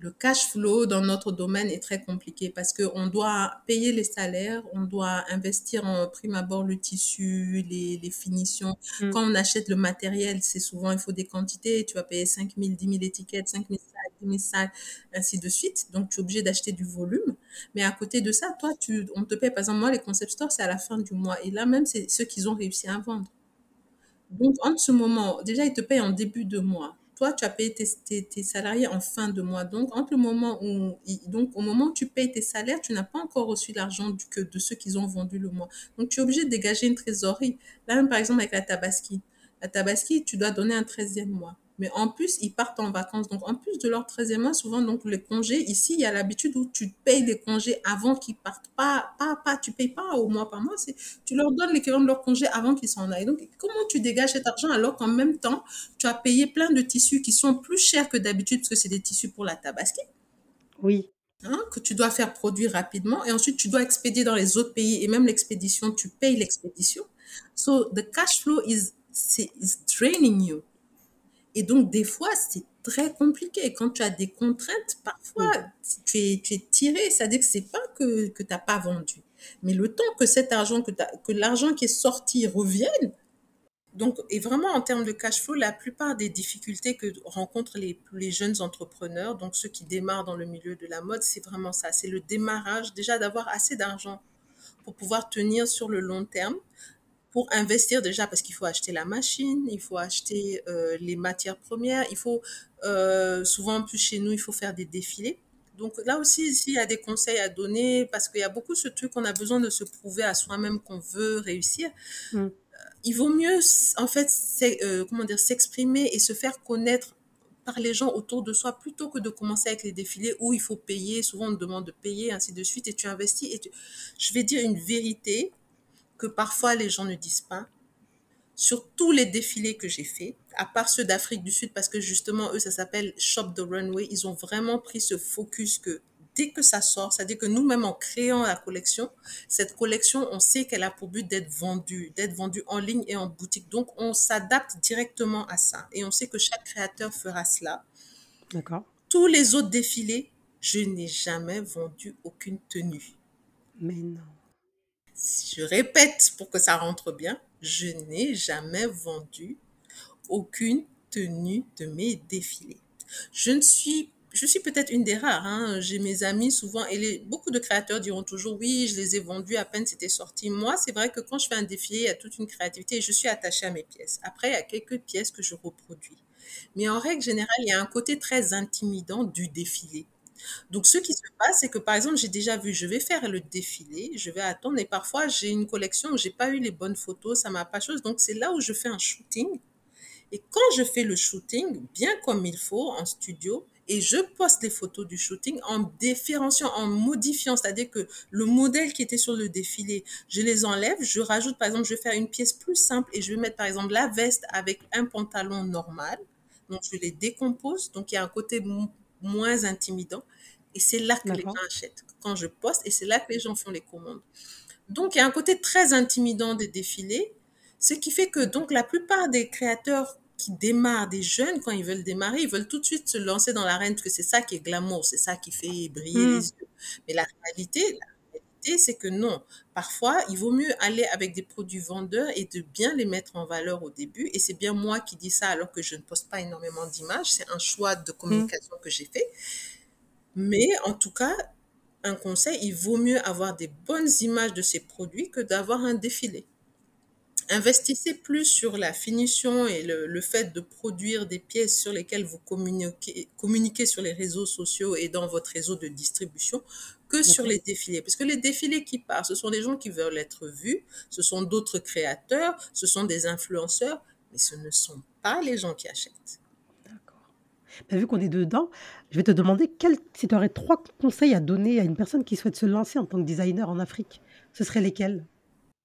le cash flow dans notre domaine est très compliqué parce qu'on doit payer les salaires, on doit investir en prime abord le tissu, les, les finitions. Mm. Quand on achète le matériel, c'est souvent, il faut des quantités. Tu vas payer 5 000, 10 000 étiquettes, 5 000 sacs, 10 000 sacs, ainsi de suite. Donc, tu es obligé d'acheter du volume. Mais à côté de ça, toi, tu, on te paye, par exemple, moi, les concept stores, c'est à la fin du mois. Et là, même, c'est ceux qu'ils ont réussi à vendre. Donc, en ce moment, déjà, ils te payent en début de mois toi, tu as payé tes, salariés en fin de mois. Donc, au moment où tu payes tes salaires, tu n'as pas encore reçu l'argent de ceux qu'ils ont vendu le mois. Donc, tu es obligé de dégager une trésorerie. Là, même, par exemple, avec la Tabaski. La Tabaski, tu dois donner un 13e mois. Mais en plus, ils partent en vacances. Donc, en plus de leur 13e mois, souvent, donc, les congés, ici, il y a l'habitude où tu payes les congés avant qu'ils partent. Pas, pas, pas, tu payes pas au mois par mois. C'est, tu leur donnes l'équivalent de leur congé avant qu'ils s'en aillent. Donc, comment tu dégages cet argent alors qu'en même temps, tu as payé plein de tissus qui sont plus chers que d'habitude parce que c'est des tissus pour la tabaski?
Oui.
Hein, que tu dois faire produire rapidement et ensuite tu dois expédier dans les autres pays et même l'expédition, tu payes l'expédition. So the cash flow is, is draining you. Et donc, des fois, c'est très compliqué. Quand tu as des contraintes, parfois, tu, es, tu es tiré. C'est-à-dire que c'est pas que, que tu n'as pas vendu. Mais le temps que cet argent, que, que l'argent qui est sorti revienne, donc, et vraiment en termes de cash flow, la plupart des difficultés que rencontrent les, les jeunes entrepreneurs, donc ceux qui démarrent dans le milieu de la mode, c'est vraiment ça. C'est le démarrage, déjà d'avoir assez d'argent pour pouvoir tenir sur le long terme, pour investir déjà parce qu'il faut acheter la machine, il faut acheter euh, les matières premières, il faut euh, souvent plus chez nous, il faut faire des défilés. Donc là aussi, ici, il y a des conseils à donner parce qu'il y a beaucoup ce truc qu'on a besoin de se prouver à soi-même qu'on veut réussir. Mm. Il vaut mieux, en fait, euh, comment dire, s'exprimer et se faire connaître par les gens autour de soi plutôt que de commencer avec les défilés où il faut payer. Souvent, on te demande de payer, ainsi de suite, et tu investis. Et Je vais dire une vérité que parfois les gens ne disent pas. Sur tous les défilés que j'ai faits, à part ceux d'Afrique du Sud, parce que justement, eux, ça s'appelle Shop the Runway, ils ont vraiment pris ce focus que dès que ça sort, c'est-à-dire que nous-mêmes, en créant la collection, cette collection, on sait qu'elle a pour but d'être vendue, d'être vendue en ligne et en boutique. Donc, on s'adapte directement à ça. Et on sait que chaque créateur fera cela.
D'accord.
Tous les autres défilés, je n'ai jamais vendu aucune tenue.
Mais non
je répète pour que ça rentre bien, je n'ai jamais vendu aucune tenue de mes défilés. Je suis peut-être une des rares. Hein. J'ai mes amis souvent, et beaucoup de créateurs diront toujours oui, je les ai vendus à peine c'était sorti. Moi, c'est vrai que quand je fais un défilé, il y a toute une créativité et je suis attachée à mes pièces. Après, il y a quelques pièces que je reproduis. Mais en règle générale, il y a un côté très intimidant du défilé. Donc, ce qui se passe, c'est que par exemple, j'ai déjà vu, je vais faire le défilé, je vais attendre, et parfois j'ai une collection où j'ai pas eu les bonnes photos, ça m'a pas chose. Donc, c'est là où je fais un shooting. Et quand je fais le shooting, bien comme il faut, en studio, et je poste les photos du shooting en différenciant, en modifiant, c'est-à-dire que le modèle qui était sur le défilé, je les enlève, je rajoute, par exemple, je vais faire une pièce plus simple et je vais mettre, par exemple, la veste avec un pantalon normal. Donc, je les décompose. Donc, il y a un côté moins intimidant. Et c'est là que les gens achètent. Quand je poste, et c'est là que les gens font les commandes. Donc, il y a un côté très intimidant des défilés, ce qui fait que donc la plupart des créateurs qui démarrent, des jeunes, quand ils veulent démarrer, ils veulent tout de suite se lancer dans l'arène, parce que c'est ça qui est glamour, c'est ça qui fait briller hmm. les yeux. Mais la réalité, la réalité, c'est que non. Parfois, il vaut mieux aller avec des produits vendeurs et de bien les mettre en valeur au début. Et c'est bien moi qui dis ça alors que je ne poste pas énormément d'images. C'est un choix de communication que j'ai fait. Mais en tout cas, un conseil, il vaut mieux avoir des bonnes images de ces produits que d'avoir un défilé. Investissez plus sur la finition et le, fait de produire des pièces sur lesquelles vous communiquez, communiquez sur les réseaux sociaux et dans votre réseau de distribution que sur les défilés. Parce que les défilés qui partent, ce sont des gens qui veulent être vus, ce sont d'autres créateurs, ce sont des influenceurs, mais ce ne sont pas les gens qui achètent.
D'accord. Bah, vu qu'on est dedans, je vais te demander quel, si tu aurais trois conseils à donner à une personne qui souhaite se lancer en tant que designer en Afrique, ce seraient lesquels?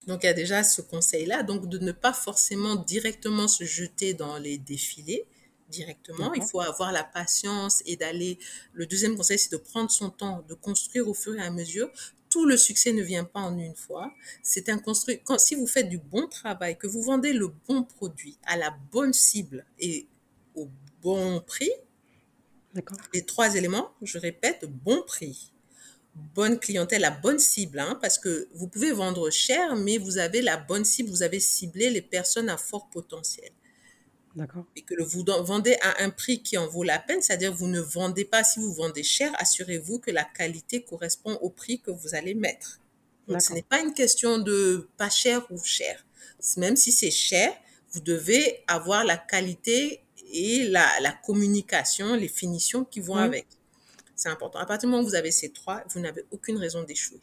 Donc il y a déjà ce conseil-là, donc de ne pas forcément directement se jeter dans les défilés directement. Il faut avoir la patience et d'aller. Le deuxième conseil, c'est de prendre son temps, de construire au fur et à mesure. Tout le succès ne vient pas en une fois. C'est un construit. Quand, si vous faites du bon travail, que vous vendez le bon produit à la bonne cible et au bon prix, les trois éléments, je répète, bon prix, bonne clientèle, la bonne cible, hein, parce que vous pouvez vendre cher, mais vous avez la bonne cible, vous avez ciblé les personnes à fort potentiel. Et que vous vendez à un prix qui en vaut la peine, c'est-à-dire vous ne vendez pas, si vous vendez cher, assurez-vous que la qualité correspond au prix que vous allez mettre. Donc ce n'est pas une question de pas cher ou cher. Même si c'est cher, vous devez avoir la qualité et la, la communication, les finitions qui vont avec. C'est important. À partir du moment où vous avez ces trois, vous n'avez aucune raison d'échouer.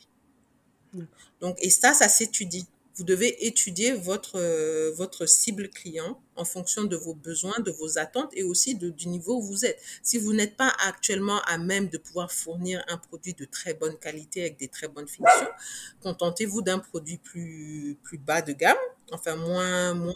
Donc, et ça, ça s'étudie. Vous devez étudier votre, euh, votre cible client en fonction de vos besoins, de vos attentes et aussi du niveau où vous êtes. Si vous n'êtes pas actuellement à même de pouvoir fournir un produit de très bonne qualité avec des très bonnes finitions, contentez-vous d'un produit plus, plus bas de gamme, enfin moins, moins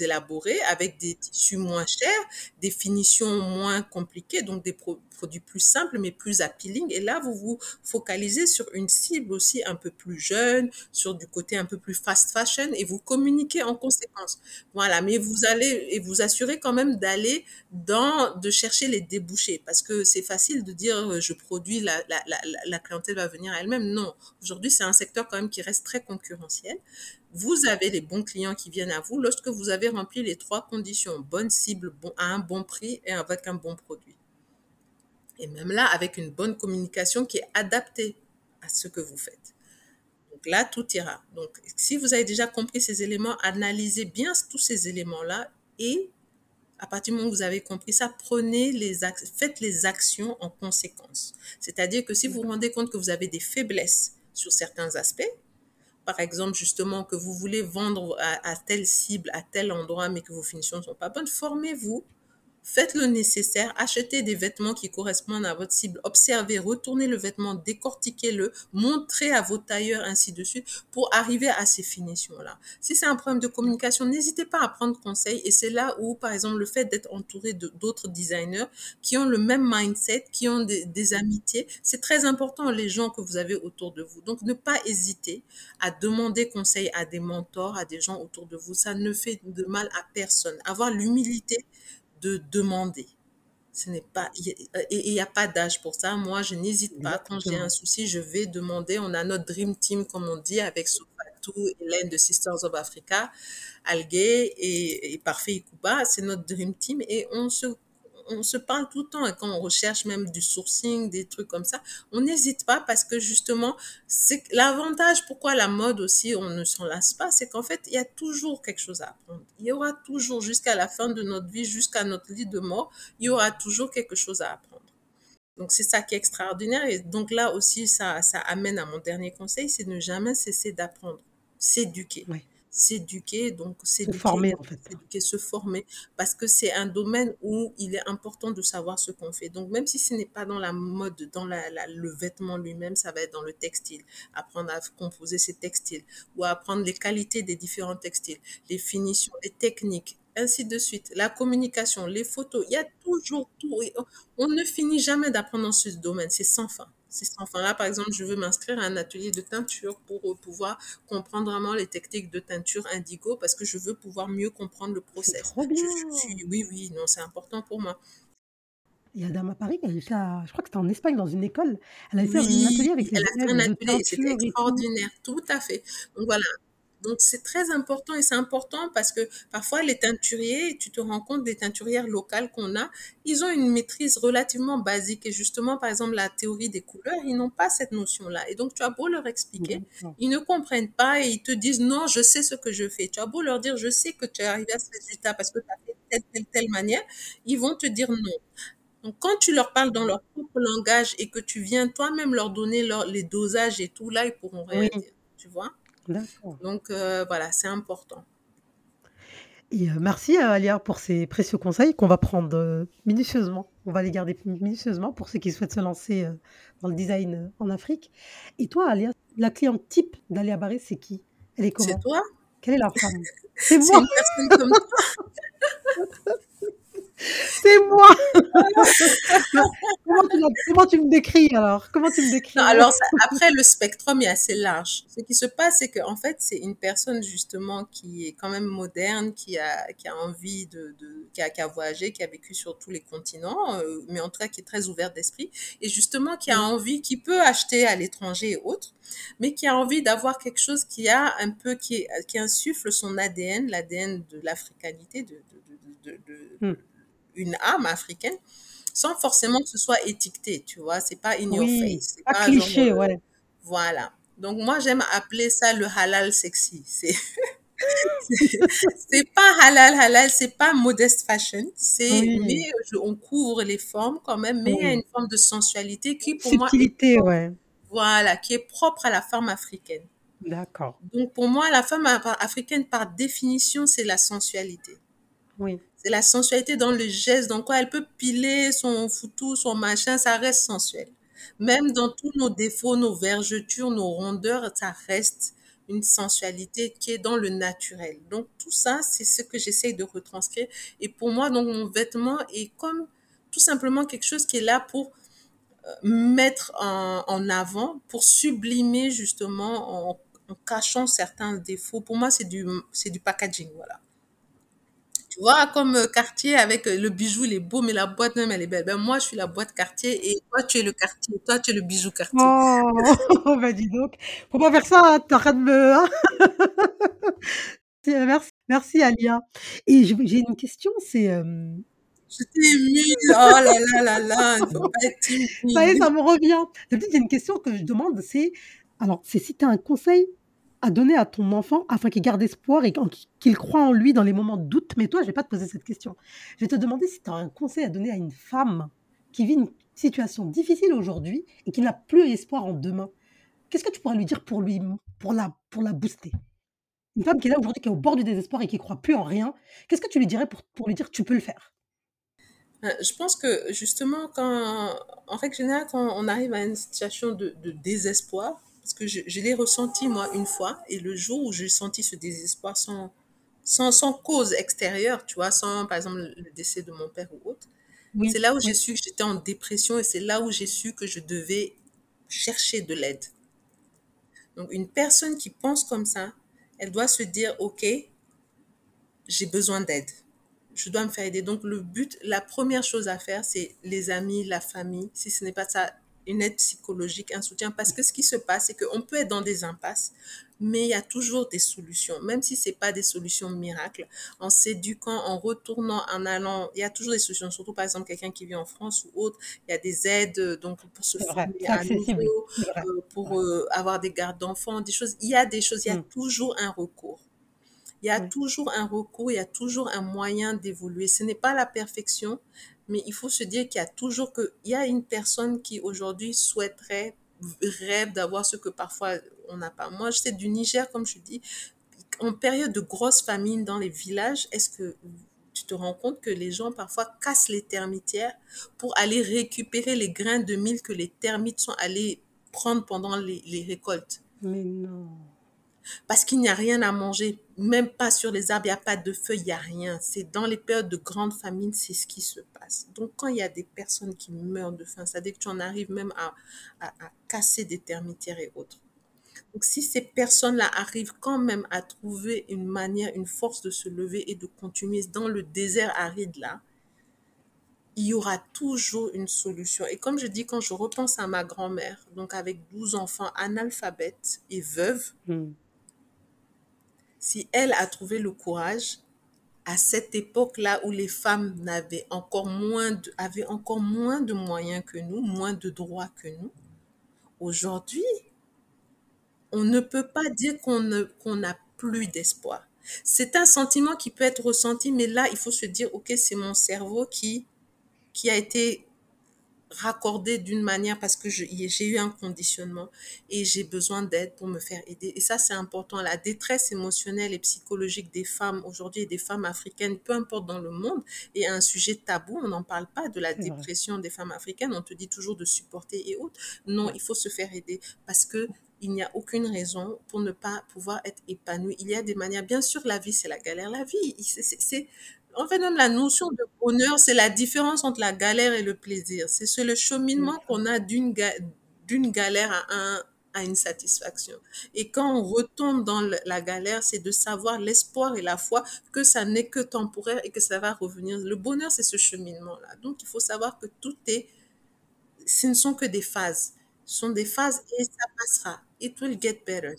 élaboré, avec des tissus moins chers, des finitions moins compliquées, donc des pro produits plus simples mais plus appealing. Et là, vous vous focalisez sur une cible aussi un peu plus jeune, sur du côté un peu plus fast fashion et vous communiquez en conséquence. Voilà, mais vous allez et vous assurez quand même d'aller dans de chercher les débouchés parce que c'est facile de dire euh, je produis la, la, la, la clientèle va venir elle-même. Non, aujourd'hui c'est un secteur quand même qui reste très concurrentiel. Vous avez les bons clients qui viennent à vous lorsque vous avez rempli les trois conditions bonne cible, à un bon prix et avec un bon produit. Et même là, avec une bonne communication qui est adaptée à ce que vous faites. Donc là, tout ira. Donc, si vous avez déjà compris ces éléments, analysez bien tous ces éléments-là et à partir du moment où vous avez compris ça, prenez les faites les actions en conséquence. C'est-à-dire que si vous vous rendez compte que vous avez des faiblesses sur certains aspects, par exemple justement que vous voulez vendre à, telle cible, à tel endroit, mais que vos finitions ne sont pas bonnes, formez-vous Faites le nécessaire, achetez des vêtements qui correspondent à votre cible, observez, retournez le vêtement, décortiquez-le, montrez à vos tailleurs, ainsi de suite, pour arriver à ces finitions-là. Si c'est un problème de communication, n'hésitez pas à prendre conseil et c'est là où, par exemple, le fait d'être entouré d'autres designers qui ont le même mindset, qui ont des, amitiés, c'est très important, les gens que vous avez autour de vous. Donc, ne pas hésiter à demander conseil à des mentors, à des gens autour de vous. Ça ne fait de mal à personne. Avoir l'humilité de demander. Ce n'est pas, et il n'y a pas d'âge pour ça. Moi, je n'hésite pas. Quand j'ai un souci, je vais demander. On a notre Dream Team, comme on dit, avec Sofatou, Hélène de Sisters of Africa, Algé et, et Parfait Ikuba. C'est notre Dream Team et on se on se parle tout le temps et quand on recherche même du sourcing, des trucs comme ça, on n'hésite pas parce que justement, c'est l'avantage pourquoi la mode aussi, on ne s'en lasse pas, c'est qu'en fait, il y a toujours quelque chose à apprendre. Il y aura toujours jusqu'à la fin de notre vie, jusqu'à notre lit de mort, il y aura toujours quelque chose à apprendre. Donc c'est ça qui est extraordinaire et donc là aussi ça ça amène à mon dernier conseil, c'est ne jamais cesser d'apprendre, s'éduquer.
Ouais.
S'éduquer, donc
Se
s'éduquer,
former, en fait.
s'éduquer, se former, parce que c'est un domaine où il est important de savoir ce qu'on fait. Donc même si ce n'est pas dans la mode, dans la, la- le vêtement lui-même, ça va être dans le textile, apprendre à composer ses textiles ou à apprendre les qualités des différents textiles, les finitions, les techniques, ainsi de suite, la communication, les photos, il y a toujours tout. On ne finit jamais d'apprendre dans ce domaine, c'est sans fin. C'est sans fin. Là, par exemple, je veux m'inscrire à un atelier de teinture pour euh, pouvoir comprendre vraiment les techniques de teinture indigo parce que je veux pouvoir mieux comprendre le process.
trop
Je,
bien.
je suis, oui, oui, non, c'est important pour moi.
Il y a Dama Paris qui a réussi à, je crois que c'était en Espagne, dans une école. Elle avait fait un atelier avec les
elle a fait un atelier c'était
tout.
extraordinaire, tout à fait. Donc voilà. Donc c'est très important et c'est important parce que parfois les teinturiers, tu te rends compte des teinturières locales qu'on a, ils ont une maîtrise relativement basique et justement par exemple la théorie des couleurs, ils n'ont pas cette notion-là. Et donc tu as beau leur expliquer, ils ne comprennent pas et ils te disent non, je sais ce que je fais. Tu as beau leur dire je sais que tu es arrivé à ce résultat parce que tu as fait telle, telle, telle manière, ils vont te dire non. Donc, quand tu leur parles dans leur propre langage et que tu viens toi-même leur donner leur- les dosages et tout, là, ils pourront rien
Oui,
dire. Tu vois?
D'accord.
Donc, euh, voilà, c'est important.
Et euh, merci à Alia pour ces précieux conseils qu'on va prendre euh, minutieusement. On va les garder minutieusement pour ceux qui souhaitent se lancer euh, dans le design euh, en Afrique. Et toi, Alia, la cliente type d'Alia Barré, c'est qui? Elle est
C'est
comment?
toi?
Quelle est la femme? C'est
C'est
moi
une personne comme toi.
C'est moi comment, tu la- comment tu me décris alors? Comment tu me
Non,
décrirais
alors, ça- après, le spectrum est assez large. Ce qui se passe, c'est qu'en fait, c'est une personne justement qui est quand même moderne, qui a, qui a envie de, de qui, a, qui a voyagé, qui a vécu sur tous les continents, euh, mais en tout cas qui est très ouverte d'esprit, et justement qui a
Oui.
envie, qui peut acheter à l'étranger et autres, mais qui a envie d'avoir quelque chose qui a un peu, qui, qui insuffle son ADN, l'ADN de l'africanité, de, de, de, de, de-
Hmm.
Une âme africaine, sans forcément que ce soit étiqueté, tu vois. C'est pas in your
Oui,
face. C'est
pas cliché,
euh,
ouais.
voilà. Donc moi, j'aime appeler ça le halal sexy. C'est c'est pas halal halal, c'est pas modest fashion. C'est
Oui,
mais je- on couvre les formes quand même, mais il y a une forme de sensualité qui pour moi est
ouais.
voilà, qui est propre à la femme africaine.
D'accord.
Donc, pour moi, la femme africaine, par définition, c'est la sensualité.
Oui.
C'est la sensualité dans le geste, dans quoi elle peut piler son foutou, son machin, ça reste sensuel. Même dans tous nos défauts, nos vergetures, nos rondeurs, ça reste une sensualité qui est dans le naturel. Donc tout ça, c'est ce que j'essaye de retranscrire. Et pour moi, donc mon vêtement est comme tout simplement quelque chose qui est là pour euh, mettre en, en avant, pour sublimer justement en, en, cachant certains défauts. Pour moi, c'est du, c'est du packaging, voilà. Tu vois, comme euh, Cartier avec euh, le bijou, il est beau, mais la boîte même, elle est belle. Ben, moi, je suis la boîte Cartier et toi, tu es le Cartier. Toi, tu es le bijou Cartier.
Oh, ben dis donc. Faut pas faire ça, hein, t'es en train de me... Hein merci, merci Alia. Et j'ai une question, c'est... Euh...
Je t'ai émue. Oh là là là là, il faut pas être timide.
Ça y est, ça me revient. D'habitude, il y a une question que je demande, c'est... Alors, c'est si tu as un conseil à donner à ton enfant afin qu'il garde espoir et qu'il croit en lui dans les moments de doute. Mais toi, je vais pas te poser cette question. Je vais te demander si tu as un conseil à donner à une femme qui vit une situation difficile aujourd'hui et qui n'a plus espoir en demain. Qu'est-ce que tu pourrais lui dire pour lui, pour la, pour la booster? Une femme qui est là aujourd'hui, qui est au bord du désespoir et qui croit plus en rien. Qu'est-ce que tu lui dirais pour, pour lui dire tu peux le faire?
Je pense que justement, quand, en règle générale, quand on arrive à une situation de désespoir, parce que je, je l'ai ressenti moi une fois, et le jour où j'ai senti ce désespoir sans, sans, sans, cause extérieure, tu vois, sans par exemple le décès de mon père ou autre, oui. c'est là où j'ai su que j'étais en dépression et c'est là où j'ai su que je devais chercher de l'aide. Donc une personne qui pense comme ça, elle doit se dire, OK, j'ai besoin d'aide. Je dois me faire aider. Donc le but, la première chose à faire, c'est les amis, la famille. Si ce n'est pas ça, une aide psychologique, un soutien. Parce que ce qui se passe, c'est qu'on peut être dans des impasses, mais il y a toujours des solutions. Même si c'est pas des solutions miracles, en s'éduquant, en retournant, en allant, il y a toujours des solutions. Surtout, par exemple, quelqu'un qui vit en France ou autre, il y a des aides, donc, pour se former à nouveau, euh, pour euh, avoir des gardes d'enfants, des choses. Il y a des choses, il y a mm. toujours un recours. Il y a toujours un recours, il y a toujours un moyen d'évoluer. Ce n'est pas la perfection, mais il faut se dire qu'il y a toujours que, il y a une personne qui aujourd'hui souhaiterait, rêve d'avoir ce que parfois on n'a pas. Moi, je sais du Niger, comme je dis, en période de grosse famine dans les villages, est-ce que tu te rends compte que les gens parfois cassent les termitières pour aller récupérer les grains de mil que les termites sont allés prendre pendant les, les récoltes?
Mais non.
Parce qu'il n'y a rien à manger, même pas sur les arbres, il n'y a pas de feuilles, il n'y a rien. C'est dans les périodes de grande famine, c'est ce qui se passe. Donc quand il y a des personnes qui meurent de faim, ça veut dire que tu en arrives même à, à, casser des termitières et autres. Donc si ces personnes-là arrivent quand même à trouver une manière, une force de se lever et de continuer dans le désert aride là, il y aura toujours une solution. Et comme je dis, quand je repense à ma grand-mère, donc avec 12 enfants analphabètes et veuves,
Hmm.
Si elle a trouvé le courage à cette époque-là où les femmes n'avaient encore moins de, avaient encore moins de moyens que nous, moins de droits que nous, aujourd'hui, on ne peut pas dire qu'on n'a plus d'espoir. C'est un sentiment qui peut être ressenti, mais là, il faut se dire, OK, c'est mon cerveau qui, qui a été raccordé d'une manière parce que j'ai eu un conditionnement et j'ai besoin d'aide pour me faire aider. Et ça, c'est important. La détresse émotionnelle et psychologique des femmes aujourd'hui et des femmes africaines, peu importe dans le monde, est un sujet tabou. On n'en parle pas de la dépression des femmes africaines. On te dit toujours de supporter et autres. Non, il faut se faire aider parce que il n'y a aucune raison pour ne pas pouvoir être épanoui. Il y a des manières. Bien sûr, la vie, c'est la galère. La vie, c'est- en fait, même la notion de bonheur, c'est la différence entre la galère et le plaisir. C'est ce- le cheminement qu'on a d'une ga- d'une galère à, un, à une satisfaction. Et quand on retombe dans le- la galère, c'est de savoir l'espoir et la foi que ça n'est que temporaire et que ça va revenir. Le bonheur, c'est ce cheminement-là. Donc, il faut savoir que tout est, ce ne sont que des phases. Ce sont des phases et ça passera. It will get better.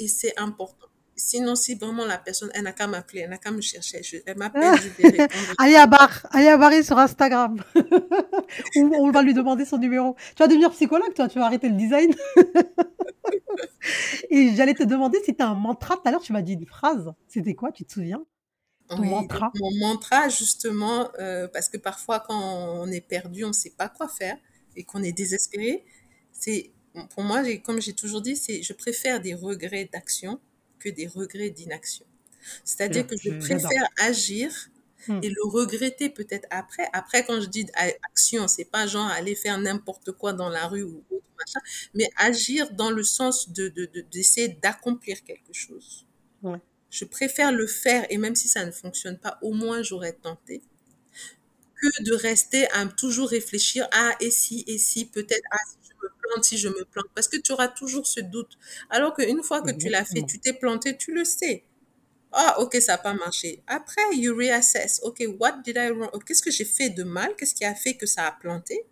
Et c'est important. Sinon, si vraiment la personne, elle n'a qu'à m'appeler, elle n'a qu'à me chercher, je- elle m'appelle, je vais répondre.
Allez à Bar, allez à Barry sur Instagram. On va lui demander son numéro. Tu vas devenir psychologue, toi, tu vas arrêter le design. Et j'allais te demander si tu as un mantra. Tout à l'heure, tu m'as dit une phrase. C'était quoi, tu te souviens Ton
Oui,
mantra?
mon mantra, justement, euh, parce que parfois, quand on est perdu, on ne sait pas quoi faire et qu'on est désespéré, c'est pour moi, comme j'ai toujours dit, c'est je préfère des regrets d'action que des regrets d'inaction. C'est-à-dire que je préfère agir hmm. et le regretter peut-être après. Après, quand je dis action, c'est pas genre aller faire n'importe quoi dans la rue ou autre machin, mais agir dans le sens de d'essayer d'accomplir quelque chose. Je préfère le faire et même si ça ne fonctionne pas, au moins j'aurais tenté que de rester à toujours réfléchir ah et si et si peut-être ah si me plante si je me plante parce que tu auras toujours ce doute. Alors qu'une fois que tu l'as fait tu t'es planté tu le sais. Ah ok ça n'a pas marché. Après you reassess. Ok what did I wrong? Qu'est-ce que j'ai fait de mal? Qu'est-ce qui a fait que ça a planté?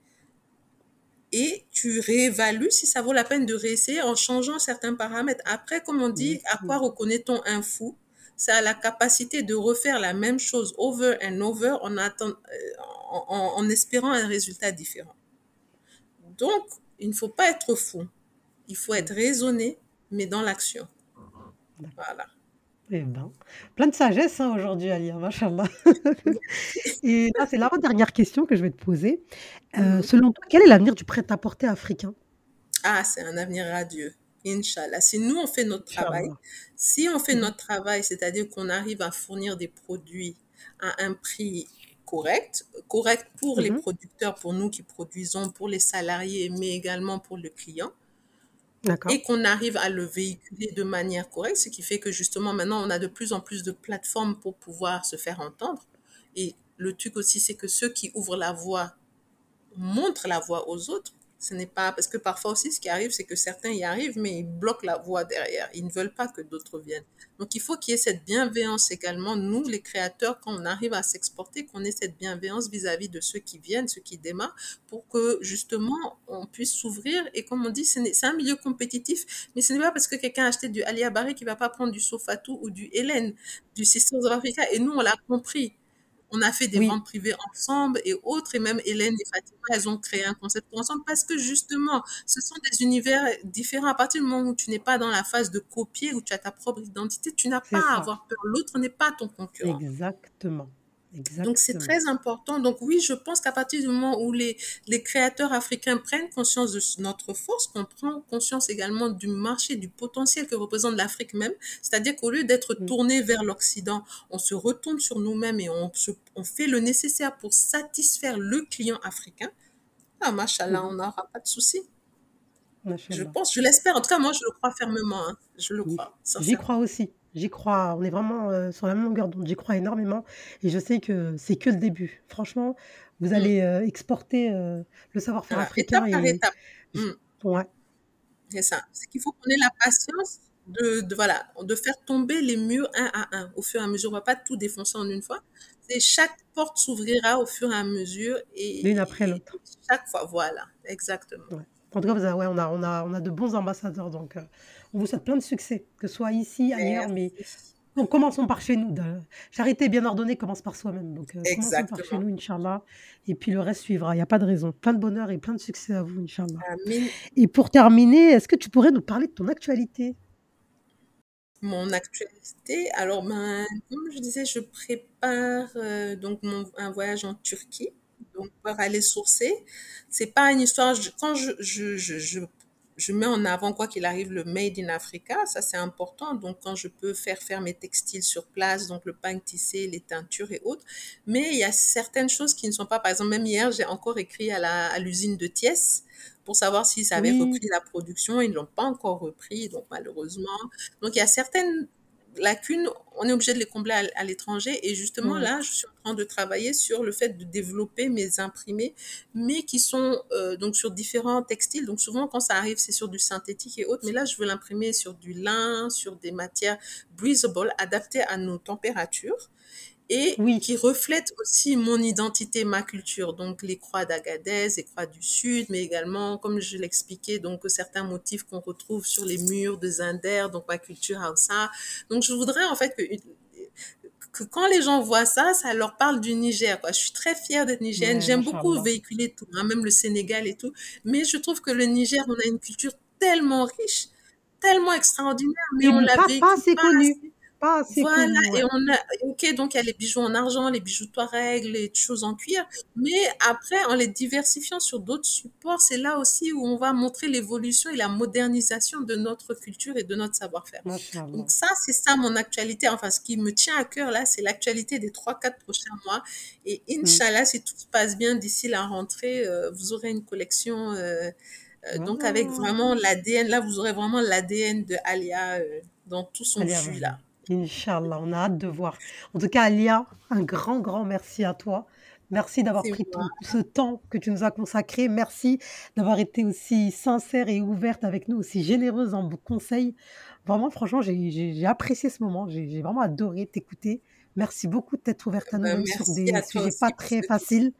Et tu réévalues si ça vaut la peine de réessayer en changeant certains paramètres. Après, comme on dit, à quoi reconnaît-on un fou? C'est à la capacité de refaire la même chose over and over en, attend, euh, en, espérant un résultat différent. Donc, il ne faut pas être fou. Il faut être raisonné, mais dans l'action. Voilà.
Eh ben, plein de sagesse hein, aujourd'hui, Alia, machallah. Et là, c'est l'avant-dernière question que je vais te poser. Euh, selon toi, quel est l'avenir du prêt-à-porter africain?
Ah, c'est un avenir radieux. Inch'Allah. Si nous, on fait notre travail, si on fait mm. notre travail, c'est-à-dire qu'on arrive à fournir des produits à un prix correct, correct pour les mm-hmm. producteurs, pour nous qui produisons, pour les salariés, mais également pour le client, et qu'on arrive à le véhiculer de manière correcte, ce qui fait que justement maintenant on a de plus en plus de plateformes pour pouvoir se faire entendre. Et le truc aussi, c'est que ceux qui ouvrent la voie montrent la voie aux autres ce n'est pas parce que parfois aussi ce qui arrive c'est que certains y arrivent mais ils bloquent la voie derrière. Ils ne veulent pas que d'autres viennent. Donc il faut qu'il y ait cette bienveillance également nous les créateurs quand on arrive à s'exporter qu'on ait cette bienveillance vis-à-vis de ceux qui viennent ceux qui démarrent pour que justement on puisse s'ouvrir. Et comme on dit c'est un milieu compétitif mais ce n'est pas parce que quelqu'un a acheté du Ali Abari qu'il va pas prendre du Sofatou ou du Hélène du Sisters of Africa. Et nous on l'a compris on a fait des ventes privées ensemble et autres, et même Hélène et Fatima, elles ont créé un concept ensemble parce que justement, ce sont des univers différents. À partir du moment où tu n'es pas dans la phase de copier, où tu as ta propre identité, tu n'as pas à avoir peur. L'autre n'est pas ton concurrent.
Exactement.
Donc c'est très important. Donc oui, je pense qu'à partir du moment où les, les créateurs africains prennent conscience de notre force, qu'on prend conscience également du marché, du potentiel que représente l'Afrique même, c'est-à-dire qu'au lieu d'être mm. tourné vers l'Occident, on se retourne sur nous-mêmes et on, on fait le nécessaire pour satisfaire le client africain, ah, machallah, mm. on n'aura pas de souci. Je pense, je l'espère. En tout cas, moi, je le crois fermement. Hein. Je le crois.
J'y crois aussi. J'y crois, on est vraiment euh, sur la même longueur d'onde. J'y crois énormément et je sais que c'est que le début. Franchement, vous mmh. allez euh, exporter euh, le savoir-faire africain.
Étape par étape. Mmh. Ouais. C'est ça. C'est qu'il faut qu'on ait la patience de, de, voilà, de faire tomber les murs un à un au fur et à mesure. On ne va pas tout défoncer en une fois. Et chaque porte s'ouvrira au fur et à mesure. Et,
L'une après l'autre.
Chaque fois, voilà, exactement.
En tout cas, ouais, on, a, on, a, on a de bons ambassadeurs. Donc, on vous souhaite plein de succès, que ce soit ici, ailleurs, mais donc, commençons par chez nous. Charité bien ordonnée commence par soi-même. Donc, euh, commençons par chez nous, Inch'Allah. Et puis, le reste suivra. Il n'y a pas de raison. Plein de bonheur et plein de succès à vous, Inch'Allah. Et pour terminer, est-ce que tu pourrais nous parler de ton actualité?
Mon actualité Alors, ben, comme je disais, je prépare euh, donc un voyage en Turquie. Donc, pour aller sourcer. C'est pas une histoire. quand je, je, je je mets en avant, quoi qu'il arrive, le Made in Africa. Ça, c'est important. Donc, quand je peux faire faire mes textiles sur place, donc le pain tissé, les teintures et autres. Mais il y a certaines choses qui ne sont pas, par exemple, même hier, j'ai encore écrit à l'usine de Thiès pour savoir s'ils avaient repris la production. Ils ne l'ont pas encore repris, donc malheureusement. Donc, il y a certaines lacunes, on est obligé de les combler à, l'étranger. Et justement, là, je suis en train de travailler sur le fait de développer mes imprimés, mais qui sont euh, donc sur différents textiles. Donc souvent, quand ça arrive, c'est sur du synthétique et autres. Mais là, je veux l'imprimer sur du lin, sur des matières breathable, adaptées à nos températures et qui reflète aussi mon identité, ma culture. Donc les croix d'Agadez, les croix du Sud, mais également, comme je l'expliquais, donc certains motifs qu'on retrouve sur les murs de Zinder, donc ma culture Hausa. Donc je voudrais en fait que, que quand les gens voient ça, ça leur parle du Niger. Quoi. Je suis très fière d'être nigérienne. J'aime beaucoup véhiculer tout, hein, même le Sénégal et tout. Mais je trouve que le Niger, on a une culture tellement riche, tellement extraordinaire, mais on l'a
pas assez connue pas assez
Voilà, et on a, ok, donc il y a les bijoux en argent, les bijoux Touareg, les choses en cuir, mais après, en les diversifiant sur d'autres supports, c'est là aussi où on va montrer l'évolution et la modernisation de notre culture et de notre savoir-faire. Donc ça, c'est ça mon actualité. Enfin, ce qui me tient à cœur là, c'est l'actualité des 3-4 prochains mois. Et
Mm.
Inch'Allah, si tout se passe bien d'ici la rentrée, euh, vous aurez une collection. euh, euh, donc avec vraiment l'ADN, là, vous aurez vraiment l'ADN de Alia euh, dans tout son jus là.
Inch'Allah, on a hâte de voir. En tout cas, Alia, un grand, grand merci à toi. Merci d'avoir pris ton- ce temps que tu nous as consacré. Merci d'avoir été aussi sincère et ouverte avec nous, aussi généreuse en conseils. Vraiment, franchement, j'ai apprécié ce moment. J'ai vraiment adoré t'écouter. Merci beaucoup de t'être ouverte à nous,
Ben,
même sur des
à
sujets
aussi
pas très faciles.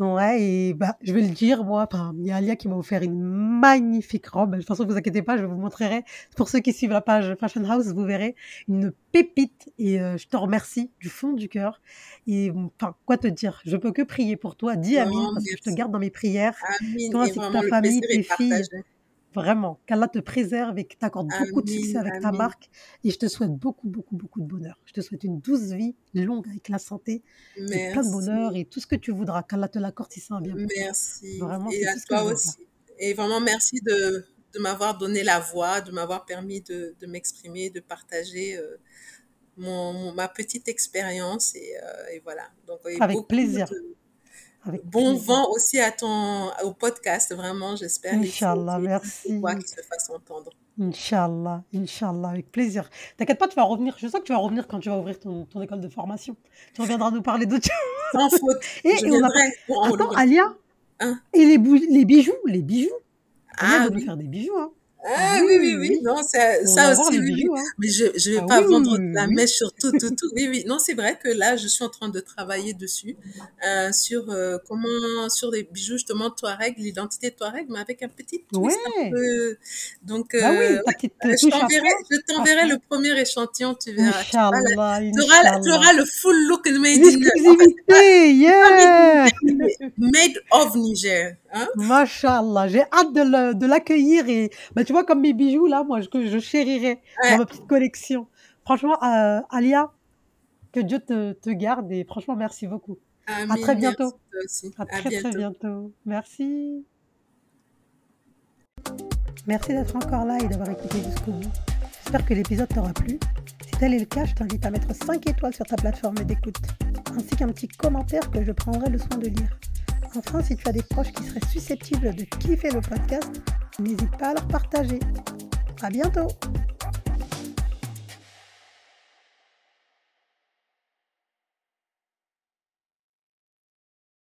Ouais, et bah, je vais le dire, moi, enfin, il y a Alia qui m'a offert une magnifique robe. De toute façon, vous inquiétez pas, je vous montrerai. Pour ceux qui suivent la page Fashion House, vous verrez une pépite. Et euh, je te remercie du fond du cœur. Et enfin, quoi te dire Je peux que prier pour toi. Dis Amin,
Non,
parce que je te garde dans mes prières.
Amin.
Toi
vraiment,
ta
le
famille, tes filles.
partagé.
Vraiment, qu'Allah te préserve et que t'accorde beaucoup de succès avec ta marque. Et je te souhaite beaucoup, beaucoup, beaucoup de bonheur. Je te souhaite une douce vie, longue avec la santé et plein de bonheur et tout ce que tu voudras. Qu'Allah te l'accorde si c'est un bien pour toi.
Merci.
Vraiment,
Et à toi aussi. Et vraiment, merci de, de m'avoir donné la voix, de m'avoir permis de, de m'exprimer, de partager euh, mon, mon- ma petite expérience. Et, euh, et voilà. Donc, et
Avec plaisir.
de
Avec
bon
plaisir.
vent aussi à ton, au podcast. Vraiment, j'espère.
Inch'Allah,
qu'il
merci.
qui se fassent entendre.
Inch'Allah, Inch'Allah, avec plaisir. T'inquiète pas, tu vas revenir. Je sais que tu vas revenir quand tu vas ouvrir ton, ton école de formation. Tu reviendras nous parler d'autres choses.
Sans faute.
Et, et on a Attends. Alia,
Hein?
et les, bou- les bijoux, les bijoux.
Ah
va nous faire des bijoux, hein.
Ah
Oui,
oui, oui,
oui.
Non, ça, ça aussi,
les
oui,
bijoux, hein.
Mais je je vais
Ah
pas
oui,
vendre la mèche sur tout, tout, tout. Oui, oui. Non, c'est vrai que là, je suis en train de travailler dessus, euh, sur euh, comment, sur des bijoux justement Touareg, l'identité Touareg, mais avec un petit twist un peu. Donc,
Bah
euh,
oui,
ouais,
ta petite
euh, je t'enverrai, je le premier échantillon, tu verras. Tu auras, la-
Inch'Allah,
tu auras, tu le full look made in, in, made of Niger, hein?
Mashallah, j'ai hâte de le- de l'accueillir et bah, tu vois comme mes bijoux là, moi je- que je chérirais dans
Ouais.
ma petite collection. Franchement, euh, Alia, que Dieu te, te garde et franchement merci beaucoup. À très
merci
bientôt.
toi aussi.
À
À
très très
bientôt.
bientôt. Merci. Merci d'être encore là et d'avoir écouté jusqu'au bout. J'espère que l'épisode t'aura plu. Si tel est le cas, je t'invite à mettre 5 étoiles sur ta plateforme d'écoute, ainsi qu'un petit commentaire que je prendrai le soin de lire. Enfin, si tu as des proches qui seraient susceptibles de kiffer le podcast, n'hésite pas à leur partager. À bientôt